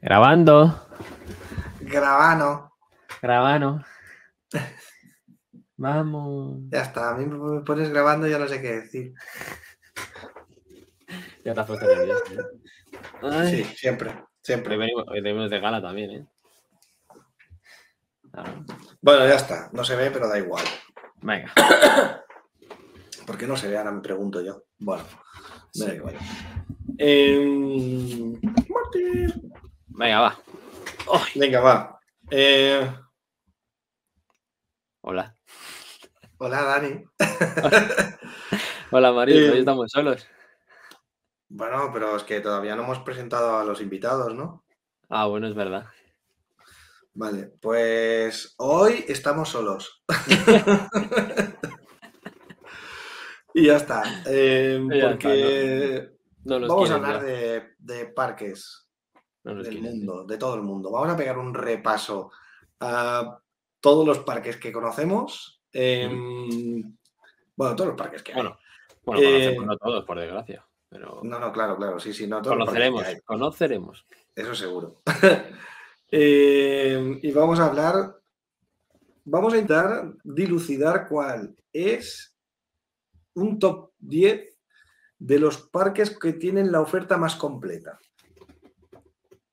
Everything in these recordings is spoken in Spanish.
Grabando, Grabano. grabando. Vamos. Ya está, a mí me pones grabando y ya no sé qué decir. Ya te has puesto nervioso. ¿Eh? Ay, Sí, siempre, Hoy siempre. venimos, hoy venimos de gala también, ¿eh? Ah, Bueno, ya está, no se ve, pero da igual. venga. ¿Por qué no se ve? Ahora me pregunto yo. Bueno, me da Sí. igual. Martín. Venga, va. Ay, Venga, va. Eh, Hola. hola, Dani. Hola, Mario. Eh, Hoy estamos solos. Bueno, pero es que todavía no hemos presentado a los invitados, ¿no? Ah, bueno, es verdad. Vale, pues hoy estamos solos. y ya está. eh, Ya está, porque No vamos a hablar de, de parques No del quieren. mundo, de todo el mundo. Vamos a pegar un repaso a todos los parques que conocemos. em, bueno, todos los parques que hay. Bueno, bueno, Eh, conocemos no todos, por desgracia. Pero No, no, claro, claro, sí, sí, no, que conoceremos, conoceremos. Eso seguro. Eh, y vamos a hablar, vamos a intentar dilucidar cuál es un top 10 de los parques que tienen la oferta más completa.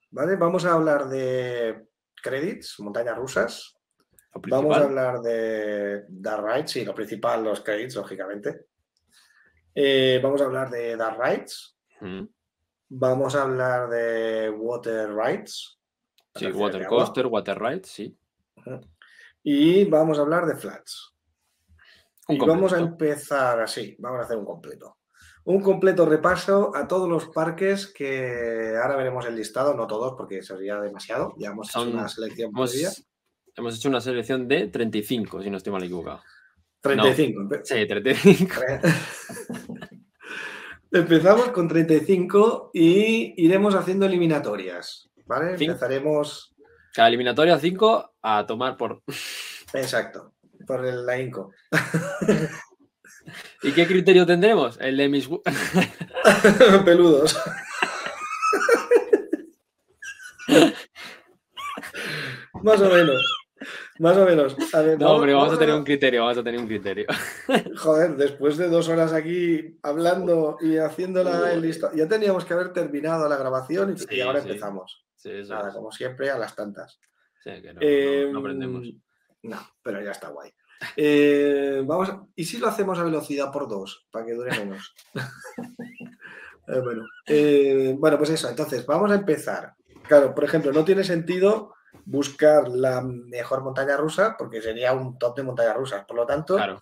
¿Vale? Vamos a hablar de credits, montañas rusas. Vamos a hablar de Dark Rides, sí, lo principal, los credits, lógicamente. Eh, vamos a hablar de Dark Rides. Mm. Vamos a hablar de Water Rides. Sí, water coaster, water ride, sí. Y vamos a hablar de flats. Un y vamos a empezar así, vamos a hacer un completo. Un completo repaso a todos los parques que ahora veremos el listado, no todos porque sería demasiado, ya hemos hecho una selección Hemos, hemos hecho una selección de 35, si no estoy mal equivocado. 35. empe- Sí, 35. Empezamos con 35 y iremos haciendo eliminatorias. ¿Vale? Cinco. Empezaremos. Cada eliminatoria 5 a tomar por. Exacto. Por el la Inco. ¿Y qué criterio tendremos? El de mis. Peludos. Más o menos. Más o menos. A ver, No, hombre, vamos a tener un criterio, vamos a tener un criterio. Joder, después de dos horas aquí hablando y haciéndola Joder. el listo, ya teníamos que haber terminado la grabación y, ahora sí. empezamos. Sí, eso Nada, es. como siempre, a las tantas. Sí, que no, no- Eh, no aprendemos. No, pero ya está guay. Eh, vamos a- ¿Y si lo hacemos a velocidad por dos? Para que dure menos. Eh, bueno, eh, bueno, pues eso. Entonces, vamos a empezar. Claro, por ejemplo, no tiene sentido buscar la mejor montaña rusa porque sería un top de montañas rusas. Por lo tanto, Claro.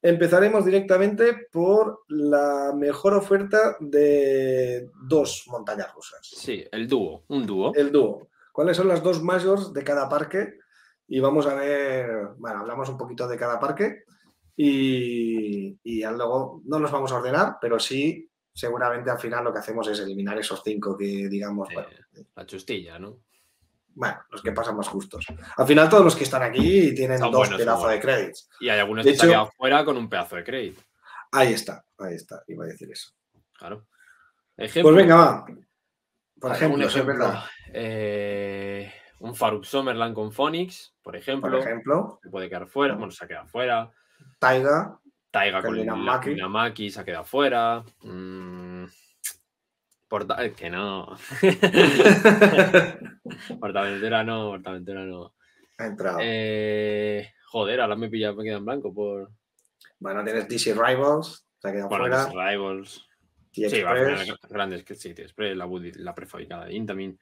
empezaremos directamente por la mejor oferta de dos montañas rusas. Sí, el dúo, un dúo. El dúo. ¿Cuáles son las dos majors de cada parque? Y vamos a ver, bueno, hablamos un poquito de cada parque y, y luego no los vamos a ordenar, pero sí, seguramente al final lo que hacemos es eliminar esos cinco que digamos, Eh, bueno, la chustilla, ¿no? Bueno, los que pasan más justos. Al final todos los que están aquí tienen Son dos buenos, pedazos de credits. Y hay algunos De que se han hecho- quedado fuera con un pedazo de crédito. Ahí está, ahí está, iba a decir eso. Claro. Ejemplo. Pues venga, va. Por ejemplo, eso es ejemplo. verdad. eh, un Faruk Summerland con Phoenix, por ejemplo. Por ejemplo, Se puede quedar fuera. Bueno, se ha quedado fuera. Taiga, Taiga Con Linamaki se ha quedado fuera. Mm, Porta- eh, que no. Portaventura no, Portaventura no. ha entrado. Eh, joder, ahora me pilla, me queda en blanco por. Bueno, tienes DC Rivals, se ha quedado Bueno, fuera. los Rivals. Sí, va a grandes que sí, Express, la, Woody- la prefabricada de Intamin.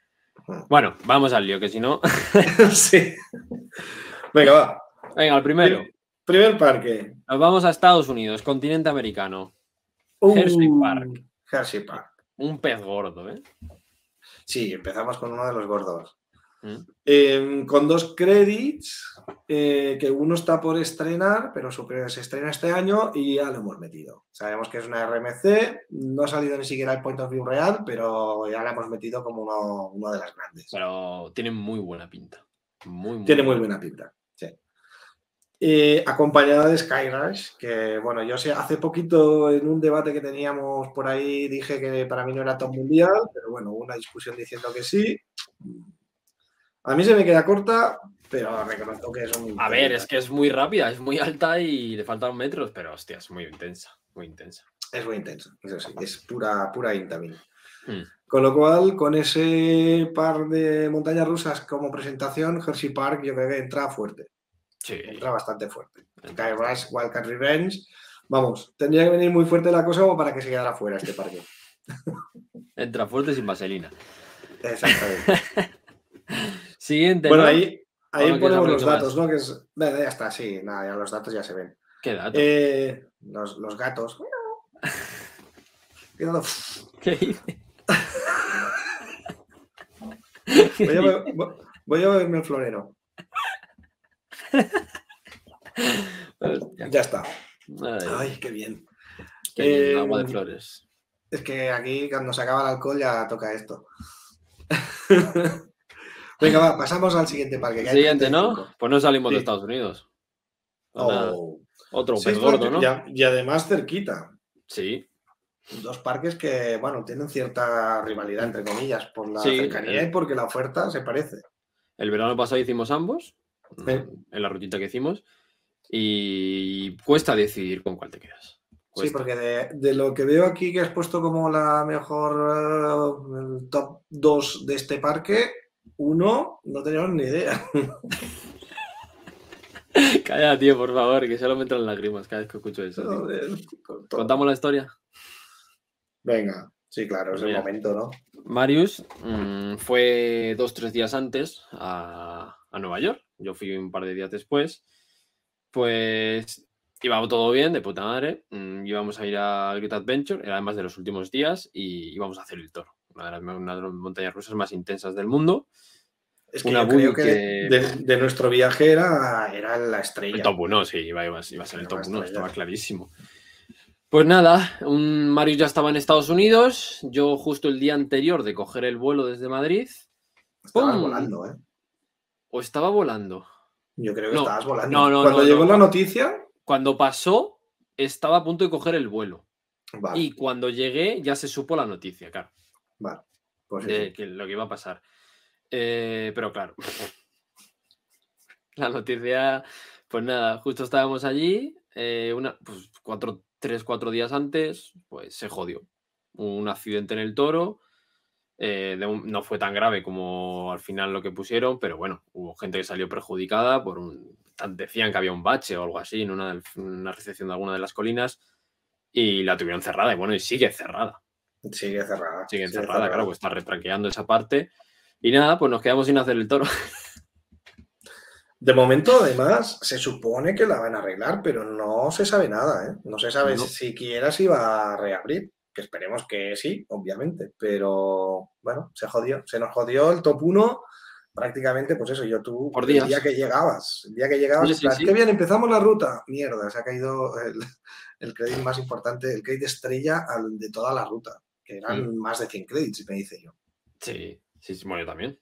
Ujú. Bueno, vamos al lío, que si no. sí. Venga, va. Venga, el primero. Primer parque. Nos vamos a Estados Unidos, continente americano. Uh, Hershey Park. Hershey Park. Un pez gordo, ¿eh? Sí, empezamos con uno de los gordos. Mm. eh, con dos credits, eh, que uno está por estrenar, pero su- se estrena este año y ya lo hemos metido. Sabemos que es una RMC, no ha salido ni siquiera el point of view real, pero ya la hemos metido como uno, uno de las grandes. Pero tiene muy buena pinta. Muy, muy Tiene muy buena pinta, Eh, acompañada de Skyrush, que bueno, yo sé, hace poquito en un debate que teníamos por ahí dije que para mí no era top mundial, pero bueno, hubo una discusión diciendo que sí. A mí se me queda corta, pero reconozco que es un... A ver, es que es muy rápida, es muy alta y le faltan metros, pero hostia, es muy intensa, muy intensa. Es muy intenso, eso sí, es pura, pura Intamin. Hmm. Con lo cual, con ese par de montañas rusas como presentación, Hershey Park yo creo que entra fuerte. Sí. entra bastante fuerte. Sky Rush, Wildcat Revenge. Vamos, tendría que venir muy fuerte la cosa como para que se quedara fuera este parque. Entra fuerte sin vaselina. Exactamente. Siguiente. bueno, ¿no? ahí, ahí ponemos los más. datos, ¿no? Que es. Ya está, sí, nada, ya los datos ya se ven. ¿Qué dato? Eh, los, los gatos. ¿Qué? Voy a, voy a beberme el florero. Ya está. Ay, Ay, qué bien. qué bien, eh, agua de flores. Es que aquí cuando se acaba el alcohol ya toca esto. Venga, va, pasamos al siguiente parque. que Siguiente, ¿no? 35. Pues no salimos de. Estados Unidos. Nada, Oh. Otro Sí, pez gordo, ¿no? y además cerquita. Sí. Dos parques que, bueno, tienen cierta rivalidad, entre comillas, por la Sí, cercanía el- y porque la oferta se parece. El verano pasado hicimos ambos, Mm, en la rutita que hicimos, y cuesta decidir con cuál te quedas. Sí, porque de, de lo que veo aquí que has puesto como la mejor eh, top 2 de este parque, uno no teníamos ni idea. Calla, tío, por favor, que solo me entran lágrimas cada vez que escucho eso. ¿Contamos la historia? Venga, sí, claro, es el momento, ¿no? Marius mm, fue dos, tres días antes a, a Nueva York. Yo fui un par de días después. Pues iba todo bien, de puta madre. Mm, íbamos a ir a Great Adventure, era además de los últimos días, y íbamos a hacer el toro. Una de las, una de las montañas rusas más intensas del mundo. Es que Una yo creo que, que- De, de nuestro viaje era, era la El estrella. top 1, sí, iba, iba- iba a ser el top a 1, estrellar. estaba clarísimo. Pues nada, un Marius ya estaba en Estados Unidos. Yo justo el día anterior de coger el vuelo desde Madrid, volando, ¿eh? O estaba volando. Yo creo que No, estabas volando. no, no, Cuando llegó la noticia, Cuando pasó, estaba a punto de coger el vuelo. vale, Y cuando llegué, ya se supo la noticia, claro, vale. Pues sí, de sí. que lo que iba a pasar. Eh, pero claro, la noticia, pues nada, justo estábamos allí, eh, una, pues cuatro, tres, cuatro días antes, pues se jodió. Un accidente en el toro. Eh, de un- no fue tan grave como al final lo que pusieron, pero bueno, hubo gente que salió perjudicada por un. Decían que había un bache o algo así en una, una recepción de alguna de las colinas y la tuvieron cerrada. Y bueno, y sigue cerrada. Sigue cerrada. Sigue cerrada, claro, pues está retranqueando esa parte. Y nada, pues nos quedamos sin hacer el toro. De momento, además, se supone que la van a arreglar, pero no se sabe nada, ¿eh? No se sabe No. siquiera si va a reabrir. Que esperemos que sí, obviamente. Pero bueno, se jodió. Se nos jodió el top 1 prácticamente, pues eso, yo tú, Por el día que llegabas, el día que llegabas, Sí, en sí, plan, sí. qué bien, empezamos la ruta. Mierda, se ha caído el, el crédito más importante, el crédito estrella al- de toda la ruta, que eran Mm. más de 100 créditos, me dice yo. Sí, sí, sí, bueno, yo también.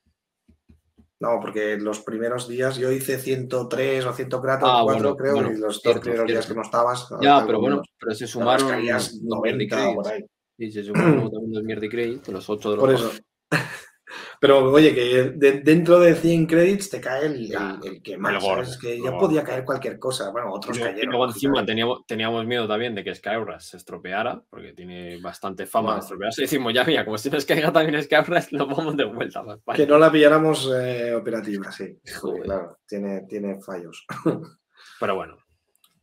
No, porque los primeros días yo hice 103 o 104, Ah, 4, bueno, creo, bueno, y los dos cierto, primeros días cierto. que no estabas. Ya, pero bueno, pero se sumaron caías los 90 Mierdi por ahí. Sí, se sumaron también los Mierdi Credits, los 8 de los Por eso. Pero oye, que de- dentro de 100 créditos te cae el, el- el que más. ¿sabes? Que ya podía caer cualquier cosa. Bueno, otros Y luego- y cayeron. luego encima teníamos, teníamos miedo también de que Skyrush se estropeara, porque tiene bastante fama de Bueno. estropearse. Y decimos, ya mira, como si nos caiga también Skyrush, nos vamos de vuelta para. Que no la pilláramos eh, operativa, sí. Joder. claro, tiene, tiene fallos. Pero bueno,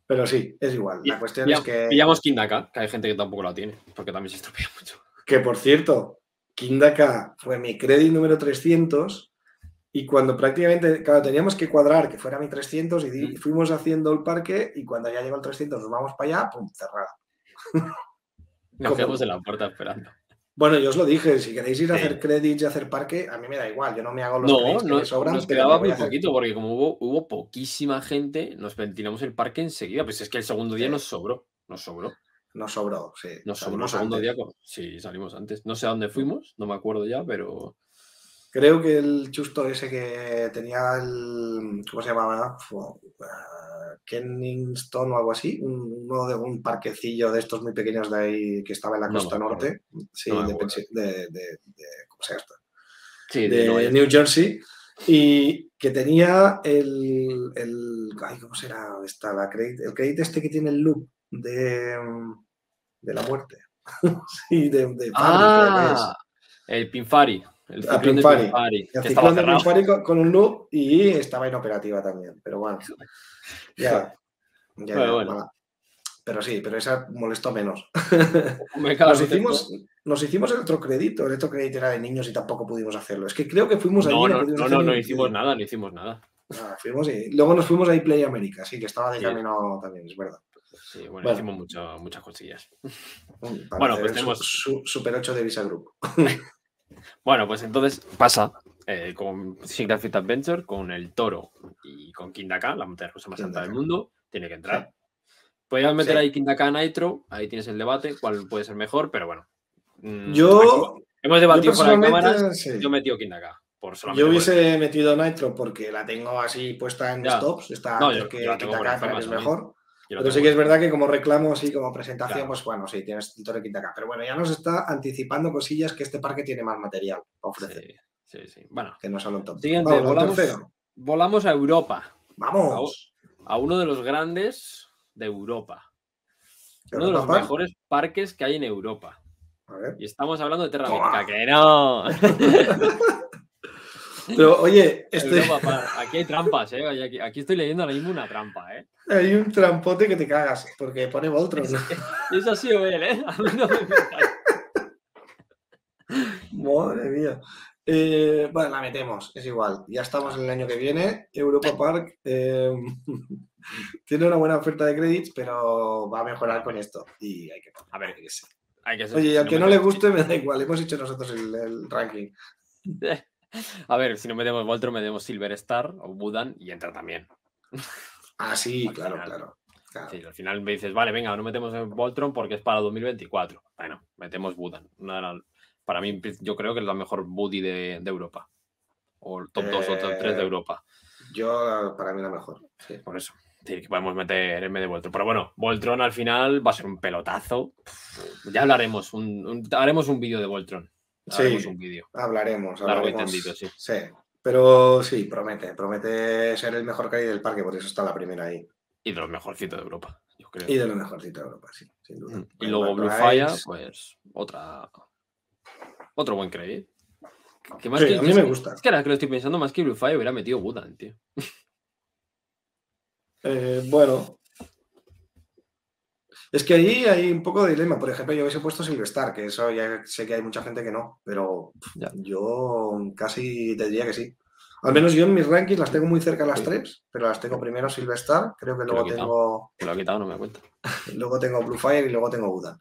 Pero sí, es igual. La cuestión es que. pillamos Kindaka, que hay gente que tampoco la tiene, porque también se estropea mucho. Que por cierto, Kindaka fue mi crédito número 300 y cuando prácticamente, claro, teníamos que cuadrar que fuera mi 300 y di- fuimos haciendo el parque y cuando ya llegó el 300 nos vamos para allá, pum, cerrada. Nos quedamos en la puerta esperando. Bueno, yo os lo dije, si queréis ir a Sí. hacer credits y hacer parque, a mí me da igual, yo no me hago los No, que no me sobran, nos quedaba muy poquito, porque como hubo, hubo poquísima gente, nos ventilamos el parque enseguida. Pues es que el segundo día Sí. nos sobró. Nos sobró. Nos sobró, sí. Nos sobró el segundo antes. día. Sí, salimos antes. No sé a dónde fuimos, no me acuerdo ya, pero. Creo que el chusto ese que tenía el. ¿Cómo se llamaba? Ah, Kenningston o algo así. un- Uno de un parquecillo de estos muy pequeños de ahí que estaba en la costa norte. Sí, No de, de, de- de- ¿Cómo se llama esto? Sí, de. New Jersey. Y que tenía el. el ay, ¿Cómo será? Está la credit, el credit este que tiene el loop de, de la muerte. sí, de, de. Ah, el Pinfari. El Ah, ciclón de Pinfari. Pinfari, El ciclón de. Pinfari con, con un loop y estaba inoperativa también. Pero bueno, ya. ya, Bueno, ya, bueno. Pero sí, pero esa molestó menos. Nos hicimos, nos hicimos el otro crédito. El otro crédito era de niños y tampoco pudimos hacerlo. Es que creo que fuimos allí No, y no, no, no, no hicimos nada, no hicimos nada. Ah, fuimos y luego nos fuimos a Play América, sí, que estaba de Sí. camino también, es verdad. Sí, bueno, hicimos mucho- muchas cosillas. Para Bueno, pues tenemos- su- su- Super 8 de Visa Group. Bueno, pues entonces pasa eh, con Secret Fit Adventure, con el toro y con Kindaka, la montaña rusa más alta del Kindaka. mundo, tiene que entrar. Podrías meter Sí. ahí Kindaka Nitro, ahí tienes el debate, cuál puede ser mejor, pero bueno. Mm, Yo, aquí hemos debatido yo fuera de cámaras, sí. yo he metido Kindaka. Yo hubiese metido Nitro porque la tengo así puesta en Ya. stops. Está No, yo- que yo la tengo por que es mejor. Pero tengo sí que es verdad que como reclamo, así como presentación, Claro. pues bueno, sí, tienes el Toro Kitaka. Pero bueno, ya nos está anticipando cosillas que este parque tiene más material para ofrecer, Sí, sí, sí. Bueno, que no solo un top. Siguiente, Vamos, volamos. volamos a Europa, Vamos. a uno de los grandes de Europa. Uno de los mejores parques que hay en Europa. A ver. Y estamos hablando de Terra. Mítica, que no. Pero oye, este, Park. Aquí hay trampas, ¿eh? Aquí, aquí estoy leyendo ahora mismo una trampa, ¿eh? hay un trampote que te cagas, porque pone Voltron. Y eso ha sido él, ¿eh? A mí no me. Madre mía. Eh, bueno, la metemos, es igual. Ya estamos en el año que viene. Europa Park eh, tiene una buena oferta de credits, pero va a mejorar con esto. Y hay que A ver, que ser. hay que ser- Oye, y si al que no metemos- le guste, me da igual. Hemos hecho nosotros el, el ranking. A ver, si no metemos Voltron, metemos Silver Star o Budan y entra también. Ah, sí, claro, claro. claro. Sí, al final me dices, vale, venga, no metemos Voltron porque es para 2024. Bueno, metemos Budan. Una para mí, yo creo que es la mejor Buddy de, de Europa. O el top 2 o top 3 de Eh, Europa. Yo, para mí, la mejor. sí. Por eso. Sí, que podemos meter en vez de Voltron. Pero bueno, Voltron al final va a ser un pelotazo. Ya hablaremos. Un, un- haremos un vídeo de Voltron. Sí. Haremos un vídeo. Hablaremos. Largo y hablaremos. tendido, sí. Sí. Pero sí, promete. Promete ser el mejor hay del parque, por eso está la primera ahí. Y de los mejorcitos de Europa, yo creo. Y de lo mejorcito de Europa, sí, sin duda. Mm. Y luego Blue Fire, pues otra. Otro buen crédito. Que Sí, que, a mí me gusta. Es que ahora que lo estoy pensando, más que Blue Fire hubiera metido Budan, tío. Eh, bueno. Es que ahí hay un poco de dilema. Por ejemplo, yo hubiese puesto Silvestar, que eso ya sé que hay mucha gente que no, pero Ya. yo casi te diría que sí. Al menos yo en mis rankings las tengo muy cerca las Sí. tres, pero las tengo primero Silvestar, creo que lo luego quitado. tengo, lo ha quitado, no me da cuenta. luego tengo Blue Fire y luego tengo Buda.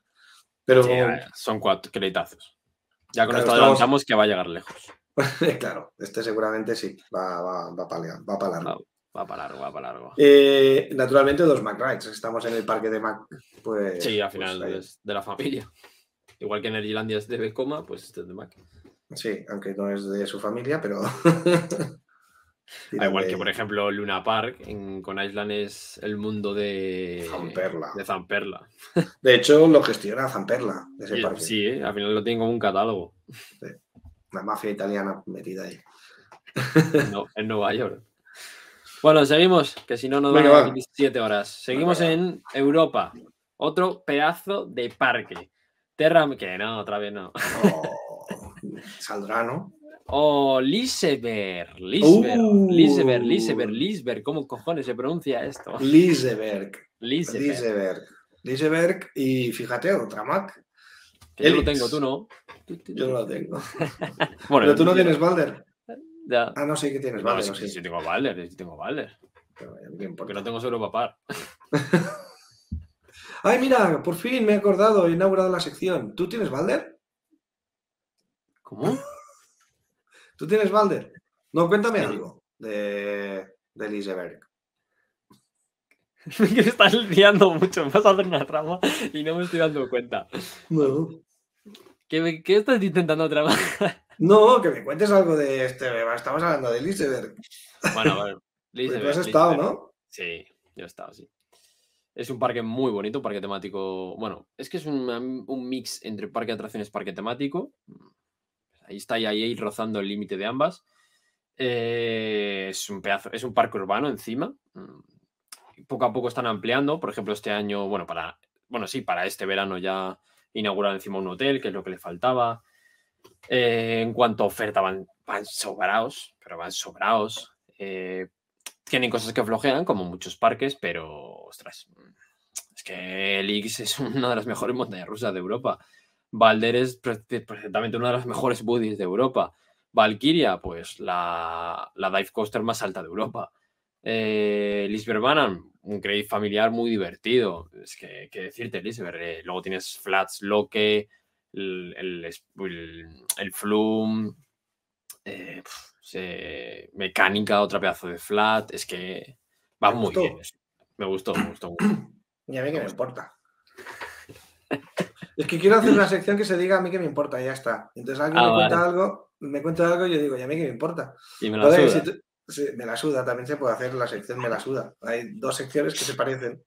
Pero Sí, son cuatro creditazos. Ya con Claro, esto estamos- adelantamos que va a llegar lejos. claro, este seguramente sí, va, va, va para va pa largo. Va, para largo, va para largo. Eh, naturalmente dos Mac Rides. Estamos en el parque de Mac, pues. Sí, al pues final ahí. es de la familia. Igual que Energylandia es de Becoma, pues este es de Mac. Sí, aunque no es de su familia, pero. Igual Tiene que, por ejemplo, Luna Park en, con Island es el mundo de Zamperla. De Zamperla. De hecho, lo gestiona Zamperla, ese parque. Sí, ¿eh? al final lo tienen como un catálogo La mafia italiana metida ahí. en, No- en Nueva York. Bueno, seguimos, que si no nos Venga, van a va. 7 horas. Seguimos Venga, en Europa. Otro pedazo de parque. Terra, que no, otra vez no. Oh, saldrá, ¿no? Oh, Liseberg, Liseberg, Uh. Liseberg, Liseberg, Liseberg, ¿cómo cojones se pronuncia esto? Liseberg. Liseberg, Liseberg. Liseberg. Y fíjate, otra Mac. que yo lo tengo, tú no. Yo no la tengo. Bueno, Pero tú no tienes Balder. Ya. Ah, no, sí que tienes No, Balder. sí, no, sí, sí. tengo Balder, sí tengo. Porque no tengo solo papar. Ay, mira, por fin me he acordado, he inaugurado la sección. ¿Tú tienes Balder? ¿Cómo? ¿Tú tienes Balder? No, cuéntame Sí. algo de, de Liseberg. me estás liando mucho. Me vas a hacer una trama y no me estoy dando cuenta. No. ¿Qué, me- qué estás intentando tramar? No, que me cuentes algo de este. Estamos hablando de Liseberg. bueno, a ver. Porque Liseberg, tú has estado, Liseberg. ¿no? Sí, yo he estado, sí. Es un parque muy bonito, un parque temático. Bueno, es que es un, un mix entre parque de atracciones y parque temático. Ahí está ahí rozando el límite de ambas. Eh, es un pedazo, es un parque urbano encima. Mm, Poco a poco están ampliando. Por ejemplo, este año, bueno, para. Bueno, sí, para este verano ya inauguraron encima un hotel, que es lo que le faltaba. Eh, en cuanto a oferta, van, sobrados, pero van sobrados. Eh, tienen cosas que flojean, como muchos parques, pero ostras, es que el X es una de las mejores montañas rusas de Europa. Valder es perfectamente una de las mejores buddies de Europa. Valkyria, pues la, la dive coaster más alta de Europa. Eh, un credit familiar muy divertido. Es que, qué decirte, Lisber. Eh, luego tienes Flats Loque, el, el, el Flume, eh, se- mecánica, otra pedazo de flat. Es que va ¿Te muy gustó? bien. eso. Me gustó, me gustó mucho. Y a mí que me importa. Es que quiero hacer una sección que se diga a mí que me importa, y ya está. Entonces alguien Ah, me cuenta algo, me cuenta algo y yo digo, y a mí que me importa. Y me la Joder, suda. si tú- me la suda, también se puede hacer la sección me la suda. Hay dos secciones que se parecen.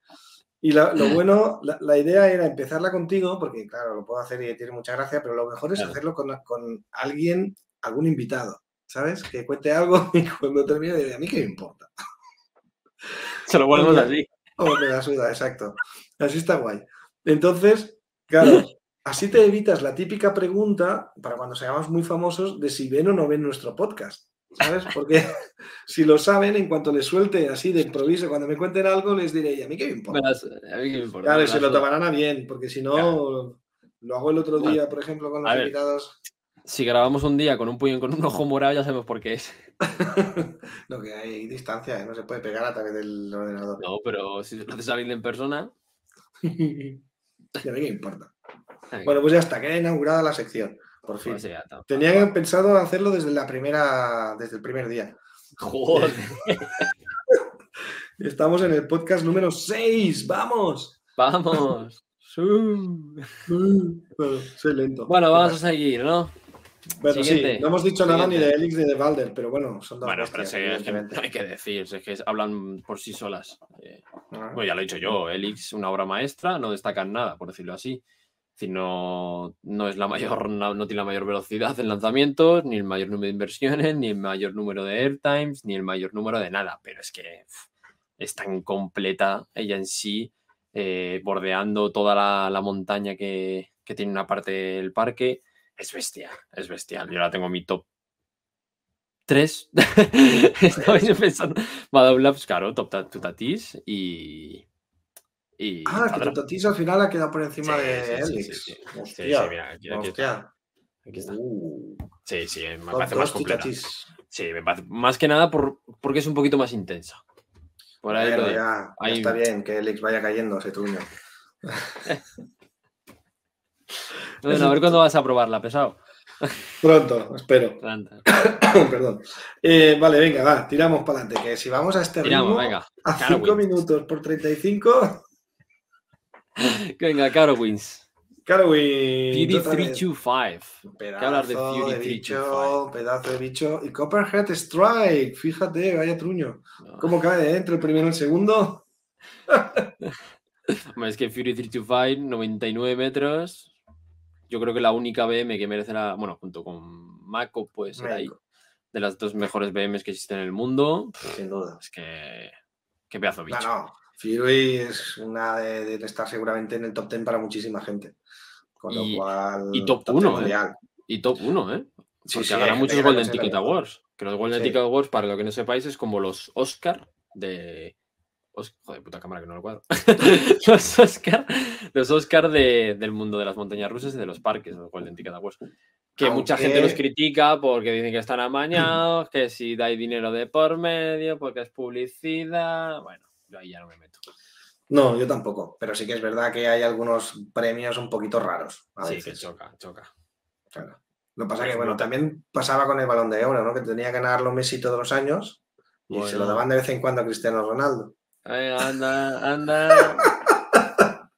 Y lo bueno, la, la idea era empezarla contigo, porque claro, lo puedo hacer y tiene mucha gracia, pero lo mejor es Claro. hacerlo con, con alguien, algún invitado, ¿sabes? Que cuente algo y cuando termine, diga, a mí que me importa. Se lo Oye, así. Oh, me la suda, exacto. Así está guay. Entonces, claro, así te evitas la típica pregunta para cuando seamos muy famosos de si ven o no ven nuestro podcast. ¿Sabes? Porque si lo saben, en cuanto les suelte así de improviso, cuando me cuenten algo, les diré, ¿y a mí qué me importa? a mí que me importa. Claro, y se lo tomarán a bien, porque si no, Claro. lo hago el otro Bueno, día, por ejemplo, con los invitados. Si grabamos un día con un puño con un ojo morado, ya sabemos por qué es. no, que hay distancia, ¿eh? no se puede pegar a través del ordenador. No, pero si lo haces a alguien en persona. ¿Y a mí qué me importa? Bueno, pues ya está, queda inaugurada la sección, por fin. pues ya está. Tenía pensado hacerlo desde la primera, desde el primer día. Joder. Estamos en el podcast número 6, ¡vamos! Vamos. Bueno, soy lento. Bueno, vamos a seguir, ¿no? Bueno, sí, siguiente. no hemos dicho nada ni de Elix ni de Balder, pero bueno, son dos Bueno, pero bestias, es que no hay que decir, es que hablan por sí solas. Eh, Ah, Bueno, ya lo he dicho yo, Elix, una obra maestra, no destacan nada, por decirlo así. Decir, no, no es la mayor, no, no tiene la mayor velocidad en lanzamientos, ni el mayor número de inversiones, ni el mayor número de airtimes, ni el mayor número de nada. Pero es que es tan completa ella en sí, eh, bordeando toda la, la montaña que, que tiene una parte del parque. Es bestial, es bestial. Yo la tengo en mi top 3. Estabais pensando. Madame Labs, claro, top ta- Tutatis y. y Ah, que Fadra. tu Tatis al final ha quedado por encima Sí, de sí, sí, Elix. sí, Hostia, mira, aquí, aquí hostia. Aquí está. Uh, Sí, sí, me parece más completa. Sí, me parece. Más que nada por, porque es un poquito más intensa. Por ahí ya, ahí- está bien que Elix vaya cayendo ese truño. Bueno, a ver cuándo vas a probarla, pesado. Pronto, espero. Anda. Perdón. Eh, vale, venga, va, tiramos para adelante. Que si vamos a este Tiramos, ritmo, venga. a Carowinds. 5 minutos por 35, Venga, Carowinds. Carowinds. Fury otra vez. 325. Pedazo de de, Fury bicho, 325. pedazo de bicho. Y Copperhead Strike, fíjate, vaya truño. No. ¿Cómo cae entre el primero y el segundo? Es que Fury 325, 99 metros. Yo creo que la única BM que merece la. Bueno, junto con Mako, puede ser ahí. México, De las dos mejores BMs que existen en el mundo. Sin duda. Es que. Qué pedazo de No, bicho. no. Fury es una de, de estar seguramente en el top 10 para muchísima gente. Con Y- lo cual. y top 10 uno, ¿eh? mundial. Y top 1, ¿eh? Porque sí, muchos Golden Ticket Awards. Que los Golden Sí. Ticket Awards, para lo que no sepáis, es como los Oscar de. Os- Joder, puta cámara que no lo cuadro. los Oscar, los Oscar de- del mundo de las montañas rusas y de los parques, los Golden Ticket Awards. Que mucha gente los Aunque- critica porque dicen que están amañados, que si dais dinero de por medio, porque es publicidad. Bueno, yo ahí ya no me meto. No, yo tampoco. Pero sí que es verdad que hay algunos premios un poquito raros. A Sí, que choca, choca. Claro. Lo que pasa Por que, bueno, también pasaba con el balón de oro, ¿no? Que tenía que ganarlo Messi todos los años y se lo daban de vez en cuando a Cristiano Ronaldo. Eh, anda, anda.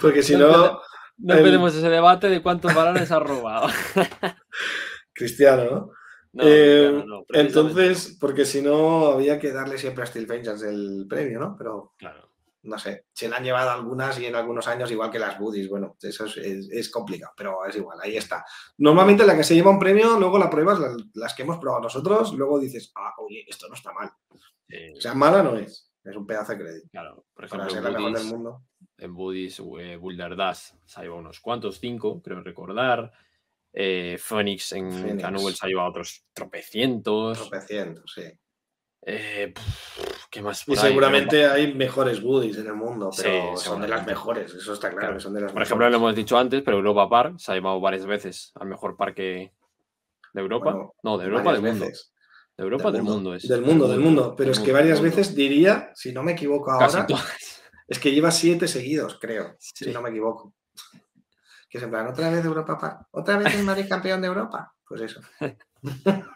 Porque si No no, No El- empecemos ese debate de cuántos balones ha robado. Cristiano, ¿no? No, Eh, claro, no, Entonces, porque si no, había que darle siempre a Steel Vengeance el premio, ¿no? Pero no, Claro. No sé, se le han llevado algunas y en algunos años, igual que las Buddies, bueno, eso es, es- es complicado, pero es igual, ahí está. Normalmente la que se lleva un premio, luego la pruebas, las, las que hemos probado nosotros, luego dices, ah, oye, esto no está mal. Eh, O sea, mala no es, es un pedazo de crédito. claro, por Para ejemplo, ser la mejor del mundo. en Buddies, eh, Boulder Dash se ha llevado unos cuantos, cinco, creo recordar. Eh, Phoenix en Phoenix. Canoe se ha llevado otros tropecientos. Tropecientos, sí. Eh, pff, ¿Qué más? Y seguramente hay mejores Buddies en el mundo, Sí, pero son de las mejores, eso está claro, Claro. que son de las Por ejemplo, lo hemos dicho antes, pero Europa Park se ha llevado varias veces al mejor parque de Europa. Bueno, no, de Europa del mundo. veces. De Europa del mundo, es. Del mundo, del mundo. Pero del es que varias veces diría, si no me equivoco ahora, es que lleva siete seguidos, creo, Sí. si no me equivoco. Que es en plan, otra vez Europa Park, otra vez el Madrid campeón de Europa. Pues eso.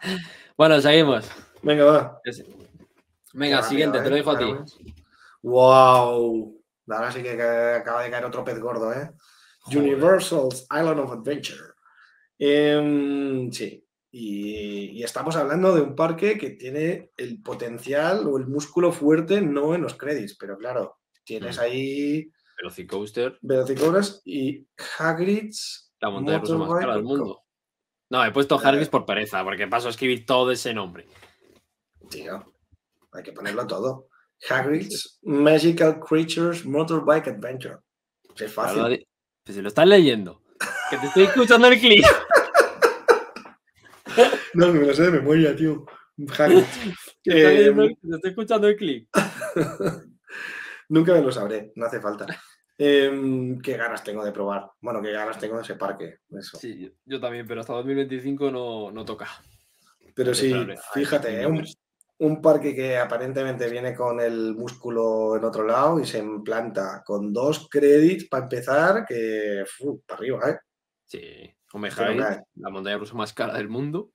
Bueno, seguimos. Venga, va. Qué Venga, rápido, siguiente, te lo ¿eh? dejo a ti. Claro, ¡Wow! Ahora sí que ca- acaba de caer otro pez gordo, ¿eh? Joder. Universal's Island of Adventure. Em, sí. Y, y estamos hablando de un parque que tiene el potencial o el músculo fuerte, no en los créditos, pero claro, tienes Mm. ahí Velocicoaster, Velocicoasters y Hagrid's la montaña rusa más cara del mundo. No, he puesto Eh. Hargis por pereza, porque paso a escribir todo ese nombre. Tío, hay que ponerlo todo. Hagrid's Magical Creatures Motorbike Adventure. Es fácil. di- pues si lo estás leyendo, que te estoy escuchando el clip. No, me lo sé de memoria, tío. Hagrid. que te estoy Eh, te estoy escuchando el clip. Nunca me lo sabré, no hace falta. Em, qué ganas tengo de probar. Bueno, qué ganas tengo de ese parque. Eso. Sí, yo- también, pero hasta 2025 no, no toca. Pero sí, Claro, fíjate, ¿eh? un. Un parque que aparentemente viene con el músculo en otro lado y se implanta con dos créditos para empezar, que para arriba, ¿eh? Sí, cae. la montaña rusa más cara del mundo.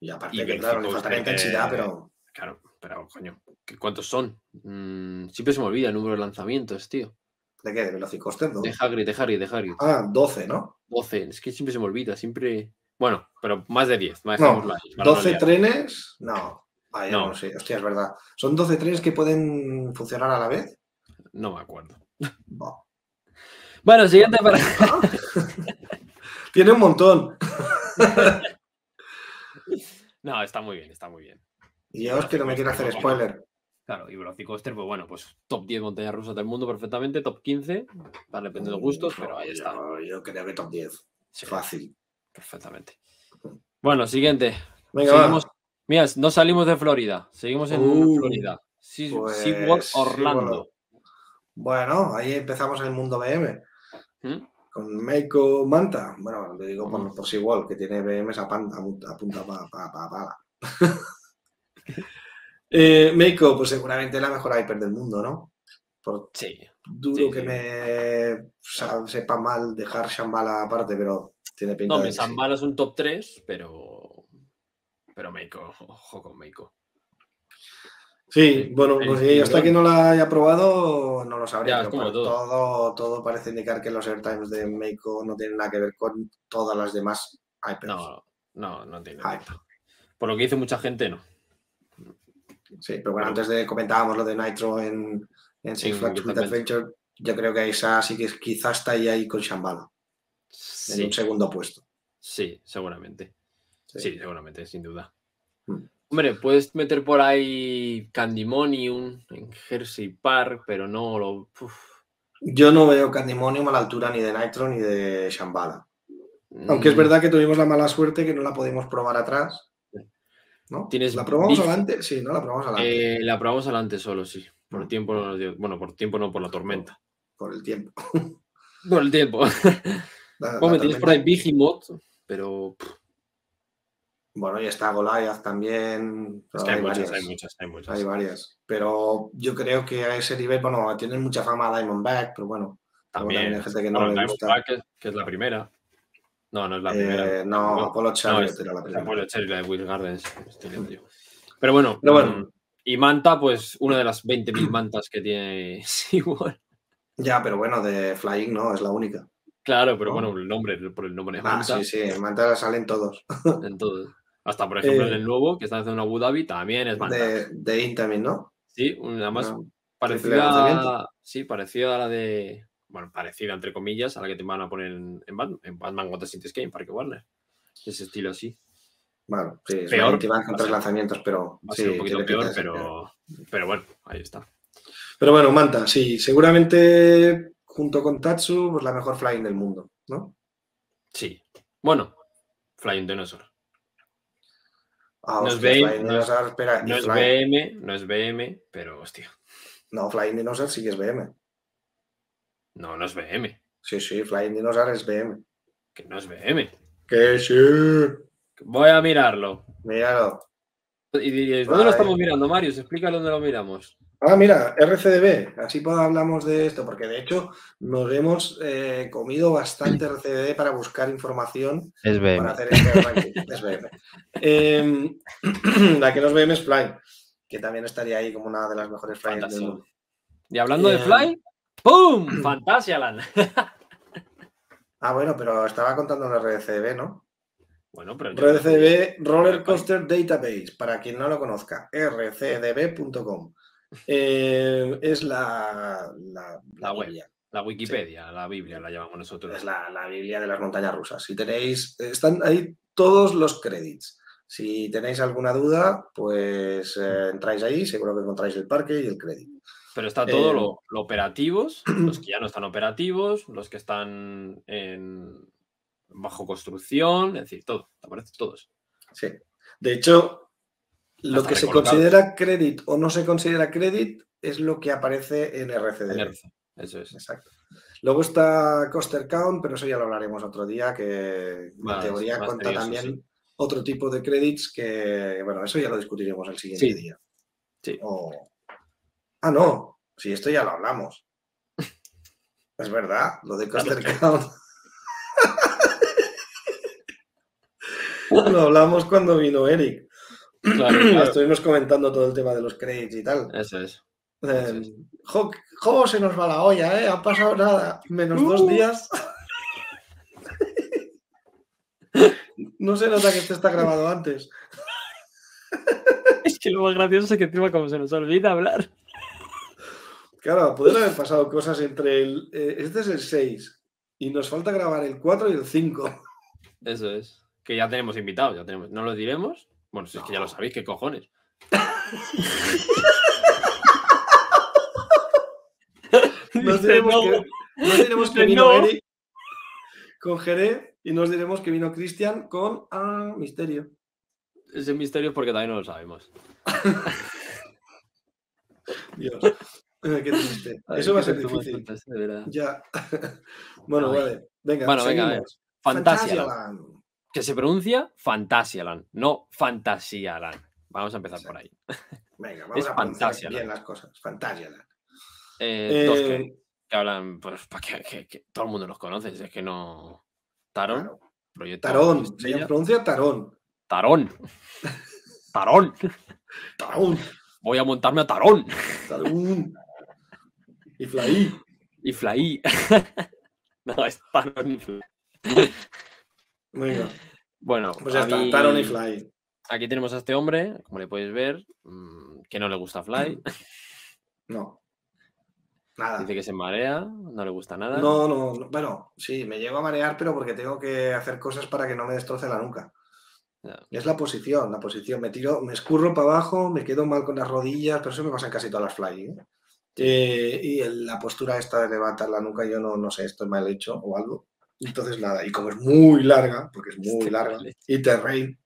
Y aparte Y que, claro, le faltará intensidad, pero Claro, pero coño, ¿qué- ¿cuántos son? Mm, siempre se me olvida el número de lanzamientos, tío. ¿de qué? ¿De Velocicoaster? ¿no? De Hagrid, de Hagrid, de Hagrid. Ah, 12, ¿no? 12, es que siempre se me olvida, siempre... Bueno, pero más de 10, más No, dejémoslo ahí, para no 12 liar. trenes, no. Ah, ya no. No. sé, hostia, es verdad. ¿Son 12 trenes que pueden funcionar a la vez? No me acuerdo. Bueno, siguiente para... Tiene un montón. No, está muy bien, está muy bien. Y yo es que no me quiero hacer spoiler. Claro, y Velocicoaster, pues bueno, pues top 10 montañas rusas del mundo perfectamente, top 15, para depende de gustos, pero ahí está. Yo, yo creo que top 10. Sí, Fácil. perfectamente. Bueno, siguiente. Venga, Seguimos. va. Mira, no salimos de Florida, seguimos en Uh, Florida. Sí, pues, SeaWorld Orlando. Bueno, ahí empezamos en el mundo BM. ¿Mm? Con Meiko Manta. Bueno, le digo Mm. por, por SeaWorld, que tiene BMs a, pan- a punta pa, pa- pa- pala. eh, Meiko, pues seguramente la mejor hyper del mundo, ¿no? Por Sí, duro Sí, que sí. me sepa mal dejar Shambhala aparte, pero tiene pinta no, de es un top 3, pero. Pero Meiko, ojo con Meiko. Sí, bueno, pues sí, hasta que no la haya probado no lo sabré, Ya, como todo. todo, todo parece indicar que los airtimes de Meiko no tienen nada que ver con todas las demás hypers. No, no, no tiene. Pinta. Por lo que dice mucha gente, no. Sí, pero bueno, antes de comentábamos lo de Nitro en, en Six Flags With Adventure, yo creo que esa sí que quizás está ahí, ahí con Shambhala, en un segundo puesto. sí, seguramente. Sí. Sí, seguramente, sin duda. Mm. Hombre, puedes meter por ahí Candymonium en Jersey Park, pero no lo. uf. Yo no veo Candymonium a la altura ni de Nitro ni de Shambhala. Aunque es Mm, verdad que tuvimos la mala suerte que no la pudimos probar atrás. ¿no? Tienes ¿La probamos adelante? Sí, no la probamos adelante. Eh, la probamos adelante solo, sí. Por Mm. tiempo no nos dio- Bueno, por tiempo no, por la tormenta. Por el tiempo. Por el tiempo. La- Bueno, la tienes por ahí. Behemoth, pero. pff, Bueno, y está Goliath también. Es que hay, muchas, varias, hay muchas, hay muchas. hay varias. Pero yo creo que a ese nivel, bueno, tienen mucha fama Diamondback, pero bueno. También. hay gente que no bueno, le Diamondback, gusta. que, es la primera. No, no es la primera. Eh, no, Apollo No, Chariot es- era la es primera. Apollo Chariot, la de Will Gardens. estoy liando yo. Pero bueno, Pero bueno. mm, y Manta, pues una de las 20.000 mantas que tiene SeaWorld. Ya, pero bueno, de Flying no, es la única. Claro, pero No. bueno, el nombre, por el nombre de Ah, Manta, sí, sí, en Manta salen todos. en todo. Hasta por ejemplo Eh, en el nuevo, que está haciendo Abu Dhabi, también es Manta. De, de ¿no? Sí, una más Una- parecida, lanzamiento. a, sí, parecida a la de. Bueno, parecida entre comillas a la que te van a poner en, en Batman, en Batman Gotham City Game, Parque Warner. Ese estilo así. Bueno, sí, Peor, que van a tres ser- lanzamientos, pero Va a sí, ser un poquito peor, de pero, pero bueno, ahí está. Pero bueno, Manta, sí, seguramente junto con Tatsu, pues la mejor flying del mundo, ¿no? Sí. Bueno, Flying Dinosaur. Ah, No es BM, no es- Dinosaur, espera, y No es BM, no es BM, pero hostia. No, Flying Dinosaur sí que es BM. No, no es BM. Sí, sí, Flying Dinosaur es BM. Que no es BM. Que sí. Voy a mirarlo. Míralo. Y diréis, Vale. ¿dónde lo estamos mirando, Marius? Explícalo dónde lo miramos. Ah, mira, RCDB, así pues hablamos de esto, porque de hecho nos hemos eh, comido bastante RCDB para buscar información Es para BM. hacer este ranking. Es BM. Em, la que no es BM es Fly, que también estaría ahí como una de las mejores flyers del mundo. Y hablando de Eh, Fly, ¡pum! Fantasialand. Ah, bueno, pero estaba contando en RCDB, ¿no? bueno, pero. RCDB Roller Coaster Database, para quien no lo conozca, rcdb.com. Eh, es la, la, La web. Biblia. La Wikipedia, la Biblia la llamamos nosotros. Es la, la Biblia de las montañas rusas. Si tenéis, están ahí todos los créditos. Si tenéis alguna duda, pues eh, entráis ahí, seguro que encontráis el parque y el crédito. Pero está todo Eh, lo, lo operativos, los que ya no están operativos, los que están en bajo construcción, es decir, todo, te aparece todos. Sí. De hecho, lo que se recolocado. considera crédito o no se considera crédito es lo que aparece en RCD. En RC, Eso es. Exacto. Luego está Coaster Count, pero eso ya lo hablaremos otro día, que en teoría cuenta también sí. otro tipo de credits que, bueno, eso ya lo discutiremos el siguiente Sí. día. Sí. O- Ah, no, sí, esto ya lo hablamos. Es verdad, lo de Coaster Count. lo hablamos cuando vino Eric. Claro, claro. Estuvimos comentando todo el tema de los credits y tal. Eso es. Eh, jo, ¿Cómo se nos va la olla, eh? Ha pasado nada, menos dos Uh. días. No se nota que esto está grabado antes. Es que lo más gracioso es que encima como se nos olvida hablar. Claro, pueden haber pasado cosas entre el. eh, este es el 6 y nos falta grabar el 4 y el 5. Eso es. Que ya tenemos invitados, ya tenemos. ¿No lo diremos? Bueno, si es que ya lo sabéis, ¿qué cojones? Nos diremos no. que, nos diremos que Dice, vino no. Eric con Jerez y nos diremos que vino Cristian con ah, Misterio. Ese misterio es porque todavía no lo sabemos. Dios. Qué triste. Ay, Eso va a ser difícil. Ya. bueno, Ay. vale. Venga, Bueno, venga, a ver. seguimos. Fantasialand. Que se pronuncia Fantasialand, no Fantasialand. Vamos a empezar por ahí. Venga, vamos Es a pronunciar bien las cosas. Fantasialand. Eh, dos Eh, que, que hablan, pues, para que, que- que todo el mundo los conoce. Es que no. Tarón. claro. Proyecto Tarón. Se pronuncia Tarón. Tarón. Tarón. Tarón. Voy a montarme a Tarón. Tarón. Y Flaí. Y Flaí. no, es Tarón y Flaí. Venga, Bueno, pues ya a está. mí- Tarón y Fly. Aquí tenemos a este hombre, como le podéis ver, mm, que no le gusta Fly. No. Nada. Dice que se marea, no le gusta nada. No, no, no, bueno, sí, me llego a marear, pero porque tengo que hacer cosas para que no me destroce la nuca. Es la posición, la posición. Me tiro, me escurro para abajo, me quedo mal con las rodillas, pero eso me pasa en casi todas las fly. ¿eh? Eh, y el- la postura esta de levantar la nuca, yo no, no sé, estoy mal hecho o algo. Entonces, nada, y como es muy larga, porque es muy Estoy larga, y terrain,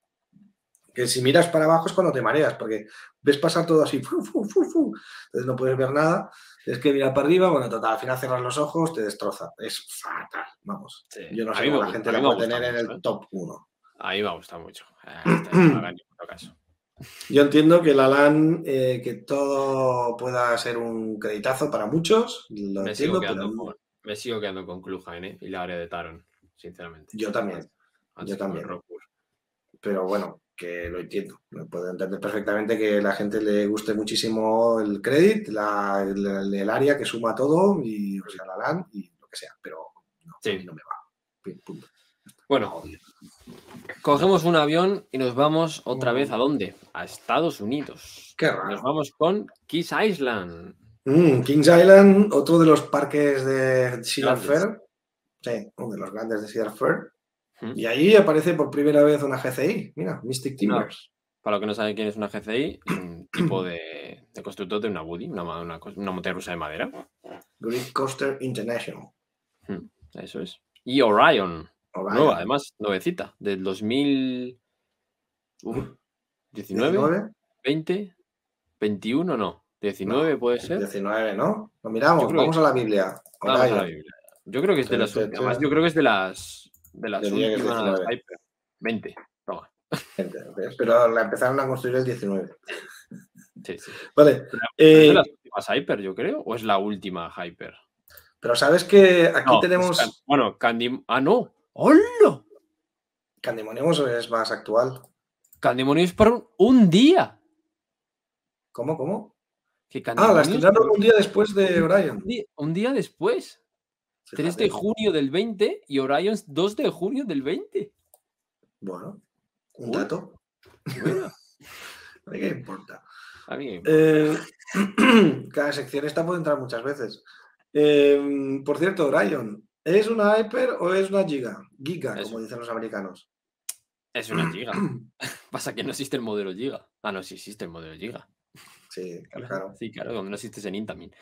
que si miras para abajo es cuando te mareas, porque ves pasar todo así, fu, fu, fu, fu. entonces no puedes ver nada, tienes que mirar para arriba, bueno, total, al final cerras los ojos, te destroza, es fatal, vamos. Sí, Yo no sé cómo la gente la puede tener en el ¿eh? top 1. A mí me gusta mucho. Este caso. Yo entiendo que la LAN, eh, que todo pueda ser un creditazo para muchos, lo Me entiendo, pero me sigo quedando con Kluhain ¿eh? y la área de Taron, sinceramente. yo también. antes Yo también. Pero bueno, que lo entiendo. Me puedo entender perfectamente que a la gente le guste muchísimo el credit, la- el, área que suma todo, y o sea, la LAN y lo que sea. Pero no, Sí. no me va. Punto. Bueno, Odio. cogemos un avión y nos vamos otra Mm. vez a dónde? A Estados Unidos. Qué Nos raro. vamos con Kiss Island. Mm, Kings Island, otro de los parques de Cedar. Fair. Sí, uno de los grandes de Cedar Fair. Mm. Y ahí aparece por primera vez una GCI. Mira, Mystic Timbers. Para los que no saben quién es una GCI, un tipo de, de constructor de una Woody, una, una montaña rusa de madera. Great Coaster International. Eso es. Y Orion, Orion. nueva, además, nuevecita, del 2019, 19, 20, 21, no. 19 puede ser. 19, ¿no? Lo miramos, vamos a la Biblia. Vamos a la. Biblia. Yo creo que es de las últimas. Yo creo que es de las de las que últimas 19. Hyper. 20. Toma. Pero la empezaron a construir el 19. Sí, sí. Vale. Pero eh, ¿Es de las últimas Hyper, yo creo? ¿O es la última Hyper? pero sabes que aquí No, tenemos. es bueno, Candy. Ah, no. ¡Hola! Candemonium es más actual. Candymonio es para un, un día. ¿Cómo? ¿Cómo? Que Ah, la es estrenaron un día después de Orion. un día, un día después. 3 de Fíjate. junio del 20 y Orion es 2 de junio del 20. Bueno, un dato. Bueno, ¿A mí qué importa? a mí- Eh, cada sección esta puede entrar muchas veces. Eh, por cierto, Orion, ¿es una Hyper o es una Giga? Giga, Es- como dicen los americanos. es una giga. Pasa que no existe el modelo giga. Ah, no, sí existe el modelo giga. Sí, claro. Sí, claro, cuando no existe en también.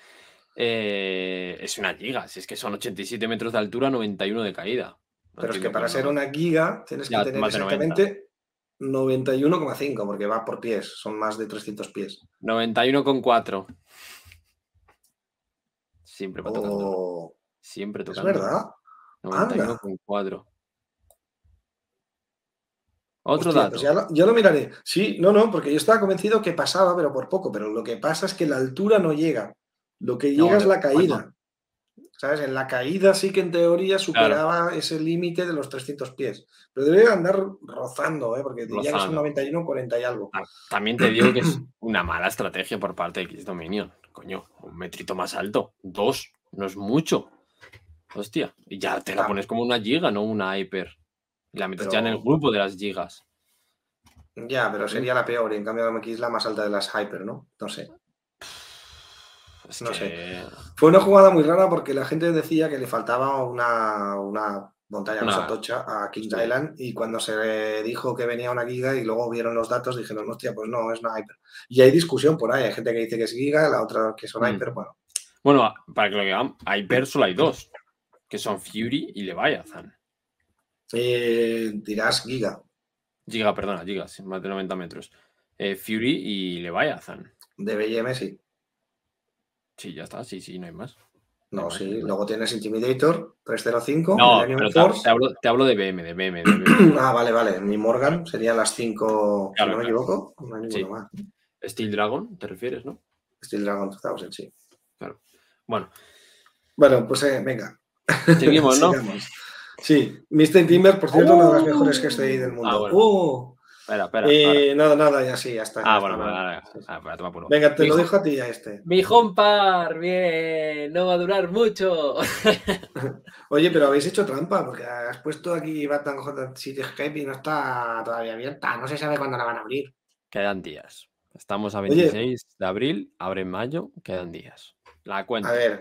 Eh, es una giga, si es que son 87 metros de altura, 91 de caída. No Pero es que para ser una giga tienes Ya, que tener más de 90. exactamente 91,5 porque va por pies, son más de 300 pies. 91,4. Siempre va tocando. Oh, Siempre es tocando. verdad. anda. 91,4. Otro Hostia, dato. pues ya, lo, ya lo miraré. Sí, no, no, porque yo estaba convencido que pasaba, pero por poco. Pero lo que pasa es que la altura no llega. Lo que No, llega es la bueno. caída. ¿Sabes? En la caída sí que en teoría superaba ese límite de los 300 pies. Pero debe andar rozando, ¿eh? porque diría que son Rozando. 91, 40 y algo. Ah, También te digo que es una mala estrategia por parte de X Dominion. Coño, un metrito más alto. Dos, no es mucho. Hostia, y ya te la Ah. pones como una giga, no una hyper. Y la metes ya en el grupo de las gigas. Ya, pero sería la peor. Y en cambio, aquí es la más alta de las Hyper, ¿no? No sé. Es No que Fue una jugada muy rara porque la gente decía que le faltaba una, una montaña más tocha a Kings sí. Island y cuando se dijo que venía una giga y luego vieron los datos dijeron, hostia, pues no, es una hyper. Y hay discusión por ahí, hay gente que dice que es giga, la otra que son Mm. hyper, bueno. Bueno, para que lo vean, hyper solo hay dos. Que son Fury y Leviathan. Eh, dirás giga, Giga, perdona, gigas, más de 90 metros. Eh, Fury y Leviathan. de BM sí. Sí, ya está, sí, sí, no hay más. No, sí. Luego tienes Intimidator 305, No, pero te, Force. te hablo, te hablo de BM, de BM, de BM. Ah, vale, vale. Mi Morgan serían las 5, Claro, si no me claro. equivoco. No hay Sí. más. Steel Dragon, ¿te refieres, no? Steel Dragon 2000, sí. Bueno, Bueno, pues eh, venga. seguimos, ¿no? Sigamos. Sí, Mr. Timber, por cierto, una de las mejores que estoy del mundo. Ah, bueno. ¡Oh! Espera, espera. Eh, nada, nada, ya sí, ya está. Ah, ya bueno, está, vale, vale. vale, vale. Ah, espera, toma por uno. Venga, te Mi lo jo- dejo a ti a este. Mi Hompar, bien, no va a durar mucho. Oye, pero habéis hecho trampa, porque has puesto aquí Batman J Cityscape y no está todavía abierta. No se sabe cuándo la van a abrir. Quedan días. Estamos a Oye. 26 de abril, abre en mayo, quedan días. La cuenta. A ver.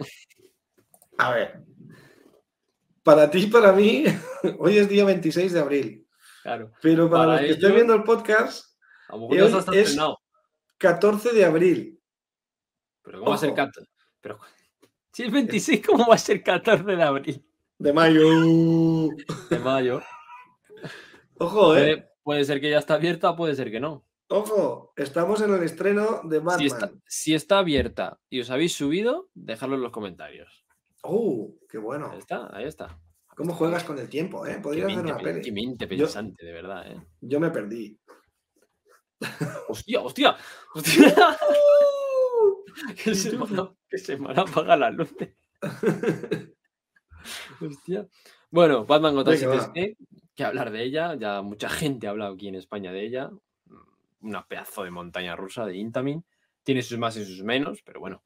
A ver. Para ti y para mí, hoy es día 26 de abril. Claro. Pero para, Para los que ellos- estén viendo el podcast, A lo mejor es- estrenado. 14 de abril. Pero ¿cómo va a ser ojo. 14? Pero si es 26, ¿cómo va a ser 14 de abril? De mayo. De mayo. Ojo, eh. Puede, puede ser que ya está abierta, puede ser que no. Ojo, estamos en el estreno de Batman. Si está, si está abierta y os habéis subido, dejadlo en los comentarios. ¡Oh, qué bueno! Ahí está, ahí está. ¿Cómo juegas con el tiempo, eh? Qué Podría hacer una pe- peli. qué mente Yo- pensante, de verdad, ¿eh? Yo me perdí. ¡Hostia, hostia! ¡Hostia! que, se me, ha- que se me han apagado las luces. Hostia. Bueno, Batman Gotham City que hablar de ella. Ya mucha gente ha hablado aquí en España de ella. Una pedazo de montaña rusa de Intamin. Tiene sus más y sus menos, pero bueno,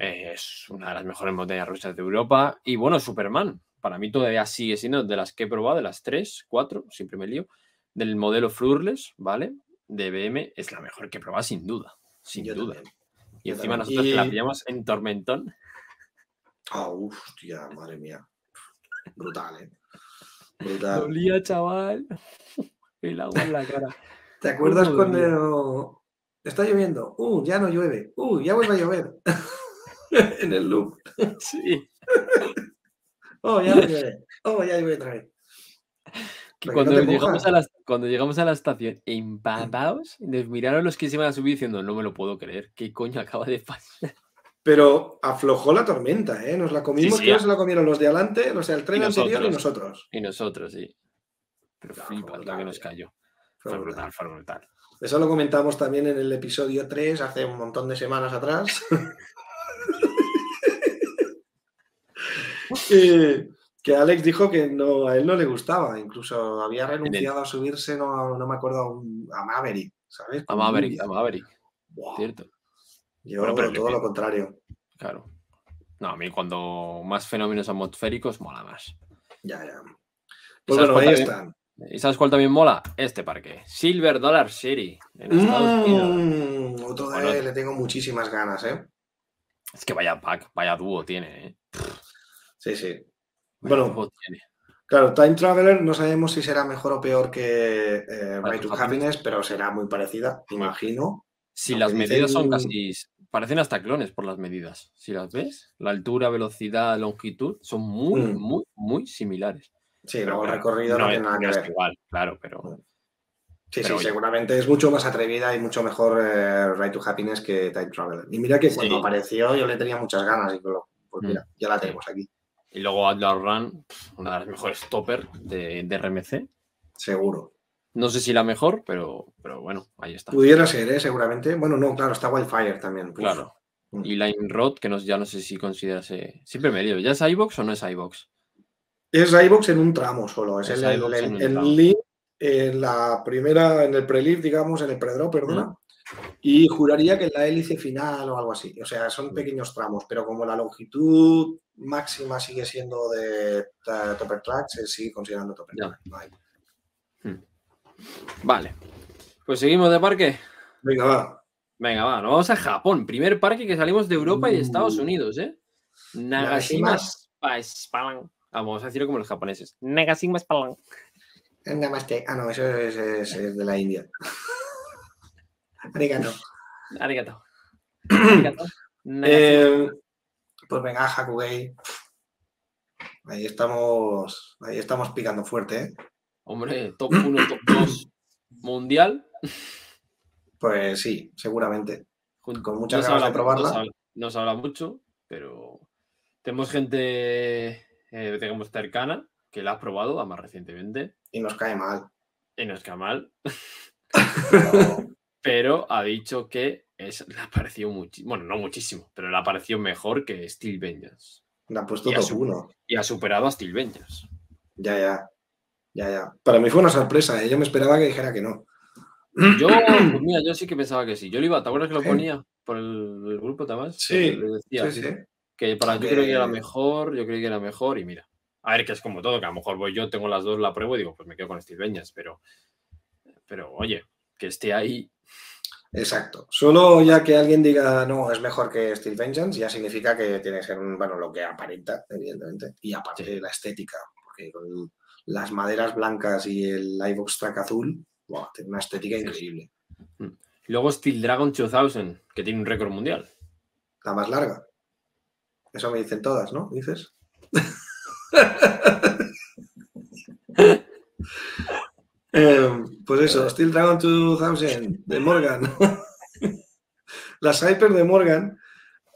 eh, es una de las mejores montañas rusas de Europa. Y bueno, Superman, para mí todavía sigue siendo de las que he probado, de las tres, cuatro, siempre me lío, del modelo Flurless, ¿vale? De BM, es la mejor que he probado sin duda, sin Yo duda. también. Y Yo encima también. nosotros la pillamos en Tormentón. Ah, hostia, madre mía. Brutal, ¿eh? Brutal. Dolía, chaval. El agua en la cara. ¿Te acuerdas ¿Cómo cuando está lloviendo? Uh, ya no llueve. Uh, ya vuelve a llover. en el loop. Sí. Oh, ya no llueve. Oh, ya llueve otra vez. Que cuando, no llegamos a la, cuando llegamos a la estación empapados, nos miraron los que se iban a subir diciendo, no me lo puedo creer, ¿qué coño acaba de pasar? Pero aflojó la tormenta, ¿eh? Nos la comimos, sí, que se la comieron los de adelante, los del tren Y anterior y nosotros. Y nosotros, sí. Pero No, flipas lo brutal, que nos tío. cayó. Fue Fue brutal. brutal, fue brutal. Eso lo comentamos también en el episodio 3, hace un montón de semanas atrás. Que Alex dijo que no, a él no le gustaba, incluso había renunciado a subirse, no, no me acuerdo, a, un- a Maverick, ¿sabes? A Maverick, a Maverick, cierto. Yo Bueno, pero todo lo contrario. Claro. No, a mí cuando más fenómenos atmosféricos mola más. Ya, ya. ¿Y Pues bueno, ahí también- están. ¿Y sabes cuál también mola? Este parque. Silver Dollar City, en Estados Unidos. Mm, otro de Bueno. le tengo muchísimas ganas, ¿eh? Es que vaya pack, vaya dúo tiene, ¿eh? Sí, sí. Bueno. Claro, Time Traveler no sabemos si será mejor o peor que eh, to Happiness, pero será muy parecida, imagino. Si las medidas son casi. Parecen hasta clones por las medidas. Si las ves, la altura, velocidad, longitud son muy, Mm. muy, muy similares. Sí, Pero luego el recorrido no, tiene nada que ver. igual, claro, pero. Sí, pero sí, oye. seguramente es mucho más atrevida y mucho mejor eh, Right to Happiness que Time Traveler. Y mira que cuando Sí. apareció yo le tenía muchas ganas y pues Mm. mira, ya la tenemos aquí, Y luego Atlas Run, una de las mejores topper de, de RMC. seguro. No sé si la mejor, pero, pero bueno, ahí está. Pudiera ser, ¿eh? seguramente. Bueno, no, claro, está Wildfire también. Uf. Claro. Mm. Y Line Rod, que no, ya no sé si considerase. Siempre me lío. ¿Ya es iBox o no es iBox? Es iVox en un tramo solo. Es, Es el, el, en el- el la primera, en el pre-lift, digamos, en el pre-drop, perdona. Y juraría que en la hélice final o algo así. O sea, son Mm. pequeños tramos, pero como la longitud máxima sigue siendo de Topper Track, se sigue considerando Topper. Track. Vale. Vale. Pues seguimos de parque. Venga, va. Venga, va, nos vamos a Japón. Primer parque que salimos de Europa y de Estados Uh. Unidos, ¿eh? Nagashima Spa- Spalan. Vamos a decirlo como los japoneses. Nagashima Spalan. Namaste. Ah, no, eso es, es- es de la India. Arigato. Arigato. Eh, pues venga, Hakugei. Ahí estamos, ahí estamos picando fuerte, ¿eh? Hombre, top 1, top 2 mundial. Pues sí, seguramente. Con muchas no se ganas de probarla. No se, habla, mucho, pero tenemos gente, eh, digamos, cercana que la ha probado, más recientemente, Y nos cae mal. y no es que mal, pero, pero ha dicho que es, le ha parecido muchísimo, bueno, no muchísimo, pero le ha parecido mejor que Steel Vengeance. Le ha puesto Y top su- 1. Y ha superado a Steel Vengeance. Ya, ya. Ya, ya. Para mí fue una sorpresa. ¿eh? Yo me esperaba que dijera que no. Yo, pues mira, yo sí que pensaba que sí. Yo lo iba, ¿te acuerdas que lo ponía por el, el grupo también? Sí, Le decía, Sí, sí. que para yo creo que era mejor, yo creo que era mejor y mira. A ver, que es como todo, que a lo mejor voy yo, tengo las dos, la pruebo y digo, pues me quedo con Steve Beñas, pero, pero oye, que esté ahí, Exacto. Solo ya que alguien diga no, es mejor que Steel Vengeance, ya significa que tiene que ser un, bueno, lo que aparenta, evidentemente. Y aparte Sí. la estética, porque con las maderas blancas y el iVox track azul, buah, tiene una estética Sí. increíble. Luego Steel Dragon 2000, que tiene un récord mundial. La más larga. Eso me dicen todas, ¿no? ¿Dices? Eh, pues eso, Steel Dragon 2000 de Morgan. Las Hyper de Morgan.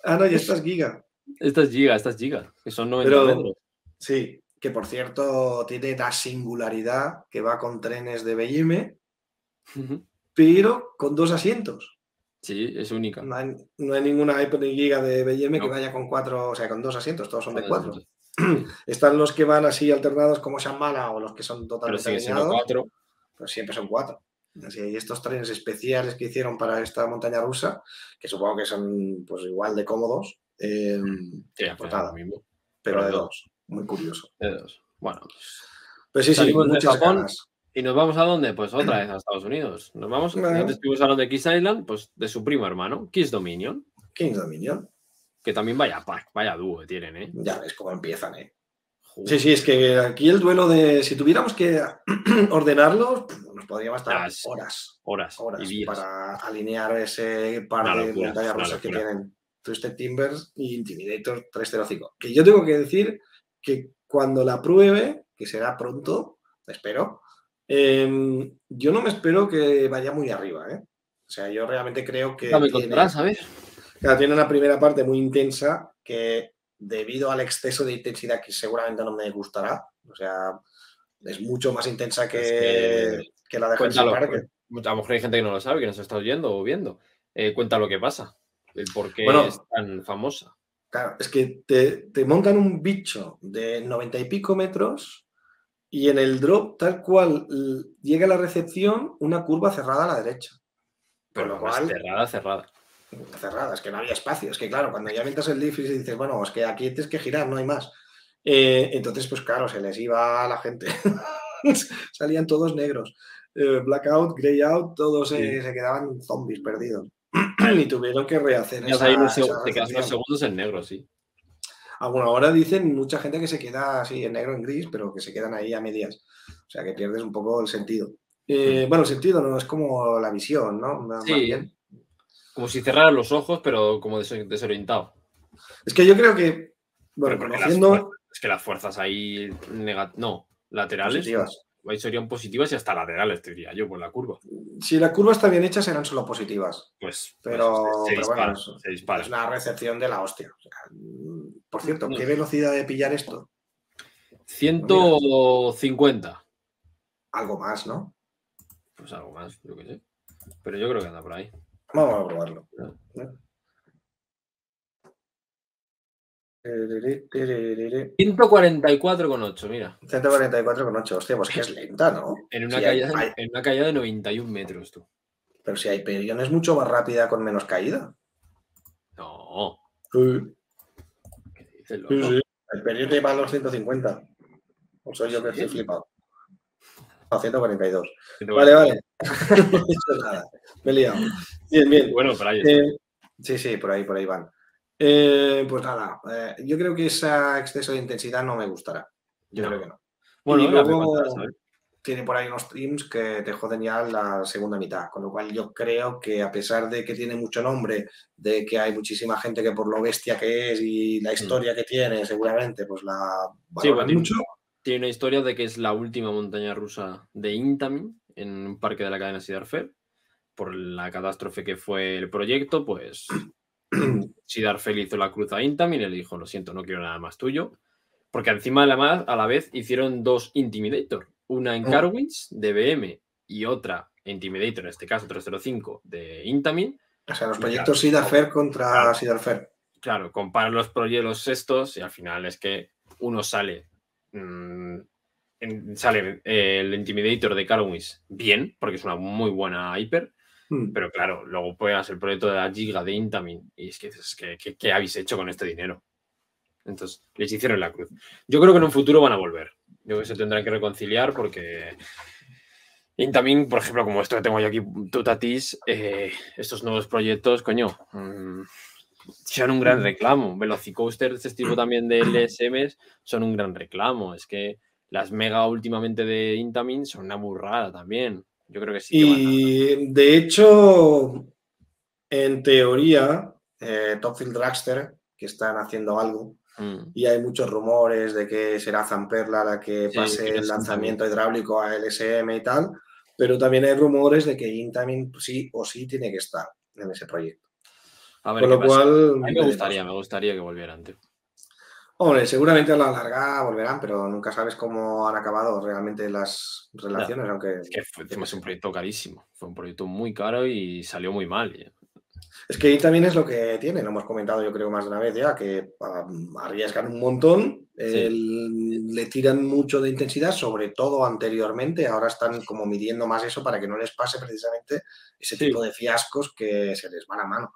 Ah, no, y esta es Giga. Esta es Giga, esta es Giga, que son 90 Pero- metros. Sí, que por cierto tiene la singularidad que va con trenes de BM, pero con dos asientos. Sí, es única. No hay, no hay ninguna Hyper ni Giga de BM que vaya con cuatro, o sea, con dos asientos, todos son de cuatro. Están los que van así alternados como Shambhala o los que son Pero totalmente sigue siendo alineados, cuatro. Pero siempre son cuatro. Así, hay estos trenes especiales que hicieron para esta montaña rusa, que supongo que son pues igual de cómodos, eh, Sí, pues mismo. pero pero de dos. Muy curioso. De dos. Bueno. Pues sí, sí, muchas Japón. ganas. ¿Y nos vamos a dónde? Pues otra vez a Estados Unidos. Nos vamos, Bueno. antes estuvimos hablando de Kiss Island, pues de su primo hermano, Kiss Dominion, Kings Dominion. que también vaya pack, vaya dúo que tienen, ¿eh? Ya ves cómo empiezan, ¿eh? Sí, sí, es que aquí el duelo de. Si tuviéramos que ordenarlos, pues, nos podríamos estar Ya, sí. horas, Horas, horas y días. para alinear ese par Una de locura, montañas rusas que tienen Twisted Timbers y Intimidator 305. Que yo tengo que decir que cuando la pruebe, que será pronto, espero, em, yo no me espero que vaya muy arriba, ¿eh? O sea, yo realmente creo que. Ya me tiene- a ver. Claro, tiene una primera parte muy intensa que debido al exceso de intensidad que seguramente no me gustará, o sea, es mucho más intensa que, Es que la de Cuéntalo. Hershey Park. A lo mejor hay gente que no lo sabe, que nos está oyendo o viendo. Eh, cuenta lo que pasa. El por qué Bueno. es tan famosa. Claro, es que te, te montan un bicho de 90 y pico metros y en el drop, tal cual llega a la recepción, una curva cerrada a la derecha. Pero lo cual, cerrada, cerrada. Cerrada, es que no había espacio. Es que claro, cuando ya metas el lift y dices, bueno, es que aquí tienes que girar, no hay más. Eh, entonces, pues claro, se les iba a la gente. Salían todos negros. Eh, blackout, grey out, todos eh, Sí. se quedaban zombies perdidos. y tuvieron que rehacer esa, unos seg- segundos en negro, sí. Alguna hora dicen mucha gente que se queda así en negro, en gris, pero que se quedan ahí a medias. O sea, que pierdes un poco el sentido. Eh, bueno, el sentido no es como la visión, ¿no? Más Mm. Sí. bien. Como si cerraran los ojos, pero como des- desorientado. Es que yo creo que, bueno, Pero las conociendo fuer- es que las fuerzas ahí no, laterales positivas. ahí serían positivas y hasta laterales, te diría yo, por la curva. Si la curva está bien hecha, serán solo positivas. Pues, Pero, pues, se, pero dispara, bueno, es, se dispara. es una recepción de la hostia. O sea, mm, por cierto, No. ¿qué velocidad de pillar esto? 150. Algo más, ¿no? Pues algo más, yo qué sé. Pero yo creo que anda por ahí. Vamos a probarlo. Ya. Tereré, tereré. 144,8, mira. 144,8. Hostia, pues que es lenta, ¿no? En una, Sí, caída, hay- en una caída de 91 metros, tú. Pero si Hyperion es mucho más rápida con menos caída. No. Sí, ¿Qué dices, sí, loco? sí. Hyperion te va a los 150. O soy yo que ¿Sí? estoy flipado. A 142. 140. Vale, vale. No he dicho nada. Me he liado. Bien, bien. Bueno, pero ahí. Eh, sí, sí, por ahí, por ahí van. Eh, pues nada, eh, yo creo que ese exceso de intensidad no me gustará. Yo No. creo que no. bueno, y luego-. Tiene por ahí unos streams que te joden ya la segunda mitad, con lo cual yo creo que a pesar de que tiene mucho nombre, de que hay muchísima gente que por lo bestia que es y la historia que tiene, seguramente, pues la Mm. Sí, tiene- mucho. Tiene una historia de que es la última montaña rusa de Intamin en un parque de la cadena Cedar Fair. Por la catástrofe que fue el proyecto, pues Sidar Fair hizo la cruz a Intamin y le dijo, lo siento, no quiero nada más tuyo. Porque encima a la, ma- a la vez hicieron dos Intimidator. Una en. Carwins de BM y otra Intimidator, en este caso 305, de Intamin. O sea, los proyectos claro, Sidar Fair contra claro. Sidar Fair. Claro, comparan los proyectos estos y al final es que uno sale. Mm, sale eh, el Intimidator de Carwins bien, porque es una muy buena hyper, Hmm. pero claro, luego puedas el proyecto de la Giga de Intamin y es que dices, ¿qué, qué, qué habéis hecho con este dinero? Entonces, les hicieron la cruz. Yo creo que en un futuro van a volver. Yo creo que se tendrán que reconciliar porque Intamin, por ejemplo, como esto que tengo yo aquí, Tutatis, eh, estos nuevos proyectos, coño, mm, son un gran reclamo. Velocicoaster, este tipo también de LSMs, son un gran reclamo. Es que las mega últimamente de Intamin son una burrada también. Yo creo que sí. que van a- Y de hecho, en teoría, eh, Topfield Dragster, que están haciendo algo, Mm. y hay muchos rumores de que será Zamperla la que pase el lanzamiento hidráulico a LSM y tal, pero también hay rumores de que Intamin sí o sí tiene que estar en ese proyecto. A ver Con lo cual, A mí me gustaría, me gustaría que volvieran. tío. Hombre, seguramente a la larga volverán, pero nunca sabes cómo han acabado realmente las relaciones, aunque Es que fue es un proyecto carísimo. Fue un proyecto muy caro y salió muy mal. y- Es que ahí también es lo que tiene, lo hemos comentado yo creo más de una vez ya, que arriesgan un montón, le tiran mucho de intensidad, sobre todo anteriormente, ahora están como midiendo más eso para que no les pase precisamente ese tipo de fiascos que se les va la mano,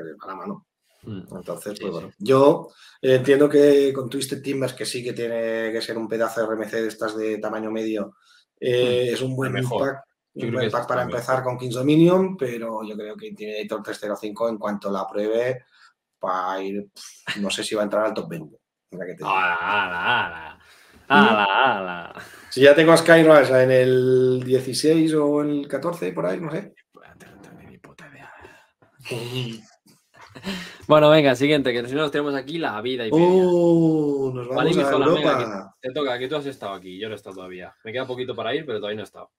se les va la mano. Mm. Entonces, pues bueno, yo entiendo que con Twisted Timbers, que sí que tiene que ser un pedazo de RMC de estas de tamaño medio, eh, mm. es un buen pack, un buen pack para empezar con Kings Dominion, pero yo creo que Intimidator 305 en cuanto la pruebe va a ir, no sé si va a entrar al top 20. ¡Hala, hala, Si ya tengo a Skyrush en el 16 o el 14, por ahí, no sé. Bueno, venga, siguiente, que si no nos tenemos aquí la vida y ¡Oh! Nos vamos a Europa. te toca, que tú has estado aquí, yo no he estado todavía. Me queda poquito para ir, pero todavía no he estado.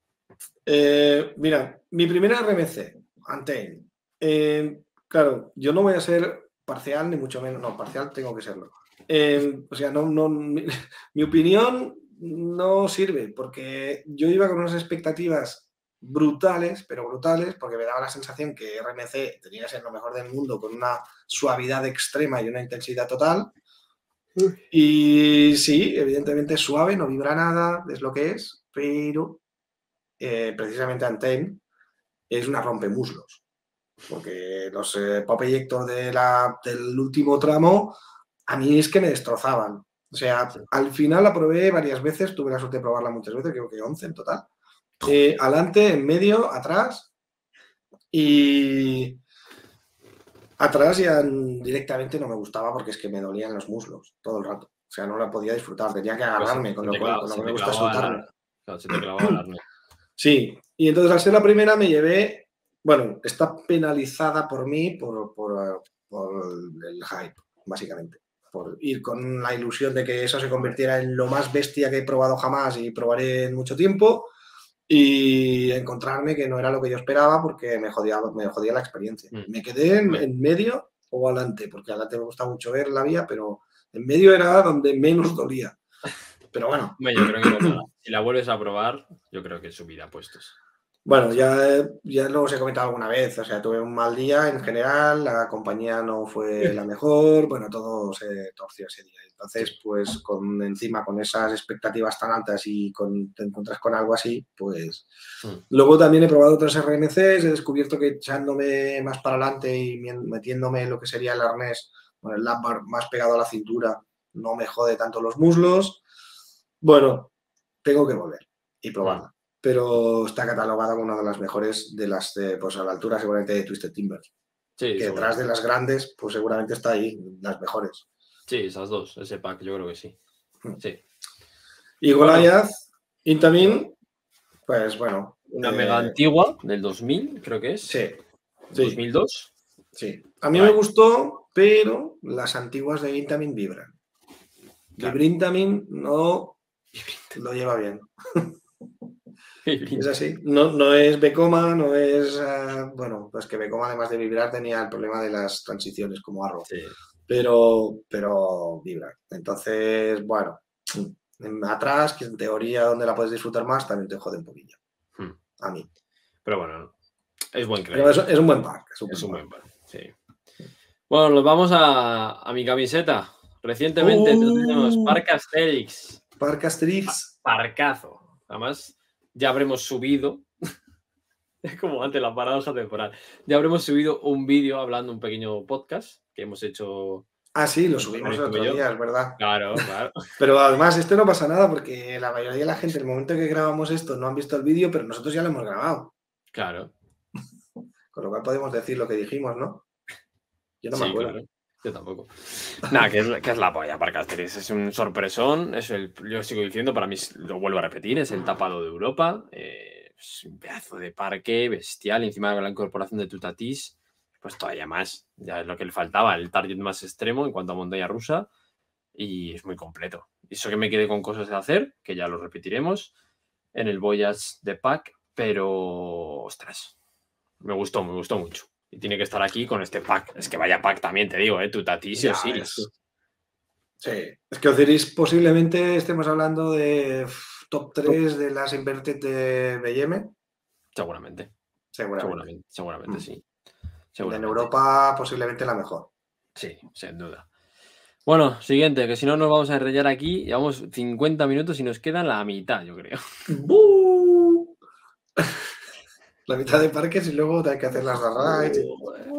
Eh, mira, mi primera RMC, Antenne. Eh, claro, yo no voy a ser parcial, ni mucho menos. No, parcial tengo que serlo. Eh, o sea, no, no, mi, mi, opinión no sirve, porque yo iba con unas expectativas brutales, pero brutales, porque me daba la sensación que RMC tenía que ser lo mejor del mundo con una suavidad extrema y una intensidad total. Y sí, evidentemente es suave, no vibra nada, es lo que es, pero eh, precisamente Antenne es una rompemuslos. Porque los eh, pop de la, del último tramo a mí es que me destrozaban. O sea, al final la probé varias veces, tuve la suerte de probarla muchas veces, creo que 11 en total. Eh, adelante, en medio, atrás. Y atrás ya directamente no me gustaba porque es que me dolían los muslos todo el rato. O sea, no la podía disfrutar, tenía que pues agarrarme, con lo cual no me gusta soltarme. sí, y entonces al ser la primera me llevé, bueno, está penalizada por mí por, por, por el hype, básicamente. Por ir con la ilusión de que eso se convirtiera en lo más bestia que he probado jamás y probaré en mucho tiempo y encontrarme que no era lo que yo esperaba porque me jodía, me jodía la experiencia. Mm. Me quedé en, medio o adelante, porque adelante me gusta mucho ver la vía, pero en medio era donde menos dolía. Pero bueno. yo creo que si la vuelves a probar, yo creo que subirá puestos. Bueno, ya, ya lo os he comentado alguna vez, o sea, tuve un mal día en general, la compañía no fue la mejor, bueno, todo se torció ese día. Entonces, pues con encima con esas expectativas tan altas y con, te encuentras con algo así, pues... Hmm. Luego también he probado otras RNCs, he descubierto que echándome más para adelante y metiéndome en lo que sería el arnés, bueno, el lap más pegado a la cintura, no me jode tanto los muslos. Bueno, tengo que volver y probarla pero está catalogada como una de las mejores de las, pues a la altura seguramente de Twisted Timbers. que detrás de las grandes, pues seguramente está ahí, las mejores. Sí, esas dos, ese pack, yo creo que sí. Hmm. Sí. Y Goliath, Intamin, pues bueno. Una eh, mega antigua del 2000, creo que es. Sí. 2002. Sí. A mí me gustó, pero las antiguas de Intamin vibran. Claro. Intamin no lo lleva bien. Es así. No, no es Becoma, no es. Ah, bueno, pues que Becoma, además de vibrar, tenía el problema de las transiciones como arroz. Pero, pero vibra. Entonces, bueno, atrás, que en teoría donde la puedes disfrutar más, también te jode un poquillo. Hmm. A mí. Pero bueno, es buen es, un buen pack. Es un, buen, pack. Sí. Bueno, nos vamos a, mi camiseta. Recientemente tenemos uh. Park Asterix. Park Asterix. Parcazo. Además, ya habremos subido, es como antes la paradoja temporal, ya habremos subido un vídeo hablando, un pequeño podcast que hemos hecho. Ah, sí, lo subimos el otro día, es verdad. Claro, claro. Pero además, esto no pasa nada porque la mayoría de la gente, el momento que grabamos esto, no han visto el vídeo, pero nosotros ya lo hemos grabado. Claro. Con lo cual podemos decir lo que dijimos, ¿no? Yo no me acuerdo. Yo tampoco. Nada, que es, que es la polla para Cáceres. Es un sorpresón. Es el, yo sigo diciendo, para mí, lo vuelvo a repetir, es el tapado de Europa. Eh, es un pedazo de parque bestial. Encima de la incorporación de Tutatis, pues todavía más. Ya es lo que le faltaba, el target más extremo en cuanto a montaña rusa. Y es muy completo. Eso que me quede con cosas de hacer, que ya lo repetiremos en el Voyage de Pack, pero ostras, me gustó, me gustó mucho y tiene que estar aquí con este pack. Es que vaya pack también, te digo, ¿eh? Tu Tatis y Osiris. Sí, es que Osiris posiblemente estemos hablando de top 3 de las inverted de BM. Seguramente. Seguramente. Seguramente, mm. sí. En. Europa posiblemente la mejor. Sí, sin duda. Bueno, siguiente, que si no nos vamos a enrollar aquí. Llevamos 50 minutos y nos queda la mitad, yo creo. La mitad de parques y luego hay que hacer las rides.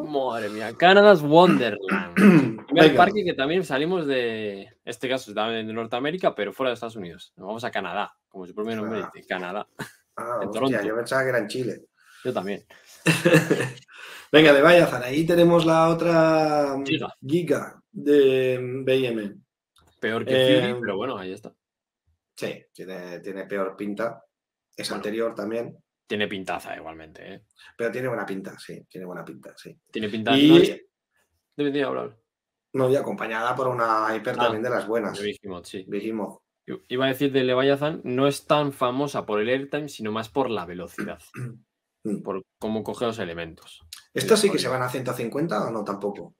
Madre mía, Canada's Wonderland. Primer parque que también salimos de, este caso es también de Norteamérica, pero fuera de Estados Unidos. Nos vamos a Canadá, como su propio nombre Ah. dice, Canadá. Ah, En hostia, Toronto. yo pensaba que era en Chile. Yo también. Venga, de Bayazan, ahí tenemos la otra mm, Giga. giga de BM. Peor que Eh, Fury, pero bueno, ahí está. Sí, tiene, tiene peor pinta. Es Bueno. anterior también, Tiene pintaza igualmente, ¿eh? pero tiene buena pinta, sí, tiene buena pinta, sí. Tiene pinta. Y- No, hablar. No, y acompañada por una hiper Ah, también de las buenas. de sí. Dijimos. I- Iba a decir de Leviathan, no es tan famosa por el airtime, sino más por la velocidad, Mm. por cómo coge los elementos. ¿Estos sí que se van a 150 o no tampoco?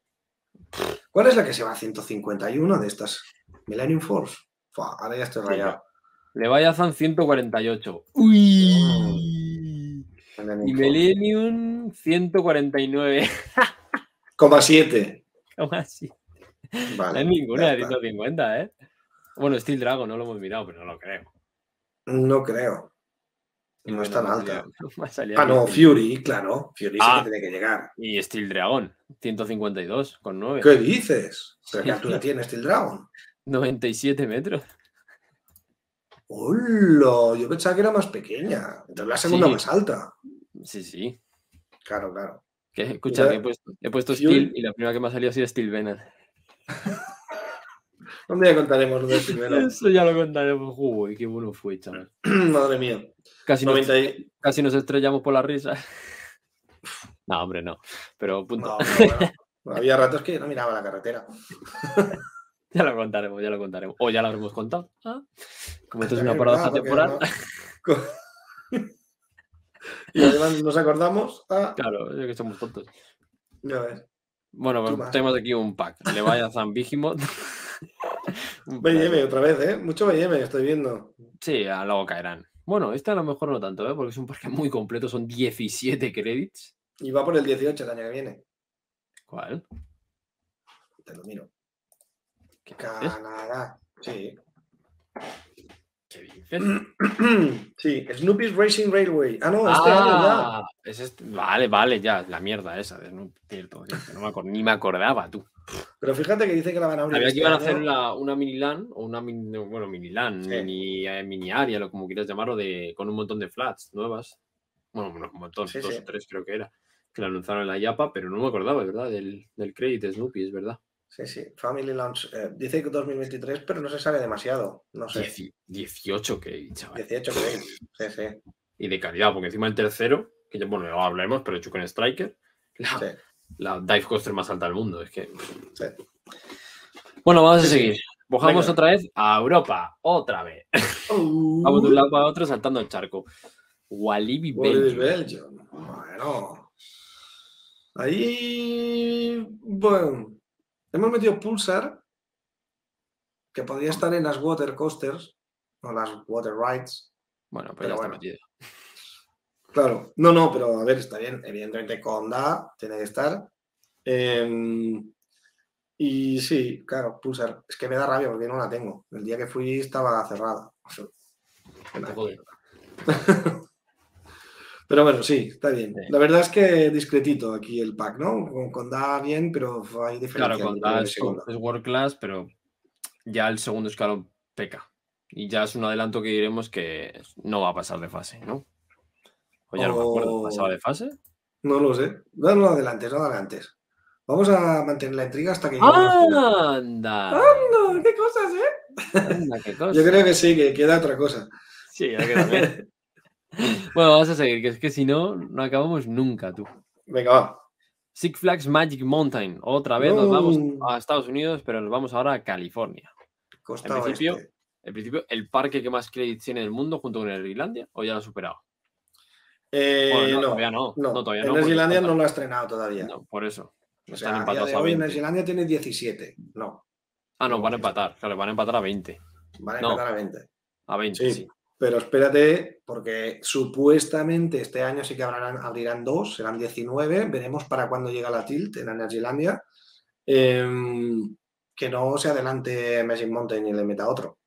¿Cuál es la que se va a 151 de estas? Millennium Force. Fua, ahora ya estoy rayado. Leviathan 148. ¡Uy! Y. Millennium 149. Coma 7. ¿Cómo así? No Vale. ninguna de está. 150, ¿eh? Bueno, Steel Dragon no lo hemos mirado, pero no lo creo. No creo. No Bueno, es tan alta. salido- Ah, no, Fury, claro. Fury sí Ah. que tiene que llegar. Y Steel Dragon, 152 con 9. ¿Qué dices? ¿Pero qué altura tiene Steel Dragon? 97 metros. ¡Hola! Yo pensaba que era más pequeña. Entonces la segunda Sí. más alta. Sí, sí. Claro, claro. Que, escucha, Ya- he puesto, he puesto Steel y la primera que me ha salido ha sido Steel Venom. Un día contaremos lo del primero. Eso ya lo contaremos. Uy, qué bueno fue, chaval. Madre mía. Casi nos, 90 y... casi nos estrellamos por la risa. No, hombre, no. Pero punto. No, pero bueno. Había ratos que no miraba la carretera. Ya lo contaremos, ya lo contaremos. O ya lo habremos contado. Ah, Como esto es una porque temporal. no- y además nos acordamos. Ah, Claro, es que somos tontos. ya ves. Bueno, pues tenemos aquí un pack. Le vaya. Un BM otra vez, ¿eh? Mucho BM estoy viendo. Sí, a luego caerán. Bueno, este a lo mejor no tanto, ¿eh? porque es un parque muy completo, son 17 créditos. Y va por el 18 el año que viene. ¿Cuál? Te lo miro. ¿Qué? Canadá. Sí. ¿Qué dices? sí, Snoopy's Racing Railway. Ah, no, este año ya. Ah, es este- Vale, vale, ya, la mierda esa. de Snoop, cierto, cierto, no me acor- ni me acordaba, tú. Pero fíjate que dice que la van a abrir. Sabía que este iban a hacer la- una mini LAN, o una mini, bueno, mini LAN, Sí. mini, eh, mini área, lo como quieras llamarlo, de, con un montón de flats nuevas. Bueno, no, un montón, Sí, dos sí. o tres creo que era. Que la lanzaron en la Yapa, pero no me acordaba, ¿verdad? Del, del crédito de Snoopy, es verdad. Sí, sí. Family Launch. eh, dice que 2023, pero no se sabe demasiado. No sé. Dieci- 18 créditos, chaval. 18 creo. Sí, sí. Y de calidad, porque encima el tercero, que ya, bueno, ya hablaremos, pero Chucken Striker, la, sí, la dive coaster más alta del mundo. Es que. sí. Bueno, vamos a seguir. Bajamos Venga. otra vez a Europa, otra vez. Vamos de un lado para otro saltando el charco. Walibi Belgium. Belgium? Bueno. Ahí. Bueno. Hemos metido Pulsar. Que podría estar en las Water Coasters. O las Water Rides. Bueno, Pero pero, ya está bueno. metido. Claro. No, no, pero a ver, está bien. Evidentemente Conda tiene que estar. Em, y sí, claro, Pulsar. Es que me da rabia porque no la tengo. El día que fui estaba cerrada. Pero bueno, sí, está bien. Sí. La verdad es que discretito aquí el pack, ¿no? Con, con Da bien, pero hay diferencia. Claro, con y es, es World Class, pero ya el segundo escalón peca. Y ya es un adelanto que diremos que no va a pasar de fase, ¿no? O ya no me acuerdo, O- ¿pasaba de fase? No lo sé. No, no adelantes, no adelantes. Vamos a mantener la intriga hasta que final. ¡Anda! ¡Anda! ¡Qué cosas, eh! ¡Anda, qué cosa! Yo creo que sí, que queda otra cosa. Sí, ya que también. bueno, vamos a seguir, que es que si no, no acabamos nunca, tú. Venga, va. Six Flags Magic Mountain. Otra vez nos vamos a Estados Unidos, pero nos vamos ahora a California. Costa En principio, oeste. En principio, el parque que más créditos tiene del mundo junto con el Irlandia, ¿o ya lo ha superado? Eh, Bueno, no, no, todavía no. no. No, todavía en no, lo ha estrenado todavía. No, por eso. O sea, empatados a hoy en 20. Nueva Zelanda tiene 17. No, Ah, no, van a empatar. Claro, van a empatar a 20. van a empatar a 20. A 20, Sí. sí. Pero espérate, porque supuestamente este año sí que abrirán dos, serán 19. Veremos para cuándo llega la Tilt en Energylandia. Em, que no se adelante Magic Mountain y le meta otro.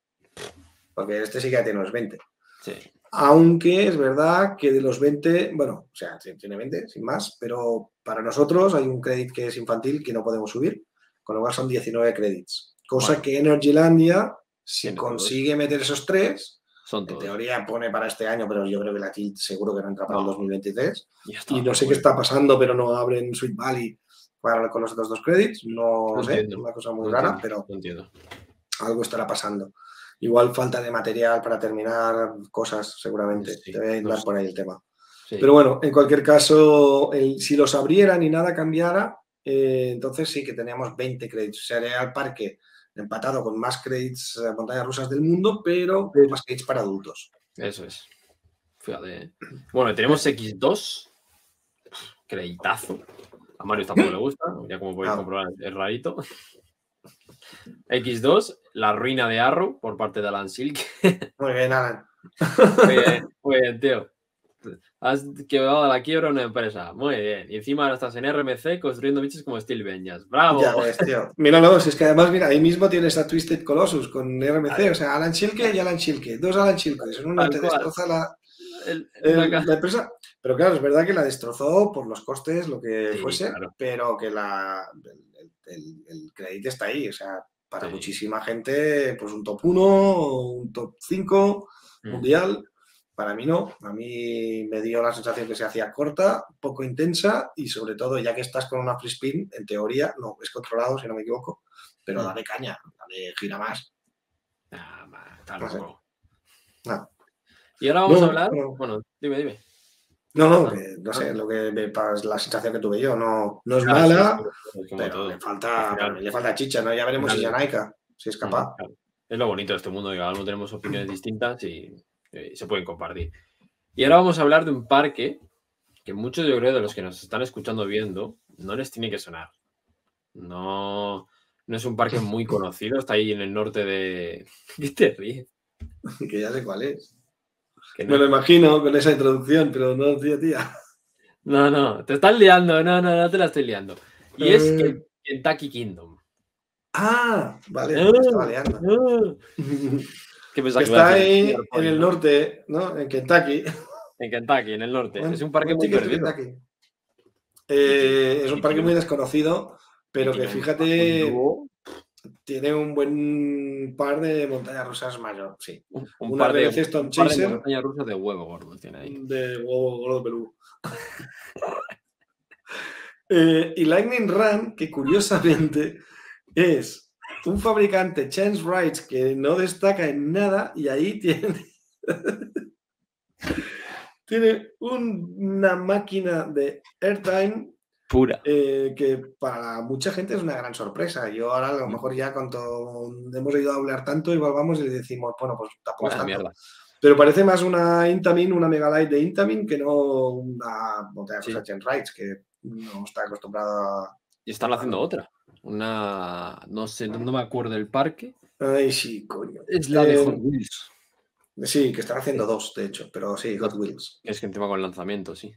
Porque este sí que tiene los 20. Sí. Aunque es verdad que de los 20, bueno, o sea, tiene 20, sin más, pero para nosotros hay un crédito que es infantil que no podemos subir, con lo cual son 19 créditos. Cosa que Energylandia, si consigue meter esos tres, son en teoría pone para este año, pero yo creo que la Tilt seguro que no entra para el 2023. Y no sé qué está pasando, pero no abren Sweet Valley para, con los otros dos créditos. No, sé, es una cosa muy rara, pero algo estará pasando. Igual falta de material para terminar cosas, seguramente. Te voy a por ahí el tema. Pero bueno, en cualquier caso, si los abrieran y nada cambiara, eh, entonces sí que teníamos 20 créditos. Sería el parque empatado con más créditos de montañas rusas del mundo, pero más créditos para adultos. Eso es. Fíjate. Bueno, tenemos X2, creditazo. A Mario tampoco le gusta, ya como podéis comprobar, es rarito. X2, La ruina de Arrow por parte de Alan Silk. Muy bien, Alan. Muy bien, muy bien, tío. Has quedado a la quiebra una empresa. Muy bien. Y encima ahora estás en RMC construyendo bichos como Steel Vengeance. ¡Bravo! Ya ves, tío. Si es que además, mira, ahí mismo tienes a Twisted Colossus con RMC. O sea, Alan Chilke y Alan Chilke. Dos Alan Chilke. Uno te destroza la, la, empresa. Pero claro, es verdad que la destrozó por los costes, lo que fuese, pero que la, el, crédito está ahí. O sea, para muchísima gente, pues un top 1, un top 5 mm. Para mí no, a mí me dio la sensación que se hacía corta, poco intensa y sobre todo ya que estás con una free spin, en teoría, no, es controlado si no me equivoco, pero mm. dale caña, dale gira más. Ah, Y ahora vamos a hablar, bueno, dime, dime. No, no, no sé, lo que la sensación que tuve yo, no, no es mala, pero le falta, le falta chicha, ¿no? Ya veremos si Janaika, si es capaz. Es lo bonito de este mundo, cada tenemos opiniones distintas y eh, se pueden compartir. Y ahora vamos a hablar de un parque que muchos, yo creo, de los que nos están escuchando viendo, no les tiene que sonar. No, no es un parque muy conocido, está ahí en el norte de. ¿Qué te ríes? Que ya sé cuál es. Me lo imagino con esa introducción, pero no, tía, tía. No, no, te estás liando, no, no, no te la estoy liando. Y es eh. Kentucky Kingdom. Ah, vale, me ah, estaba liando. Ah. Está ahí en el norte, ¿no? En Kentucky. En Kentucky, en el norte. es un parque muy perdido. Eh, es un parque muy desconocido, pero que fíjate, tiene un buen par de montañas rusas mayor, sí. Un, par de, Stone Chaser. montañas rusas de huevo gordo tiene ahí. De huevo gordo peludo. Eh, y Lightning Run, que curiosamente es un fabricante, Chance Rights, que no destaca en nada y ahí tiene, tiene una máquina de airtime pura. Eh, que para mucha gente es una gran sorpresa. Yo ahora a lo mejor ya cuando hemos ido a hablar tanto, igual vamos y le decimos, bueno, pues tampoco es tanto. Pero parece más una Intamin, una Megalight de Intamin que no una sí. Chance Rights, que no está acostumbrada. Y están haciendo otra una, no sé, no me acuerdo del parque. Ay, sí, coño. Es la de Hot Wheels. Sí, que están haciendo dos, de hecho, pero sí, Hot Wheels. Es que encima con el lanzamiento, sí.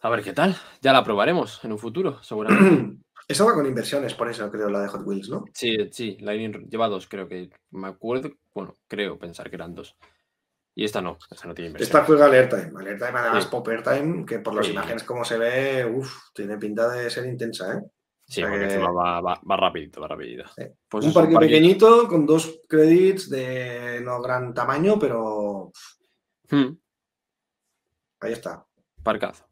A ver qué tal. Ya la probaremos en un futuro, seguramente. Esa va con inversiones, por eso creo la de Hot Wheels, ¿no? Sí, sí, Lightning lleva dos, creo que. Me acuerdo, bueno, creo pensar que eran dos. Y esta no, esta no tiene inversiones. Esta juega Alertime. Alertime, además, sí. Pop Airtime, que por las imágenes como se ve, uff, tiene pinta de ser intensa, ¿eh? Sí, porque encima va, va, va, rapidito, va rapidito. Pues un, parque pequeñito con dos créditos de no gran tamaño, pero hmm. ahí está. Parcazo.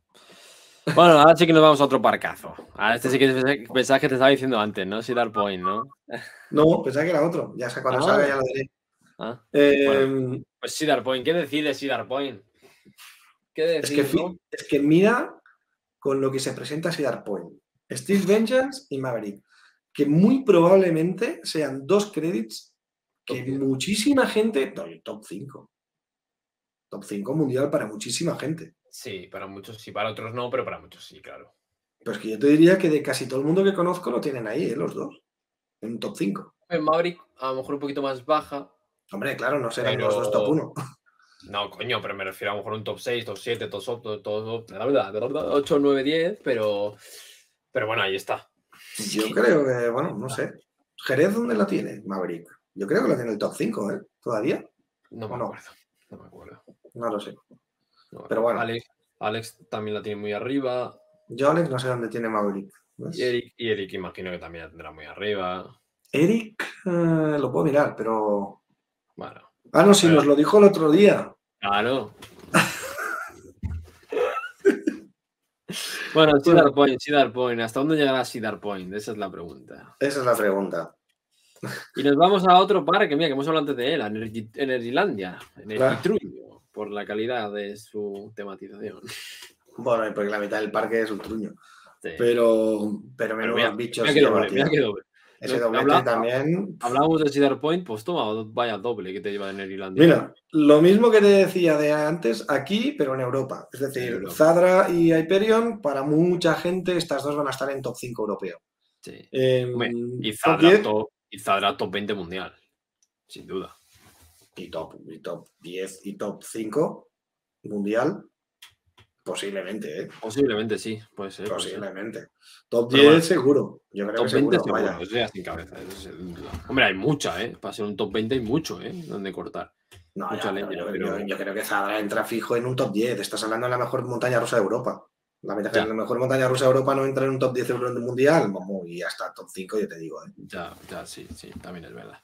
Bueno, ahora sí que nos vamos a otro parcazo. Ahora este sí que pensaba que te estaba diciendo antes, ¿no? Cedar Point, ¿no? No, pensaba que era otro. Ya sé cuando ah. salga ya lo diré. Ah, eh, pues Cedar Point, ¿qué decide Cedar Point? ¿Qué decide, es, que, es que mira con lo que se presenta Cedar Point. Steel Vengeance y Maverick, que muy probablemente sean dos créditos que muchísima gente, top 5. Top 5 mundial para muchísima gente. Sí, para muchos sí, para otros no, pero para muchos sí, claro. Pues que yo te diría que de casi todo el mundo que conozco lo tienen ahí, ¿eh? los dos, en un top 5. En Maverick, a lo mejor un poquito más baja, Hombre, claro, no serán los dos top 1. No, coño, pero me refiero a lo mejor un top 6, top 7, top 8, top, la verdad, 8, 9, 10, pero, pero bueno, ahí está. Yo creo que, bueno, no sé. ¿Jerez dónde la tiene, Maverick? Yo creo que la tiene el top 5, ¿eh? ¿Todavía? No me no? acuerdo. No me acuerdo. No lo sé. No Pero bueno. Alex, Alex también la tiene muy arriba. Yo, Alex, no sé dónde tiene Maverick. ¿ves? Y Eric, y Eric imagino que también la tendrá muy arriba. Eric, eh, lo puedo mirar, pero. Bueno, Ah, no, Pero- nos lo dijo el otro día. claro. bueno, Cedar Point, Cedar Point. ¿Hasta dónde llegará Cedar Point? Esa es la pregunta. Esa es la pregunta. Y nos vamos a otro parque, mira, que hemos hablado antes de él, a Energy, Energylandia, Energitruño, por la calidad de su tematización. Bueno, porque la mitad del parque es un truño. Sí. Pero, pero mira, bichos. mira qué lleva, doble, tío. mira qué doble. Ese No, doblete habla- también. Hablábamos de Cedar Point, pues toma, vaya doble que te lleva en Energylandia. Mira, lo mismo que te decía de antes, aquí, pero en Europa. Es decir, Europa. Zadra y Hyperion, para mucha gente, estas dos van a estar en top 5 europeo. Sí. En Hombre, Y top Zadra, 10 top, y Zadra top 20 mundial, sin duda. y top, y top 10 y top 5 mundial, posiblemente, ¿eh? Posiblemente sí, puede ser. puede ser. Posiblemente. Top Pero 10 bueno, seguro. Yo creo Top que 20 seguro. seguro, vaya. sin cabeza. sin duda. Hombre, hay mucha, ¿eh? Para ser un top 20 hay mucho, ¿eh? Donde cortar. No, mucha ya, leña, yo, pero- yo- yo creo que Zadra entra fijo en un top 10. Estás hablando de la mejor montaña rusa de Europa. La, meta- Ya. la mejor montaña rusa de Europa no entra en un top 10 euro del mundial. Vamos, y hasta top 5, yo te digo. ¿eh? Ya, ya, sí, sí, también es verdad.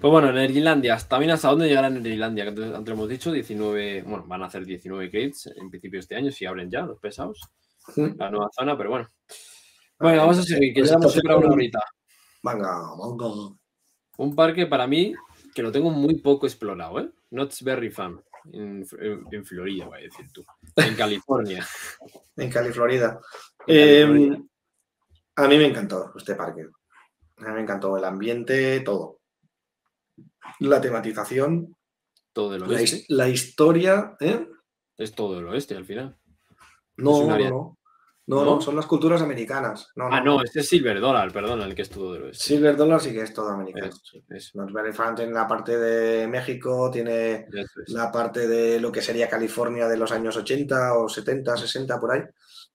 Pues bueno, Energylandia, también hasta dónde llegará Energylandia, que antes, antes hemos dicho, 19, bueno, van a hacer 19 gates en principio este año, si abren ya los pesados, la nueva zona, pero bueno. Bueno, vamos a seguir, que Pues ya hemos superado una un- horita. Venga, venga. Un parque para mí que lo tengo muy poco explorado, ¿eh? Knott's Berry Farm, en, en- en Florida, voy a decir tú, en California. En Cali, Florida. California. a mí me encantó este parque. A mí me encantó el ambiente, todo. La tematización, Todo la, oeste. la historia. ¿eh? Es todo del oeste al final. No, no, área- no. No, ¿No? son las culturas americanas. No, Ah, no, este es Silver Dollar, perdona, el que es todo del oeste. Silver Dollar sí que es todo americano. Es- sí. es- tiene la parte de México, tiene es. la parte de lo que sería California de los años 80 o 70, 60 por ahí.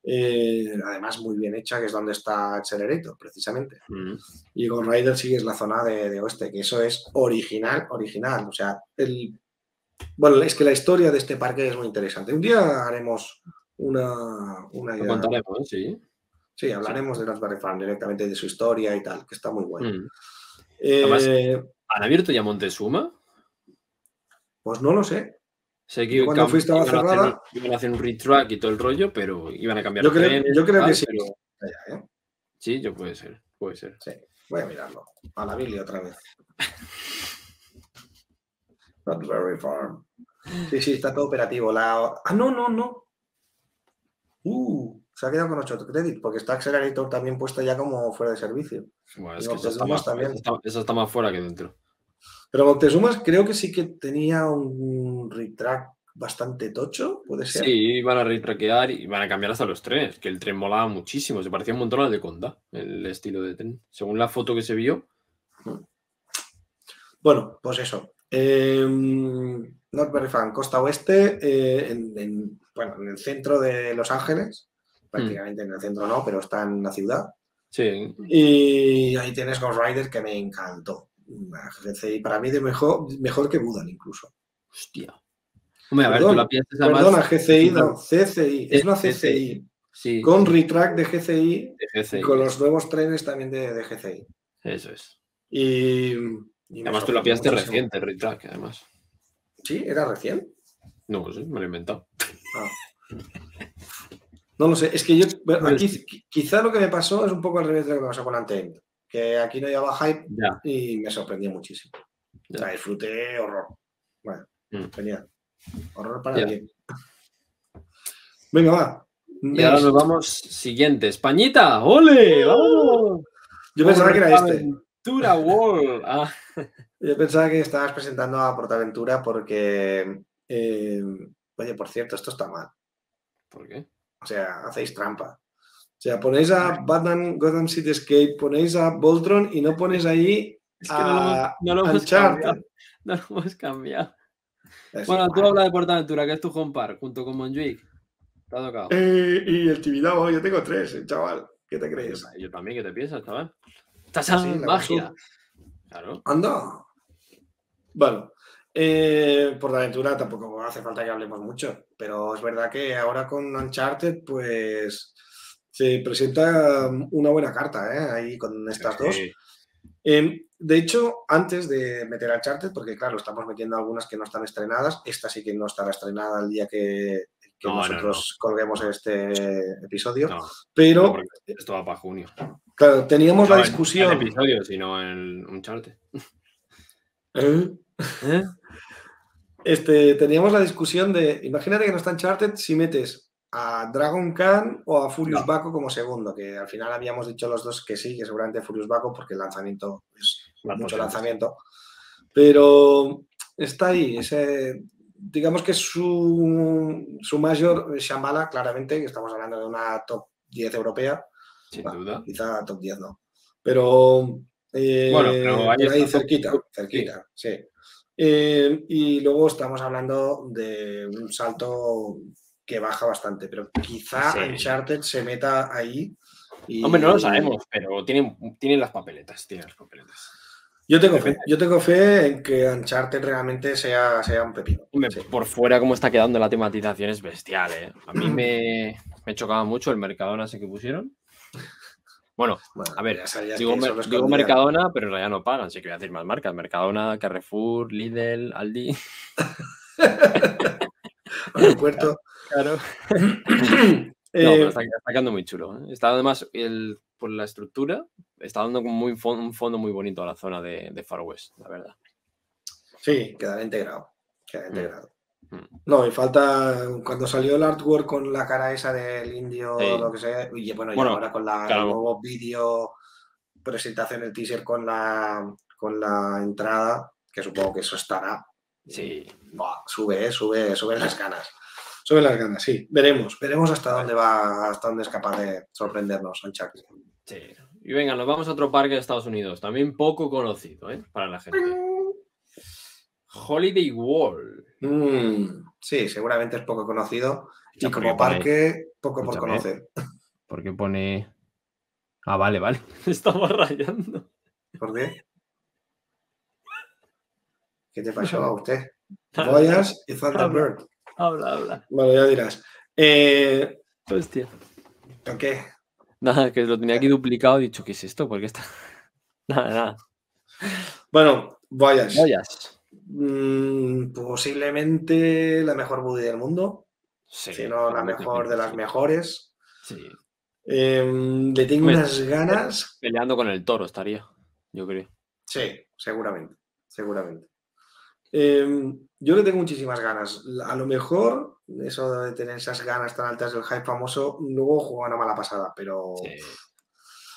Eh, además, muy bien hecha, que es donde está Accelerator, precisamente. Mm. Y Ghost Rider sí es la zona de, de oeste, que eso es original, original. O sea, el. Bueno, es que la historia de este parque es muy interesante. Un día haremos una. una idea. contaremos, sí. Sí, hablaremos de Knott's Farm directamente de su historia y tal, que está muy bueno. Mm. Eh, Además- ¿Han abierto ya Montezuma? pues no lo sé. Sé que cuando fui estaba iban, a hacer, iban a hacer un retrack y todo el rollo, pero iban a cambiar Yo creo, trenes yo creo tal, que sí. pero- Ya, ¿eh? Sí, yo puede ser, puede ser. Sí, voy a mirarlo. A la Billy otra vez. Not very farm. Sí, sí, está todo operativo. La... Ah, no, no, no. Uh, se ha quedado con 8 créditos porque está Accelerator también puesta ya como fuera de servicio. Bueno, es que eso está, Moctezumas más, también. eso está- eso está más fuera que dentro. Pero Moctezumas creo que sí que tenía un retrack bastante tocho, puede ser. Sí, van a retraquear y van a cambiar hasta los trenes, que el tren molaba muchísimo, se parecía un montón al de Conda, el estilo de tren. Según la foto que se vio, Bueno, pues eso. Eh, Not Very Fan, costa oeste, eh, en, en- bueno, en el centro de Los Ángeles. Prácticamente en el centro no, pero está en la ciudad. sí, Y ahí tienes Ghost Rider que me encantó. GCI para mí de mejor, mejor que Budan incluso. hostia. Hombre, a ver, tú Perdón, la piensas además. Perdona, GCI, no, CCI. Es una CCI. Sí, Con retrack de GCI de GCI, y con los nuevos trenes también de, de GCI. Eso es. Y, y Además, tú la pillaste reciente, el retrack, además. Sí, era recién. No, sí, me lo he inventado. Ah. No lo sé, es que yo bueno, Pues- aquí qui- quizá lo que me pasó es un poco al revés de lo que me pasó con Untamed, que aquí no llevaba hype Ya, y me sorprendió muchísimo. O sea, disfruté horror. Bueno, Mm. genial. Horror para Ya. bien. Venga, va. Y ahora nos vamos siguiente. Españita, ¡ole! ¡Vamos! Yo pensaba que era este. Aventura World. Ah, Yo pensaba que estabas presentando a Portaventura porque, eh, oye, por cierto, esto está mal. ¿Por qué? O sea, hacéis trampa. O sea, ponéis a Batman Gotham City Escape, ponéis a Voltron y no ponéis ahí Es que no lo hemos, a no lo hemos Uncharted. cambiado. No lo hemos cambiado. Es Bueno, tú hablas de Portaventura, que es tu home park, junto con Montjuic. Te ha tocado. Eh, y el Tibidabo, yo tengo tres, eh, chaval. ¿Qué te crees? Yo también, ¿qué te piensas, chaval? Estás Sí, en la magia. Claro. Anda. Bueno, eh, por la aventura tampoco hace falta que hablemos mucho, pero es verdad que ahora con Uncharted, pues se presenta una buena carta, ¿eh? Ahí con estas dos. Eh, de hecho, antes de meter a Uncharted, porque claro, estamos metiendo algunas que no están estrenadas, esta sí que no estará estrenada el día que, que No, no, nosotros colguemos este episodio, No, no, pero esto va para junio. claro, teníamos No la en- discusión. En el episodio, sino en un charte. ¿Eh? Este, teníamos la discusión de, imagínate que no está Uncharted si metes a Dragon Khan o a Furious No. Baco como segundo, que al final habíamos dicho los dos que sí, que seguramente Furious Baco porque el lanzamiento es mucho lanzamiento, pero está ahí, ese, digamos que su, su mayor Shambhala, claramente, que estamos hablando de una top 10 europea, Sin Bueno, duda. quizá top 10 no, pero, eh, Bueno, pero ahí cerquita, cerquita, sí. Eh, y luego estamos hablando de un salto que baja bastante, pero quizá Sí. Uncharted se meta ahí. y- Hombre, no lo sabemos, pero tienen, tienen las papeletas. Tienen las papeletas. Yo tengo fe, yo tengo fe en que Uncharted realmente sea, sea un pepino. Hombre, Sí. por fuera, cómo está quedando la tematización es bestial, ¿eh? A mí me, me chocaba mucho el Mercadona ese que pusieron. Bueno, Bueno, a ver, digo. Mercadona, pero en realidad no pagan. Sí que voy a decir más marcas. Mercadona, Carrefour, Lidl, Aldi. Aeropuerto. Claro. Eh, No, pero está, está quedando muy chulo. ¿eh? Está además, el, por la estructura, está dando muy un fondo muy bonito a la zona de, de Far West, la verdad. Sí, quedará integrado. Quedará Mm. integrado. Mm. No, y falta cuando salió el artwork con la cara esa del indio, Sí. lo que sea, y bueno, y Bueno, ahora con la, claro. el nuevo vídeo presentación, el teaser con la, con la entrada, que supongo que eso estará. Sí. Buah, sube, eh, sube, sube las ganas. Sube las ganas, sí. Veremos, veremos hasta dónde va, hasta dónde es capaz de sorprendernos Uncharted. Sí. Y venga, nos vamos a otro parque de Estados Unidos, también poco conocido, ¿eh? Para la gente. Holiday World. Mm, sí, seguramente es poco conocido y porque como pone- parque, poco por Escúchame. conocer. ¿Por qué pone.? Ah, vale, vale. Estamos rayando. ¿Por qué? ¿Qué te pasó a usted? Boyas y Thunderbird. Habla, habla. Bueno, ya dirás. Eh, Hostia. ¿con ¿Qué? Nada, que lo tenía aquí duplicado y he dicho, ¿qué es esto? ¿Por qué está.? Nada, nada. Bueno, Boyas. Joyas. Mm, posiblemente la mejor Buddy del mundo, Sí. si no la mejor de las mejores. Sí. Eh, le tengo unas ganas. Peleando con el toro estaría, yo creo. Sí, seguramente, seguramente. Eh, yo le tengo muchísimas ganas. A lo mejor, eso de tener esas ganas tan altas del hype famoso, luego juega una mala pasada, pero Sí.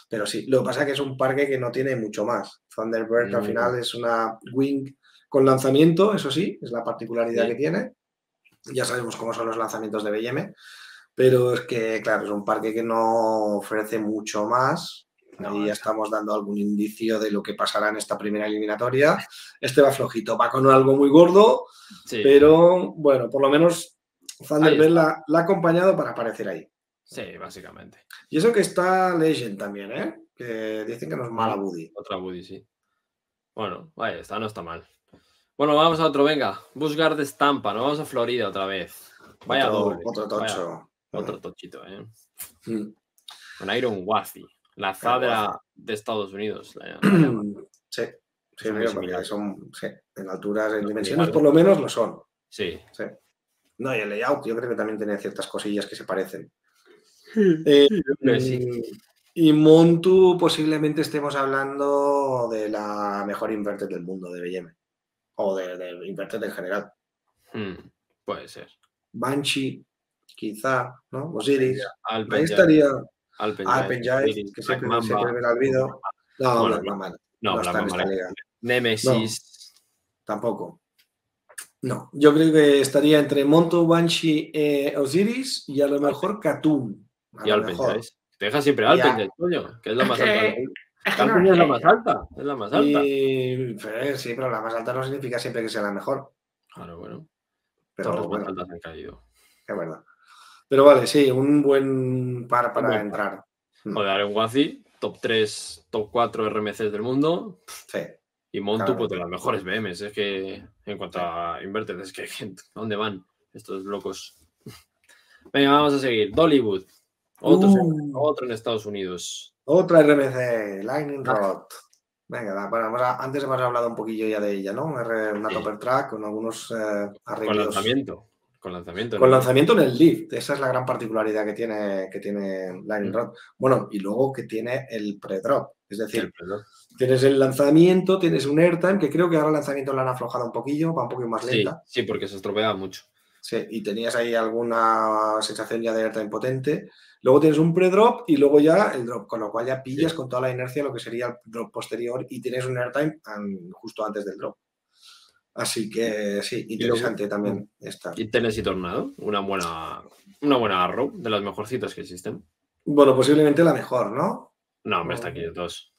pero sí. Lo que pasa es que es un parque que no tiene mucho más. Thunderbird al Mm. final es una wing con lanzamiento, eso sí, es la particularidad Sí. que tiene. Ya sabemos cómo son los lanzamientos de BM, pero es que, claro, es un parque que no ofrece mucho más. Ahí ya es- estamos dando algún indicio de lo que pasará en esta primera eliminatoria. Este va flojito, va con algo muy gordo, Sí. pero bueno, por lo menos Thunderbird está. la, la ha acompañado para aparecer ahí. Sí, básicamente. Y eso que está Legend también, ¿eh? Que dicen que no es mala Woody. Otra Woody, sí. Bueno, vaya, esta no está mal. Bueno, vamos a otro, venga. Buscar de estampa, nos vamos a Florida otra vez. Vaya otro, doble. otro vaya- tocho. otro tochito, ¿eh? Mm. Con Iron Wazi, la de, la- de Estados Unidos. la- la llaman. Sí, sí, Son mira, son, sí, en alturas, en dimensiones por lo menos lo son. Sí. Sí. No, y el layout yo creo que también tiene ciertas cosillas que se parecen. Eh, que sí. mm, Y Montu posiblemente estemos hablando de la mejor inverted del mundo de BM. O de, de inverted en general. Hmm, Puede ser. Banshee, quizá, ¿no? Osiris. Alpen Ahí estaría Alpen Alpen que siempre, Mamba. siempre me la olvido. No, Bueno, Black Mamba no, No, no Black está en Mamba esta no. liga. Nemesis. Tampoco. No, yo creo que estaría entre Montu, Banshee, eh, Osiris y a lo mejor Katum. A Y Alpen. Te deja siempre Alpen Giant, coño, que es lo más del- Camping es la más alta, es la más alta. Y, pues, sí, pero la más alta no significa siempre que sea la mejor. Claro, bueno. Pero Torres bueno, más altas han caído. es verdad. Pero vale, sí, un buen par para buen par. entrar. Mm, Joder, en Wazi, top 3, top 4 RMCs del mundo. Sí. Y Montu, Claro. pues de las mejores BMs. Es que en cuanto a inverted, es que ¿a dónde van estos locos? Venga, vamos a seguir. Dollywood. Otro, Uh. otro en Estados Unidos. Otra RMC, Lightning Ah. Rod. Venga, bueno, a- antes hemos hablado un poquillo ya de ella, ¿no? Una Sí. topper track con algunos eh, Con arreglos. lanzamiento. Con lanzamiento. Con ¿no? lanzamiento en el lift, esa es la gran particularidad que tiene, que tiene Lightning Mm. Rod. Bueno, y luego que tiene el pre-drop, es decir, El tienes el lanzamiento, tienes un airtime, que creo que ahora el lanzamiento lo han aflojado un poquillo, va un poquito más Sí, lenta. sí, porque se estropea mucho. Sí, y tenías ahí alguna sensación ya de airtime potente. Luego tienes un pre-drop y luego ya el drop, con lo cual ya pillas Sí. con toda la inercia lo que sería el drop posterior y tienes un airtime justo antes del drop. Así que sí, luego- interesante también esta. Y Tennessee Tornado, una buena, una buena arrow, de las mejorcitas que existen. Bueno, posiblemente la mejor, ¿no? No, hombre, está Oh. aquí dos.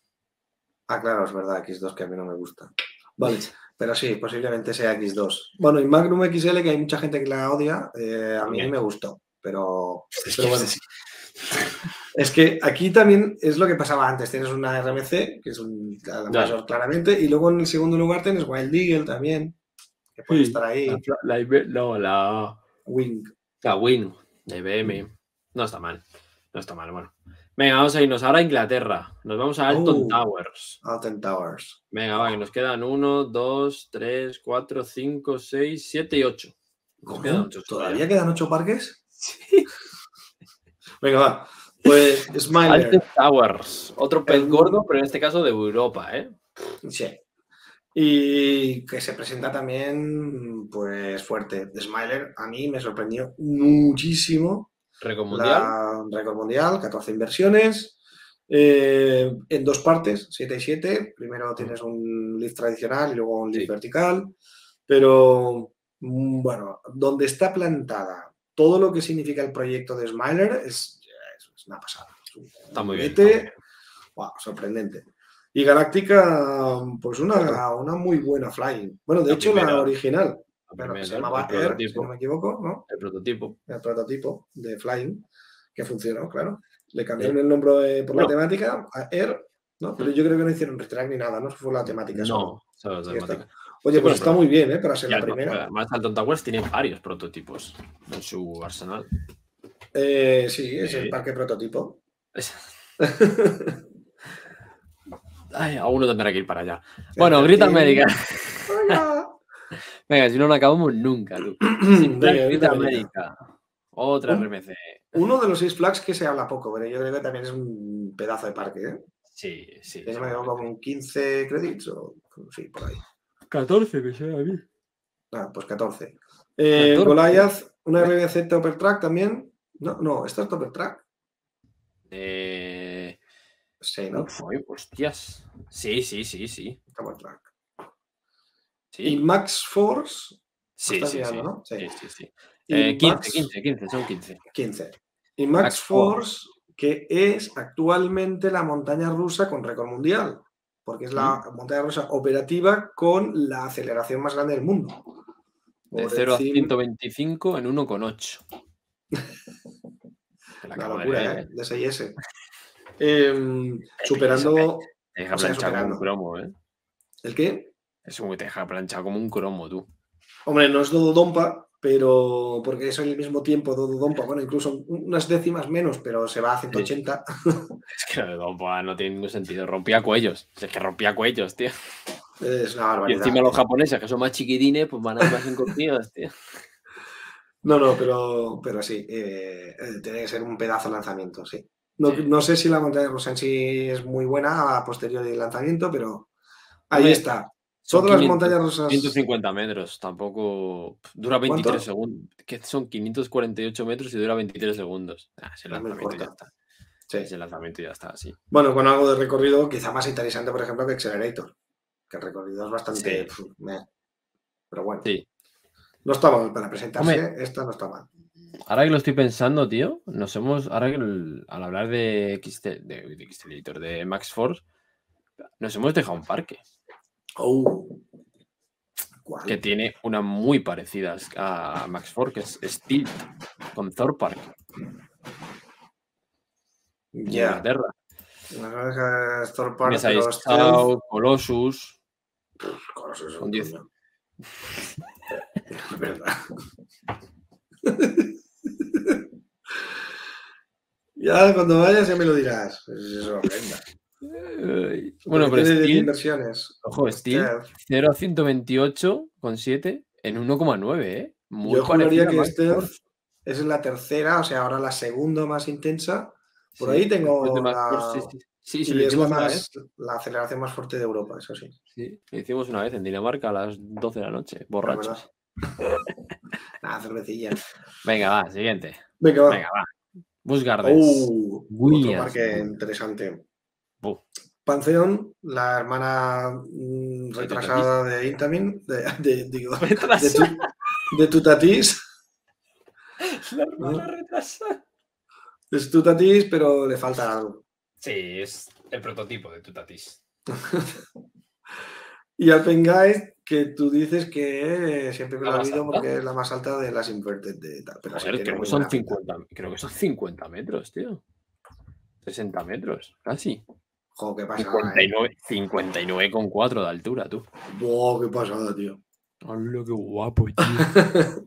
Ah, claro, es verdad, X2 que a mí no me gusta. Vale, pero sí, posiblemente sea X2. Bueno, y Magnum XL, que hay mucha gente que la odia, eh, a mí me gustó, pero, pero bueno. Sí. Es que aquí también es lo que pasaba antes. Tienes una RMC, que es un, la mayor claramente, y luego en el segundo lugar tienes Wild Eagle también, que puede Sí, estar ahí. La, la no, la, Wing. la Win de IBM. No está mal. No está mal, bueno. Venga, vamos a irnos ahora a Inglaterra. Nos vamos a Alton Oh. Towers. Alton Towers. Venga, va, que nos quedan 1, 2, 3, 4, 5, 6, 7 y 8. Nos quedan ¿Cómo? ocho ¿Todavía quedan ocho parques? Venga, va. Pues Smiler. Towers. Otro pez El- gordo, pero en este caso de Europa, ¿eh? Sí. Y que se presenta también, pues fuerte. Smiler a mí me sorprendió muchísimo. Récord mundial. La récord mundial, 14 inversiones. eh, en dos partes, 7 y 7. Primero tienes un lift tradicional y luego un lift Sí. vertical. Pero mm, bueno, donde está plantada todo lo que significa el proyecto de Smiler es una pasada. Está muy bien. está. Wow, sorprendente. Y Galáctica, pues una, una muy buena flying. Bueno, de La hecho, la primera. original, La primera, se llamaba el Air, si no me equivoco, ¿no? El prototipo. El prototipo de flying, que funcionó, claro. Le cambiaron el nombre eh, por la No. temática a Air, ¿no? Pero yo creo que no hicieron retrack ni nada, no fue la temática. No, solo está. temática. Oye, Sí, pues está muy bien, ¿eh? Para ser la primera. Además, Alton Towers tiene varios prototipos en su arsenal. Eh, sí, es el parque prototipo. Ay, aún no tendrá que ir para allá. Bueno, Grita América. Venga, si no, no acabamos nunca, tú. Venga, Grita América. Otra Un- RMC. Uno de los Six Flags que se habla poco, pero yo creo que también es un pedazo de parque, ¿eh? Sí, sí. Quedo con 15 créditos o sí, por ahí. 14, que sea a mí. Ah, pues 14. Eh, 14. Goliath, una RBC Topper Track también. No, no, ¿esta es Topper Track? Eh... Sí, ¿no? Uy, hostias. Sí, sí, sí, sí. Topper Track. Sí, Y Max Force, sí, sí, mirando, ¿no? Sí. Sí, sí, Eh, 15, Max- 15, 15, son 15. 15. Y Max, Max Force, que es actualmente la montaña rusa con récord mundial, porque es la montaña rusa operativa con la aceleración más grande del mundo. De Por 0 a encima- 125 en 1,8. La Una acabo de locura, leer, ¿eh? De 6S. Em, superando. Te deja sea, planchado como un cromo, ¿eh? ¿El qué? Es como que te deja planchado como un cromo, tú. Hombre, no es Dodo Dompa, pero porque es al mismo tiempo Dodo Dompa, bueno, incluso unas décimas menos, pero se va a 180. Es que lo de Dompa no tiene ningún sentido. Rompía cuellos. Es que rompía cuellos, tío. Es una Y barbaridad. encima los japoneses, que son más chiquitines, pues van a ir más encogidos, tío. No, no, pero, pero sí, eh, eh, tiene que ser un pedazo de lanzamiento, sí. No, Sí. no sé si la montaña rusa en sí es muy buena a posteriori del lanzamiento, pero ahí está. Son Todas las 500, montañas rusas. 150 metros, tampoco. Dura 23 ¿Cuánto? segundos. Que son 548 metros y dura 23 segundos. Ah, Es muy lanzamiento ya está. Sí. Ese lanzamiento ya está, sí. Bueno, con algo de recorrido quizá más interesante, por ejemplo, que Accelerator, que el recorrido es bastante... Sí. pf, meh. Pero bueno, Sí. No está mal para presentarse, Hombre. esta no está mal. Ahora que lo estoy pensando, tío, nos hemos. Ahora que el- al hablar de XT, de, de XT Editor, de Max Force, Nos hemos dejado un parque Oh. ¿Cuál? que tiene una muy parecida a Max Ford, que es Steel, con Thor Park, Ya. Inglaterra. Las orejas Thor Park, pero Colossus. Colossus con un 10. verdad. ya cuando vayas ya me lo dirás. Es eso, Bueno, pero tiene 10 Steel, inversiones. ojo, Steel, Stealth. 0 a 128 con 7 en 1,9, ¿eh? Muy Yo juraría que Ford. es la tercera, o sea, ahora la segunda más intensa. Por Sí, ahí tengo de la- Ford, sí, sí. Sí, sí, y lo es la, más, aceleración más fuerte de Europa, eso sí. Sí, lo hicimos una vez en Dinamarca a las 12 de la noche, borrachos. Nada, cervecilla. Venga, va, siguiente. Venga, va. Venga, va. Uh, otro parque interesante. Bu. Pantheon, la hermana mm, retrasada de Intamin, de, de, digo, de, tu- de Tutatis. La hermana retrasada. Es Tutatis, pero le falta algo. Sí, es el prototipo de Tutatis. Y Alpenguide, que tú dices que siempre me ¿La lo olvido alta? porque es la más alta de las inverted de tal. Pero Joder, creo, que son buena pinta. 50, creo que son 50 metros, tío. 60 metros, casi. Jo, qué pasada, eh. 59, 59,4 de altura, tú. Buah, qué pasada, tío. Hola, qué guapo, tío.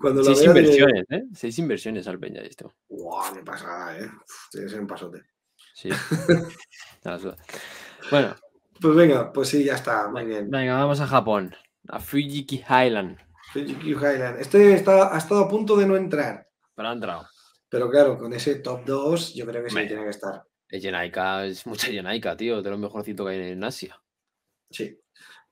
Cuando Seis inversiones, ¿eh? Seis inversiones al Peña esto. Buah, qué pasada, eh. Uf, tiene que ser un pasote. Sí. Bueno, Pues venga, pues sí, ya está, muy bien. venga, vamos a Japón. A Fujiki Highland. Fujikyu Highland. Este está, ha estado a punto de no entrar. Pero ha entrado. Pero claro, con ese top 2, yo creo que sí tiene que estar. Es Yenaika, es mucha Yenaika, tío. De lo mejorcito que hay en Asia. Sí.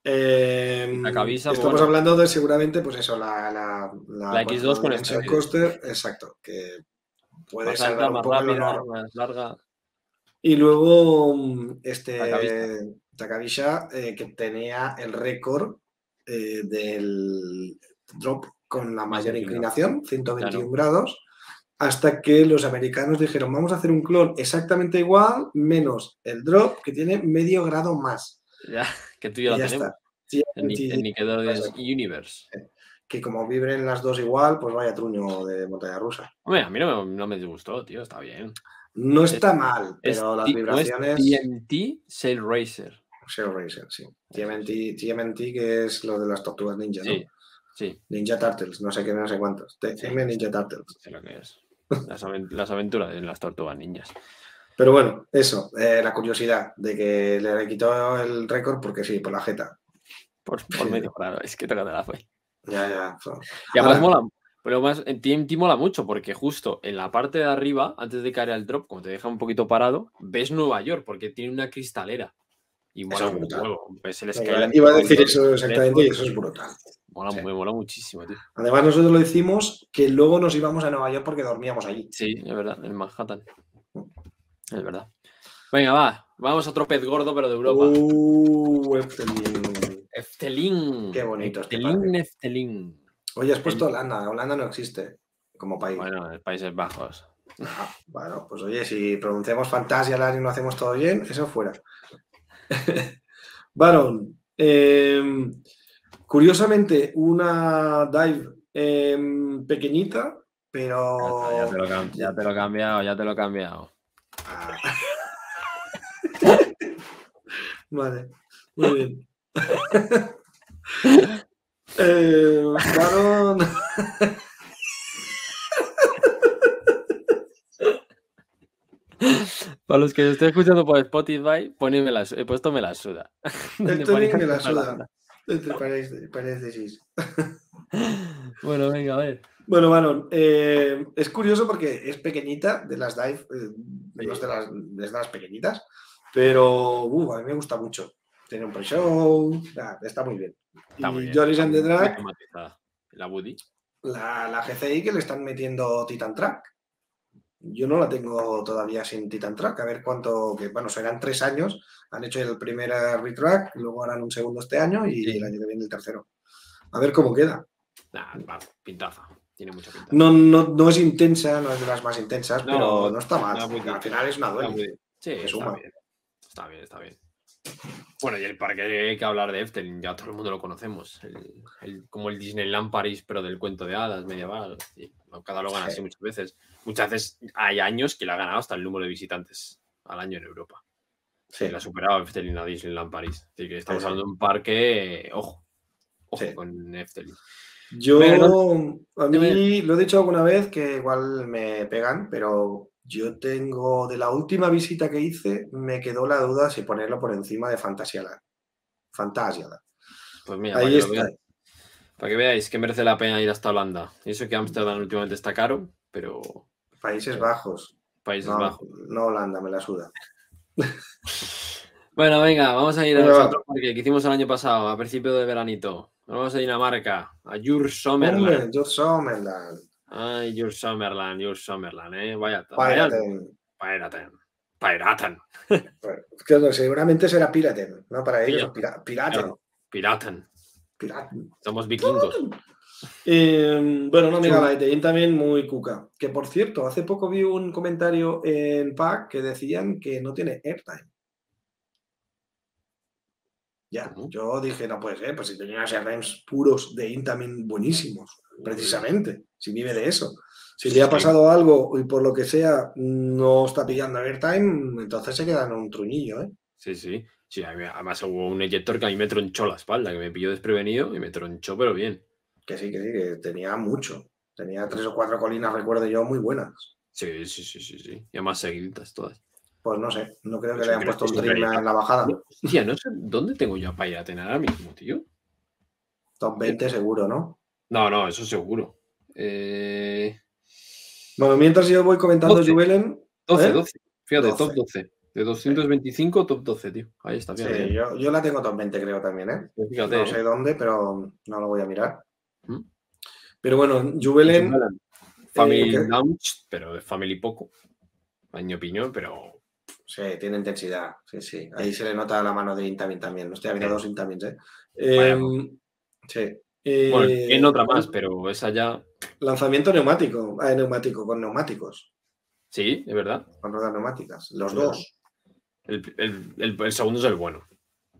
Eh, La cabeza, estamos bueno. hablando de seguramente, pues eso, la, la, La X2 con Dimension esteroides. Coaster, exacto, que puede un más el rápida, más larga. Y luego mm, este Takabisha, eh, que tenía el récord eh, del drop con la mayor inclinación, 121 Claro. grados, hasta que los americanos dijeron, vamos a hacer un clon exactamente igual, menos el drop, que tiene medio grado más. Ya, que tú Y ya tenemos. está. Sí, En, Ni- sí. Universe. que como vibren las dos igual, pues vaya truño de montaña rusa. Hombre, a mí no me, no me disgustó, tío. Está bien. No está mal, Es pero las T- no es vibraciones... TMT Sail Racer. Sail Racer, sí. TMNT, TMNT, que es lo de las tortugas ninja, ¿no? Sí, sí, Ninja Turtles, no sé qué, no sé cuántos. TM Ninja Turtles. sé lo que es. Las, aven- las aventuras de las tortugas ninjas. Pero bueno, eso, eh, la curiosidad de que le quitó el récord porque sí, por la jeta. Por, por medio grado. Es que toca la fe. Ya, ya. Y además Ahora- mola. Pero más, en TMT mola mucho porque justo en la parte de arriba, antes de caer al drop, como te deja un poquito parado, ves Nueva York porque tiene una cristalera. Y Eso mola es un brutal. huevo. Ves el skyline Iba a decir eso exactamente y eso es brutal. Mola, Sí. me mola muchísimo, tío. Además, nosotros lo hicimos que luego nos íbamos a Nueva York porque dormíamos allí. Sí, es verdad, en Manhattan. Es verdad. Venga, va. Vamos a otro pez gordo, pero de Europa. Uh, Efteling. Eftelín. Qué bonito este Eftelín, parque. Eftelín. Oye, has puesto Holanda. Holanda no existe como país. Bueno, en Países Bajos. Ah, bueno, pues oye, si pronunciamos Fantasia y no hacemos todo bien, eso fuera. Baron, eh, curiosamente, una dive eh, pequeñita, pero. Ya te, lo, ya te lo he cambiado, ya te lo he cambiado. Ah. vale, muy bien. eh, Baron. Para los que lo estén escuchando por Spotify, ponedme la, he puesto me la suda. Donde Efteling ponía me la suda. Entre paréntesis-. Bueno, venga, a ver. Bueno, Manon, eh, es curioso porque es pequeñita de las dive, eh, de las, de las pequeñitas, pero uh, a mí me gusta mucho. Tiene un pre-show, está muy bien. Está muy y bien. Joris and the Drag. La Woody. la, la GCI que le están metiendo Titan Track. Yo no la tengo todavía sin Titan Track, a ver cuánto, que bueno, serán tres años, han hecho el primer retrack, luego harán un segundo este año y Sí. el año que viene el tercero. A ver cómo queda. Nah, pintaza. Tiene mucha pinta. No, no, no es intensa, no es de las más intensas, No, pero no está mal. Al final es una duele. Sí. Está bien, está bien. Bueno, y el parque hay que hablar de Efteling, ya todo el mundo lo conocemos. como el Disneyland París, pero del cuento de hadas medieval. Y lo catalogan así muchas veces. Muchas veces hay años que le ha ganado hasta el número de visitantes al año en Europa. Sí. La ha superado Efteling a Disneyland París. Así que estamos hablando de un parque, ojo, ojo con Efteling. Yo, a mí lo he dicho alguna vez que igual me pegan, pero yo tengo, de la última visita que hice, me quedó la duda si ponerlo por encima de Fantasialand. Fantasialand. Pues mira, Ahí para, está. Que para que veáis que merece la pena ir hasta Holanda. Y eso que Amsterdam últimamente está caro, pero... Países Bajos. Países Bajos. No Holanda, me la suda. bueno, venga, vamos a ir a otro parque que hicimos el año pasado, a principio de veranito. Vamos a Dinamarca, a Jur Sommerland. Ay, Jur Sommerland, Jur Sommerland, ¿eh? Vaya. Piraten. Piraten. Piraten. Pues, seguramente será Piraten, ¿no? Para ellos, Piraten. Piraten. Piraten. Somos vikingos. Eh, bueno, no, mira, la también muy cuca. Que por cierto, hace poco vi un comentario en PAC que decían que no tiene airtime. Ya, yo dije, no puede ser, pues si tenía airtimes puros de Intamin buenísimos, precisamente, si vive de eso. Si le ha pasado algo y por lo que sea no está pillando airtime, entonces se queda en un truñillo, ¿eh? Sí, sí. Sí, además hubo un eyector que a mí me tronchó la espalda, que me pilló desprevenido y me tronchó, pero bien. Que sí, que sí, que tenía mucho. Tenía tres o cuatro colinas, recuerdo yo, muy buenas. Sí, sí, sí, sí, sí. Y además seguidas todas. Pues no sé, no creo que le hayan puesto un trim en la bajada. Tía, no sé, ¿dónde tengo yo para ir a tener ahora mismo, tío? Top 20 seguro, ¿no? No, no, eso seguro. Eh, bueno, mientras yo voy comentando 12, Juelen. 12, 12. Fíjate, top 12. De 225, top 12, tío. Ahí está, fíjate. Sí, yo, yo, la tengo top 20, creo también, ¿eh? Pues fíjate, no sé dónde, pero no lo voy a mirar. ¿Mm? Pero bueno, Jubilen. Family eh, Launch, pero de Family poco, en mi opinión, pero Sí, tiene intensidad. Sí, sí. Ahí se le nota la mano de Intamin también. No estoy habiendo dos Intamins, ¿eh? Em, sí. Bueno, en otra más, pero esa ya. Lanzamiento neumático. Ah, neumático, con neumáticos. Sí, es verdad. Con ruedas neumáticas. Los dos. El, segundo es el bueno.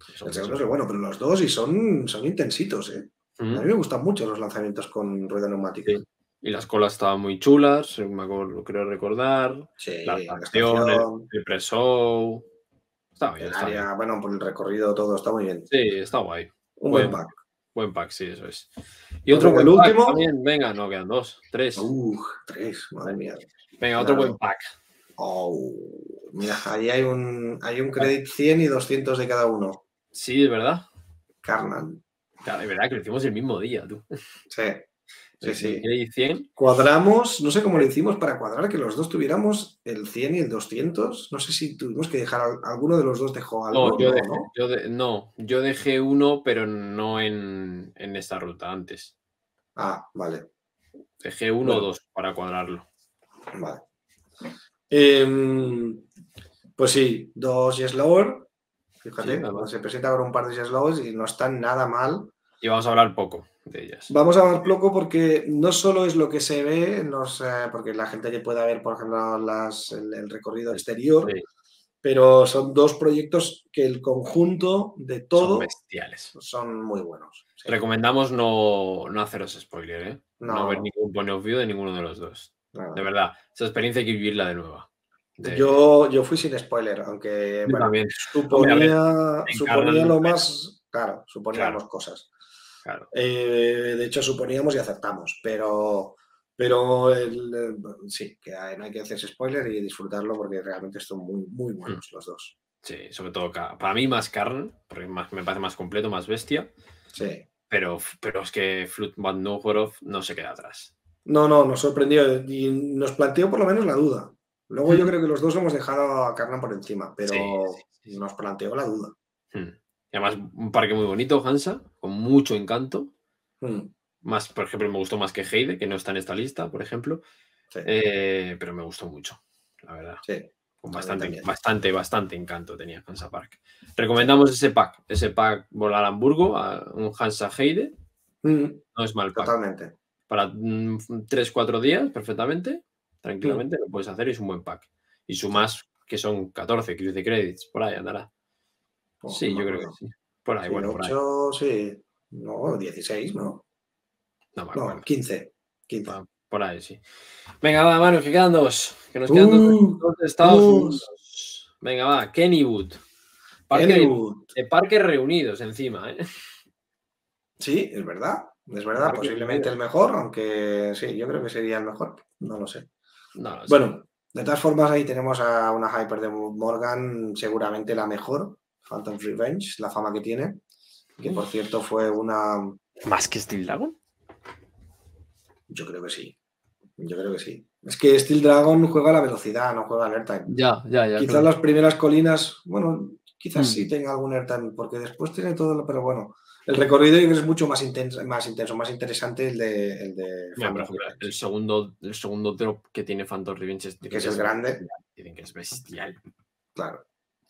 El segundo, es el bueno, pero los dos y son, son intensitos, ¿eh? A mí me gustan mucho los lanzamientos con rueda neumática. Y las colas estaban muy chulas, me acuerdo, creo recordar. Sí, la estación, el, el pre-show. Está bien. bueno, por el recorrido todo está muy bien. Sí, está guay. Un buen, pack. Buen pack, sí, eso es. Y otro buen el último. También, venga, no, quedan dos, tres. Uh, tres, madre mía. Venga, otro buen pack. Oh, mira, ahí hay un, hay un credit 100 y 200 de cada uno. Sí, es verdad. Carnan. Claro, es verdad que lo hicimos el mismo día, tú. Sí. Sí, sí. 100. Cuadramos, no sé cómo lo hicimos para cuadrar que los dos tuviéramos el 100 y el 200. No sé si tuvimos que dejar, alguno de los dos dejó algo. No, yo, dejé, Yo no, yo dejé uno, pero no en, esta ruta antes. Ah, vale. Dejé uno o dos para cuadrarlo. Vale. Em, pues sí, dos y slower. Fíjate, se presenta ahora un par de slowers y no están nada mal. Y vamos a hablar poco de ellas. Vamos a hablar poco porque no solo es lo que se ve, eh, porque la gente que pueda ver, por ejemplo, las, el, recorrido exterior, pero son dos proyectos que el conjunto de todo son bestiales. Son muy buenos. Recomendamos no, no, haceros spoiler, ¿eh? no. ver ningún point of view de ninguno de los dos. De verdad, esa experiencia hay que vivirla de nuevo. Yo, yo fui sin spoiler, aunque bueno, suponía, suponía lo más. Claro, suponíamos cosas. Eh, de hecho, suponíamos y acertamos, pero, pero sí, que no hay que hacerse spoiler y disfrutarlo porque realmente son muy, muy mm. buenos los dos. Sí, sobre todo para mí más carne, porque me parece más completo, más bestia. Sí. Pero, pero es que Flutman Novgorod no se queda atrás. No, no, nos sorprendió y nos planteó por lo menos la duda. Luego yo mm. creo que los dos hemos dejado a Carnan por encima, pero nos planteó la duda. Mm además, un parque muy bonito, Hansa, con mucho encanto. Hmm. Más, por ejemplo, me gustó más que Heide, que no está en esta lista, por ejemplo. Eh, pero me gustó mucho, la verdad. Sí. Con bastante, bastante, bastante encanto tenía Hansa Park. Recomendamos ese pack, ese pack volar a Hamburgo, a un Hansa Heide. Hmm. No es mal pack. Totalmente. Para 3-4 mm, días, perfectamente, tranquilamente lo puedes hacer y es un buen pack. Y sumas que son 14 de credits, por ahí andará. Sí, no yo creo que sí. Por ahí, Sí, bueno, por ahí. ocho, sí. No, 16, ¿no? No me No, acuerdo. 15. 15. Ah, Por ahí, sí. Venga, va, Manu, que quedan dos. Que nos quedan dos, Uh, dos de Estados dos. Unidos. Venga, va, Kennywood. Parque, Kennywood. de parques reunidos encima, ¿eh? Sí, es verdad. Es verdad, Parque posiblemente el mejor, aunque sí, yo creo que sería el mejor. No lo sé. No, lo sé. Bueno, de todas formas, ahí tenemos a una Hyper de Morgan, seguramente la mejor, Phantom Revenge, la fama que tiene, que por cierto fue una. ¿Más que Steel Dragon? Yo creo que sí. Yo creo que sí. Es que Steel Dragon juega a la velocidad, no juega al airtime. Ya, ya, ya. Quizás claro. las primeras colinas, bueno, quizás Mm. sí tenga algún airtime, porque después tiene todo, lo- pero bueno, el recorrido es mucho más intenso, más intenso, más interesante el de, el de Mira, el segundo, el segundo drop que tiene Phantom Revenge es, que es el grande, Dicen que es bestial. claro,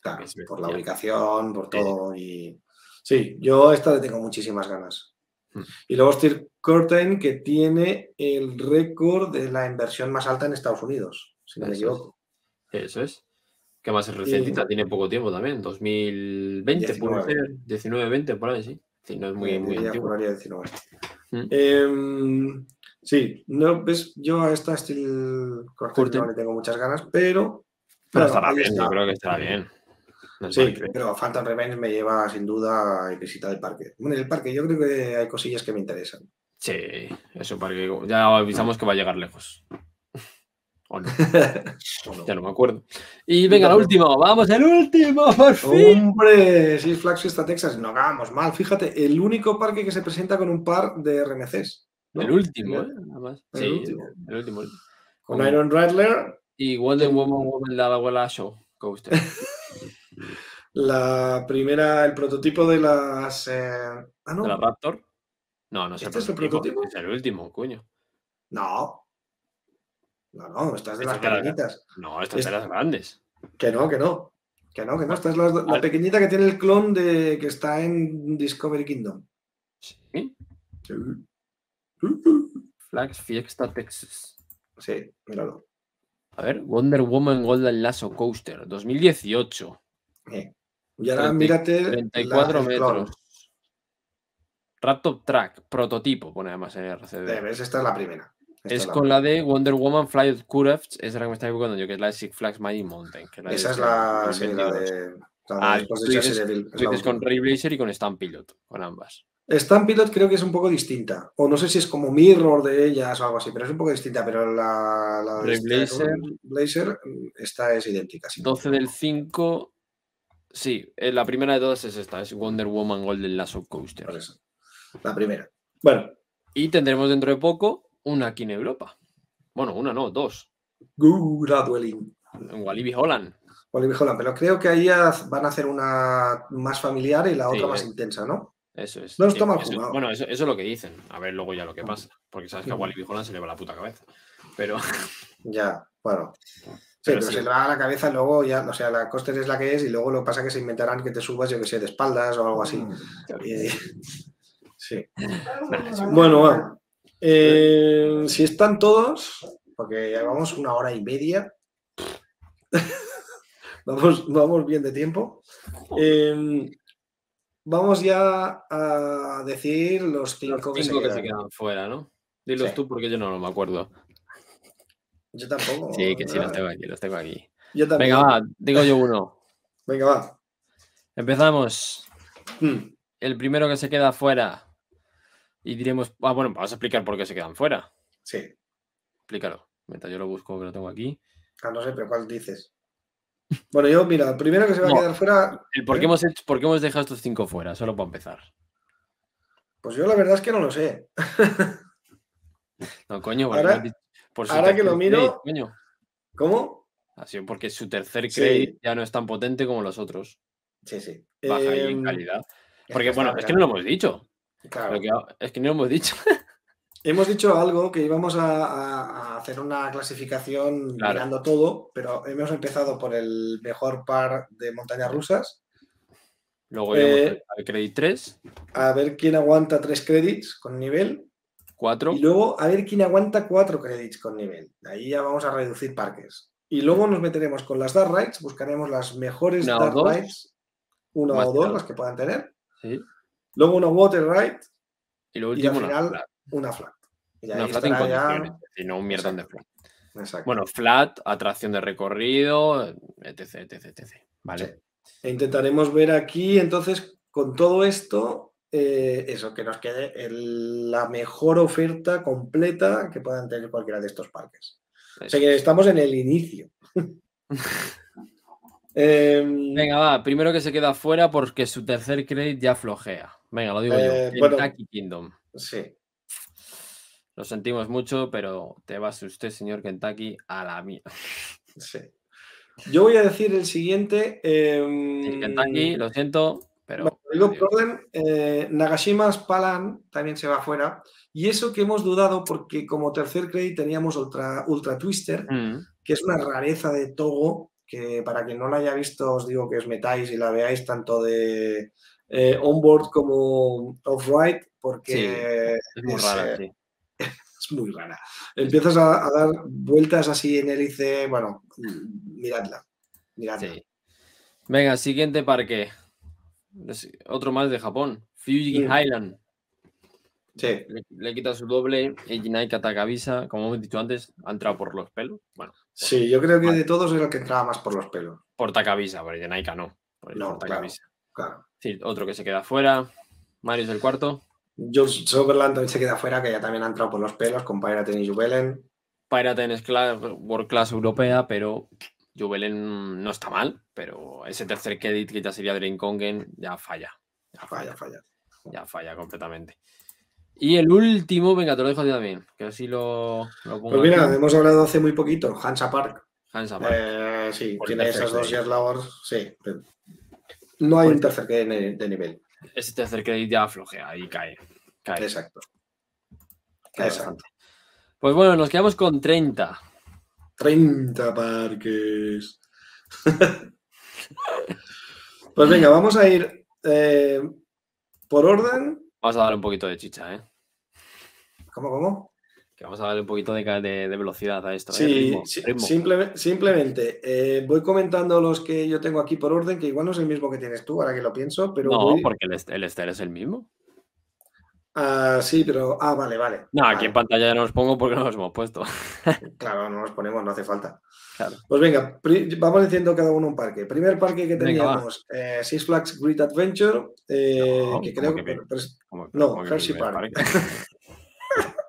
claro, Es por la ubicación, por todo y sí, yo esta le tengo muchísimas ganas. Mm. Y luego Steel Curtain que tiene el récord de la inversión más alta en Estados Unidos, si no me Eso es. equivoco. Eso es. Que más es recientita, tiene poco tiempo también, 2020 puede 19. ser, 19, 20 por ahí, sí. Sí, no es muy, Eh, muy antiguo. juraría 19. Mm. Em, sí, no, ves, yo a esta Steel Curtain no le tengo muchas ganas, pero. Pero bueno, estará bien, está. yo creo que estará bien. Sí, qué- pero Phantom Revenge me lleva sin duda a visitar el parque. Bueno, en el parque yo creo que hay cosillas que me interesan. Sí, eso para que ya avisamos que va a llegar lejos. O no, ¿O no? ya no me acuerdo. Y venga, la tampoco. última, vamos, el último, por fin. Hombre, sí, Flags Fiesta Texas, no hagamos mal. Fíjate, el único parque que se presenta con un par de RMCs. ¿no? El último, El- ¿eh? Nada más. el Sí, último. el último. el último. Con Iron Rattler, Y Golden Woman Woman la abuela Show Coaster. La primera, el prototipo de las. eh, Ah, no. ¿De la Raptor? No, no sé. ¿Este es el prototipo? Es el último, coño. No. No, no, esta es de Esta las es la- pequeñitas. No, estas Es- de las grandes. Que no, que no. Que no, que no. Esta es la, pequeñita que tiene el clon de que está en Discovery Kingdom. Sí. Sí, Flags Fiesta Texas. Sí, míralo. A ver, Wonder Woman Golden Lasso Coaster, 2018. Eh. Y ahora 30 mírate. la- 34 el clon. metros. Raptor Track, prototipo, pone además en Eh, RCD. ¿ves? Esta es la primera. Esta Es la con la de Wonder Woman Fly of esa es la que me está equivocando yo, que es la de Six Flags Magic Mountain. Que Esa es de la, este sí, la 2022. de. La de Ah, de tú Chassis dices- Devil, es Tú la dices con. Ray Blazer y con Stamp Pilot, con ambas. Stamp Pilot creo que es un poco distinta. O no sé si es como mirror de ellas o algo así, pero es un poco distinta. Pero la, la de Blazer. Blazer, esta es idéntica. sí. 12 del 5. Sí, eh, la primera de todas es esta, es Wonder Woman Golden Lasso Coaster. Por eso. La primera. Bueno, Y tendremos dentro de poco una aquí en Europa. Bueno, una no, dos. Graduelin. En Walibi Holland. Oliver Holland, pero creo que ahí van a hacer una más familiar y la Sí, otra más eh. intensa, ¿no? Eso es. No está mal eso-. Bueno, eso, eso es lo que dicen. A ver luego ya lo que pasa. Porque sabes que a. Walibi Holland se le va la puta cabeza. Pero Ya, bueno. Sí, Pero pero, sí. se le va a la cabeza luego ya, o sea, la coaster es la que es y luego lo que pasa es que se inventarán que te subas, yo que sé, de espaldas o algo así. Y- sí. Bueno, va. Eh, si están todos, porque llevamos una hora y media, vamos, vamos bien de tiempo. Eh, vamos ya a decir los los cinco, que, se cinco que se quedan. quedan fuera, ¿no? Dilos Sí. tú porque yo no me acuerdo. Yo tampoco. Sí, que sí, los tengo aquí, los tengo aquí. Yo también. Venga, va, digo yo uno. Venga, va. Empezamos. Hmm. El primero que se queda fuera. Y diremos. Ah, bueno, vamos a explicar por qué se quedan fuera. Sí. Explícalo. Mientras yo lo busco, que lo tengo aquí. Ah, no sé, pero ¿cuál dices? Bueno, yo, mira, el primero que se va No. a quedar fuera, El por, qué ¿Eh? hemos hecho, por qué hemos dejado estos cinco fuera, solo para empezar. pues yo la verdad es que no lo sé. No, coño, Ahora- has dicho- por ahora que lo miro- crédito. ¿Cómo? Sido porque su tercer Sí. crédito ya no es tan potente como los otros. Sí, sí. Baja ahí en Em, calidad. Porque, que bueno, es que no lo hemos dicho. claro. Que- es que no lo hemos dicho. Hemos dicho algo que íbamos a, hacer una clasificación Claro. mirando todo, pero hemos empezado por el mejor par de montañas rusas, Luego Eh, al Credit 3, a ver quién aguanta tres créditos con nivel 4. y luego a ver quién aguanta cuatro créditos con nivel. Ahí ya vamos a reducir parques. Y luego nos meteremos con las Dark Rides, buscaremos las mejores Una Dark dos. Rides. una Más o dos las que puedan tener. Sí. Luego una water right Y lo y último, al una final flat. una flat. Y Una flat en estará ya- y no un mierdón de flat. Exacto. Bueno, flat, atracción de recorrido, etc, etc, etc. Vale. E intentaremos ver aquí, entonces, con todo esto, eh, eso, que nos quede el- la mejor oferta completa que puedan tener cualquiera de estos parques. O sea Eso que es. estamos en el inicio. Em, Venga, va, primero que se queda fuera porque su tercer crédito ya flojea. Venga, lo digo Eh, yo. bueno. Kentucky Kingdom. sí. Lo sentimos mucho, pero te vas usted, señor Kentucky, a la mía. Sí. Yo voy a decir el siguiente. Sí, Kentucky, lo siento, pero. Por orden, eh, Nagashima Spalan también se va fuera. Y eso que hemos dudado porque como tercer crédito teníamos Ultra, Ultra Twister, Mm, que es una rareza de Togo, que para quien no la haya visto os digo que os metáis y la veáis tanto de eh, onboard como off-ride, porque es muy es, rara, eh, sí. es muy rara. Empiezas a, a dar vueltas así en hélice, bueno, miradla. miradla. Sí. Venga, siguiente parque. Es Otro más de Japón. Fuji Mm. Highland. Sí, Le, le quita su doble. Ejinai Katakabisa, como hemos dicho antes, ha entrado por los pelos. Bueno, sí, yo creo que de todos era el que entraba más por los pelos. por Takabisa, por Ejinaika no. Por, No, por claro. Claro. Sí, otro que se queda fuera. Marius el cuarto. George Soberland también se queda fuera, que ya también ha entrado por los pelos con Pirate y Jubelen. Pirate es cla- World Class europea, pero Jubelen no está mal. Pero ese tercer credit que ya sería Dream Kongen ya falla. Ya Falla, falla. ya falla completamente. Y el último, venga, te lo dejo a ti también, que así lo, lo pongo Pues mira, aquí. hemos hablado hace muy poquito, Hansa Park. Hansa Park. Eh, sí, Por tiene tercer esas dos jet labors, sí. pero No hay Por un tercer que de, de nivel. Ese tercer credit ya flojea y cae. cae, Exacto. cae exacto. bastante. Pues bueno, nos quedamos con 30. 30 parques. pues venga, vamos a ir eh, por orden. Vamos a darle un poquito de chicha, ¿eh? ¿Cómo, cómo? Que vamos a darle un poquito de, ca- de- de velocidad a esto. ¿eh? Sí, Ritmo, sí, ritmo. simple- simplemente eh, voy comentando los que yo tengo aquí por orden, que igual no es el mismo que tienes tú, ahora que lo pienso, pero No, voy- porque el, el Esther es el mismo. Ah, sí, pero. Ah, vale, vale. No, aquí Vale. en pantalla ya no los pongo porque no los hemos puesto. Claro, no nos ponemos, no hace falta. Claro. Pues venga, vamos diciendo cada uno un parque. Primer parque que Venga, teníamos, eh, Six Flags Great Adventure, eh, No, que ¿cómo creo que pero No, Hershey Park.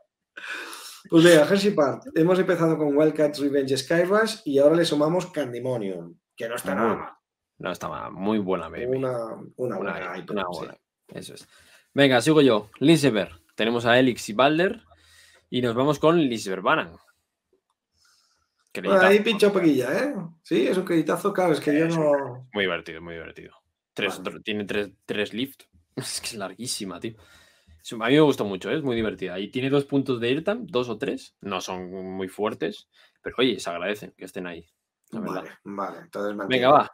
Pues venga, Hershey Park. Hemos empezado con Wildcats Revenge Skyrush y ahora le sumamos Candymonium, que no está nada mal. No está mal, muy buena, baby. Una, una, Una, buena una sí. buena. Eso es. Venga, sigo yo. Liseberg. Tenemos a Elix y Balder. Y nos vamos con Liseberg Banan. Bueno, ahí pincha un poquillo, ¿eh? Sí, es un creditazo, claro, es que yo no. Muy divertido, muy divertido. Tres, Vale. Tiene tres, tres lift. Es que es larguísima, tío. A mí me gustó mucho, ¿eh? es muy divertida. Y tiene dos puntos de IRTAM, dos o tres. No son muy fuertes. Pero oye, se agradecen que estén ahí. la verdad. Vale, vale. Entonces Venga, mantengo. va.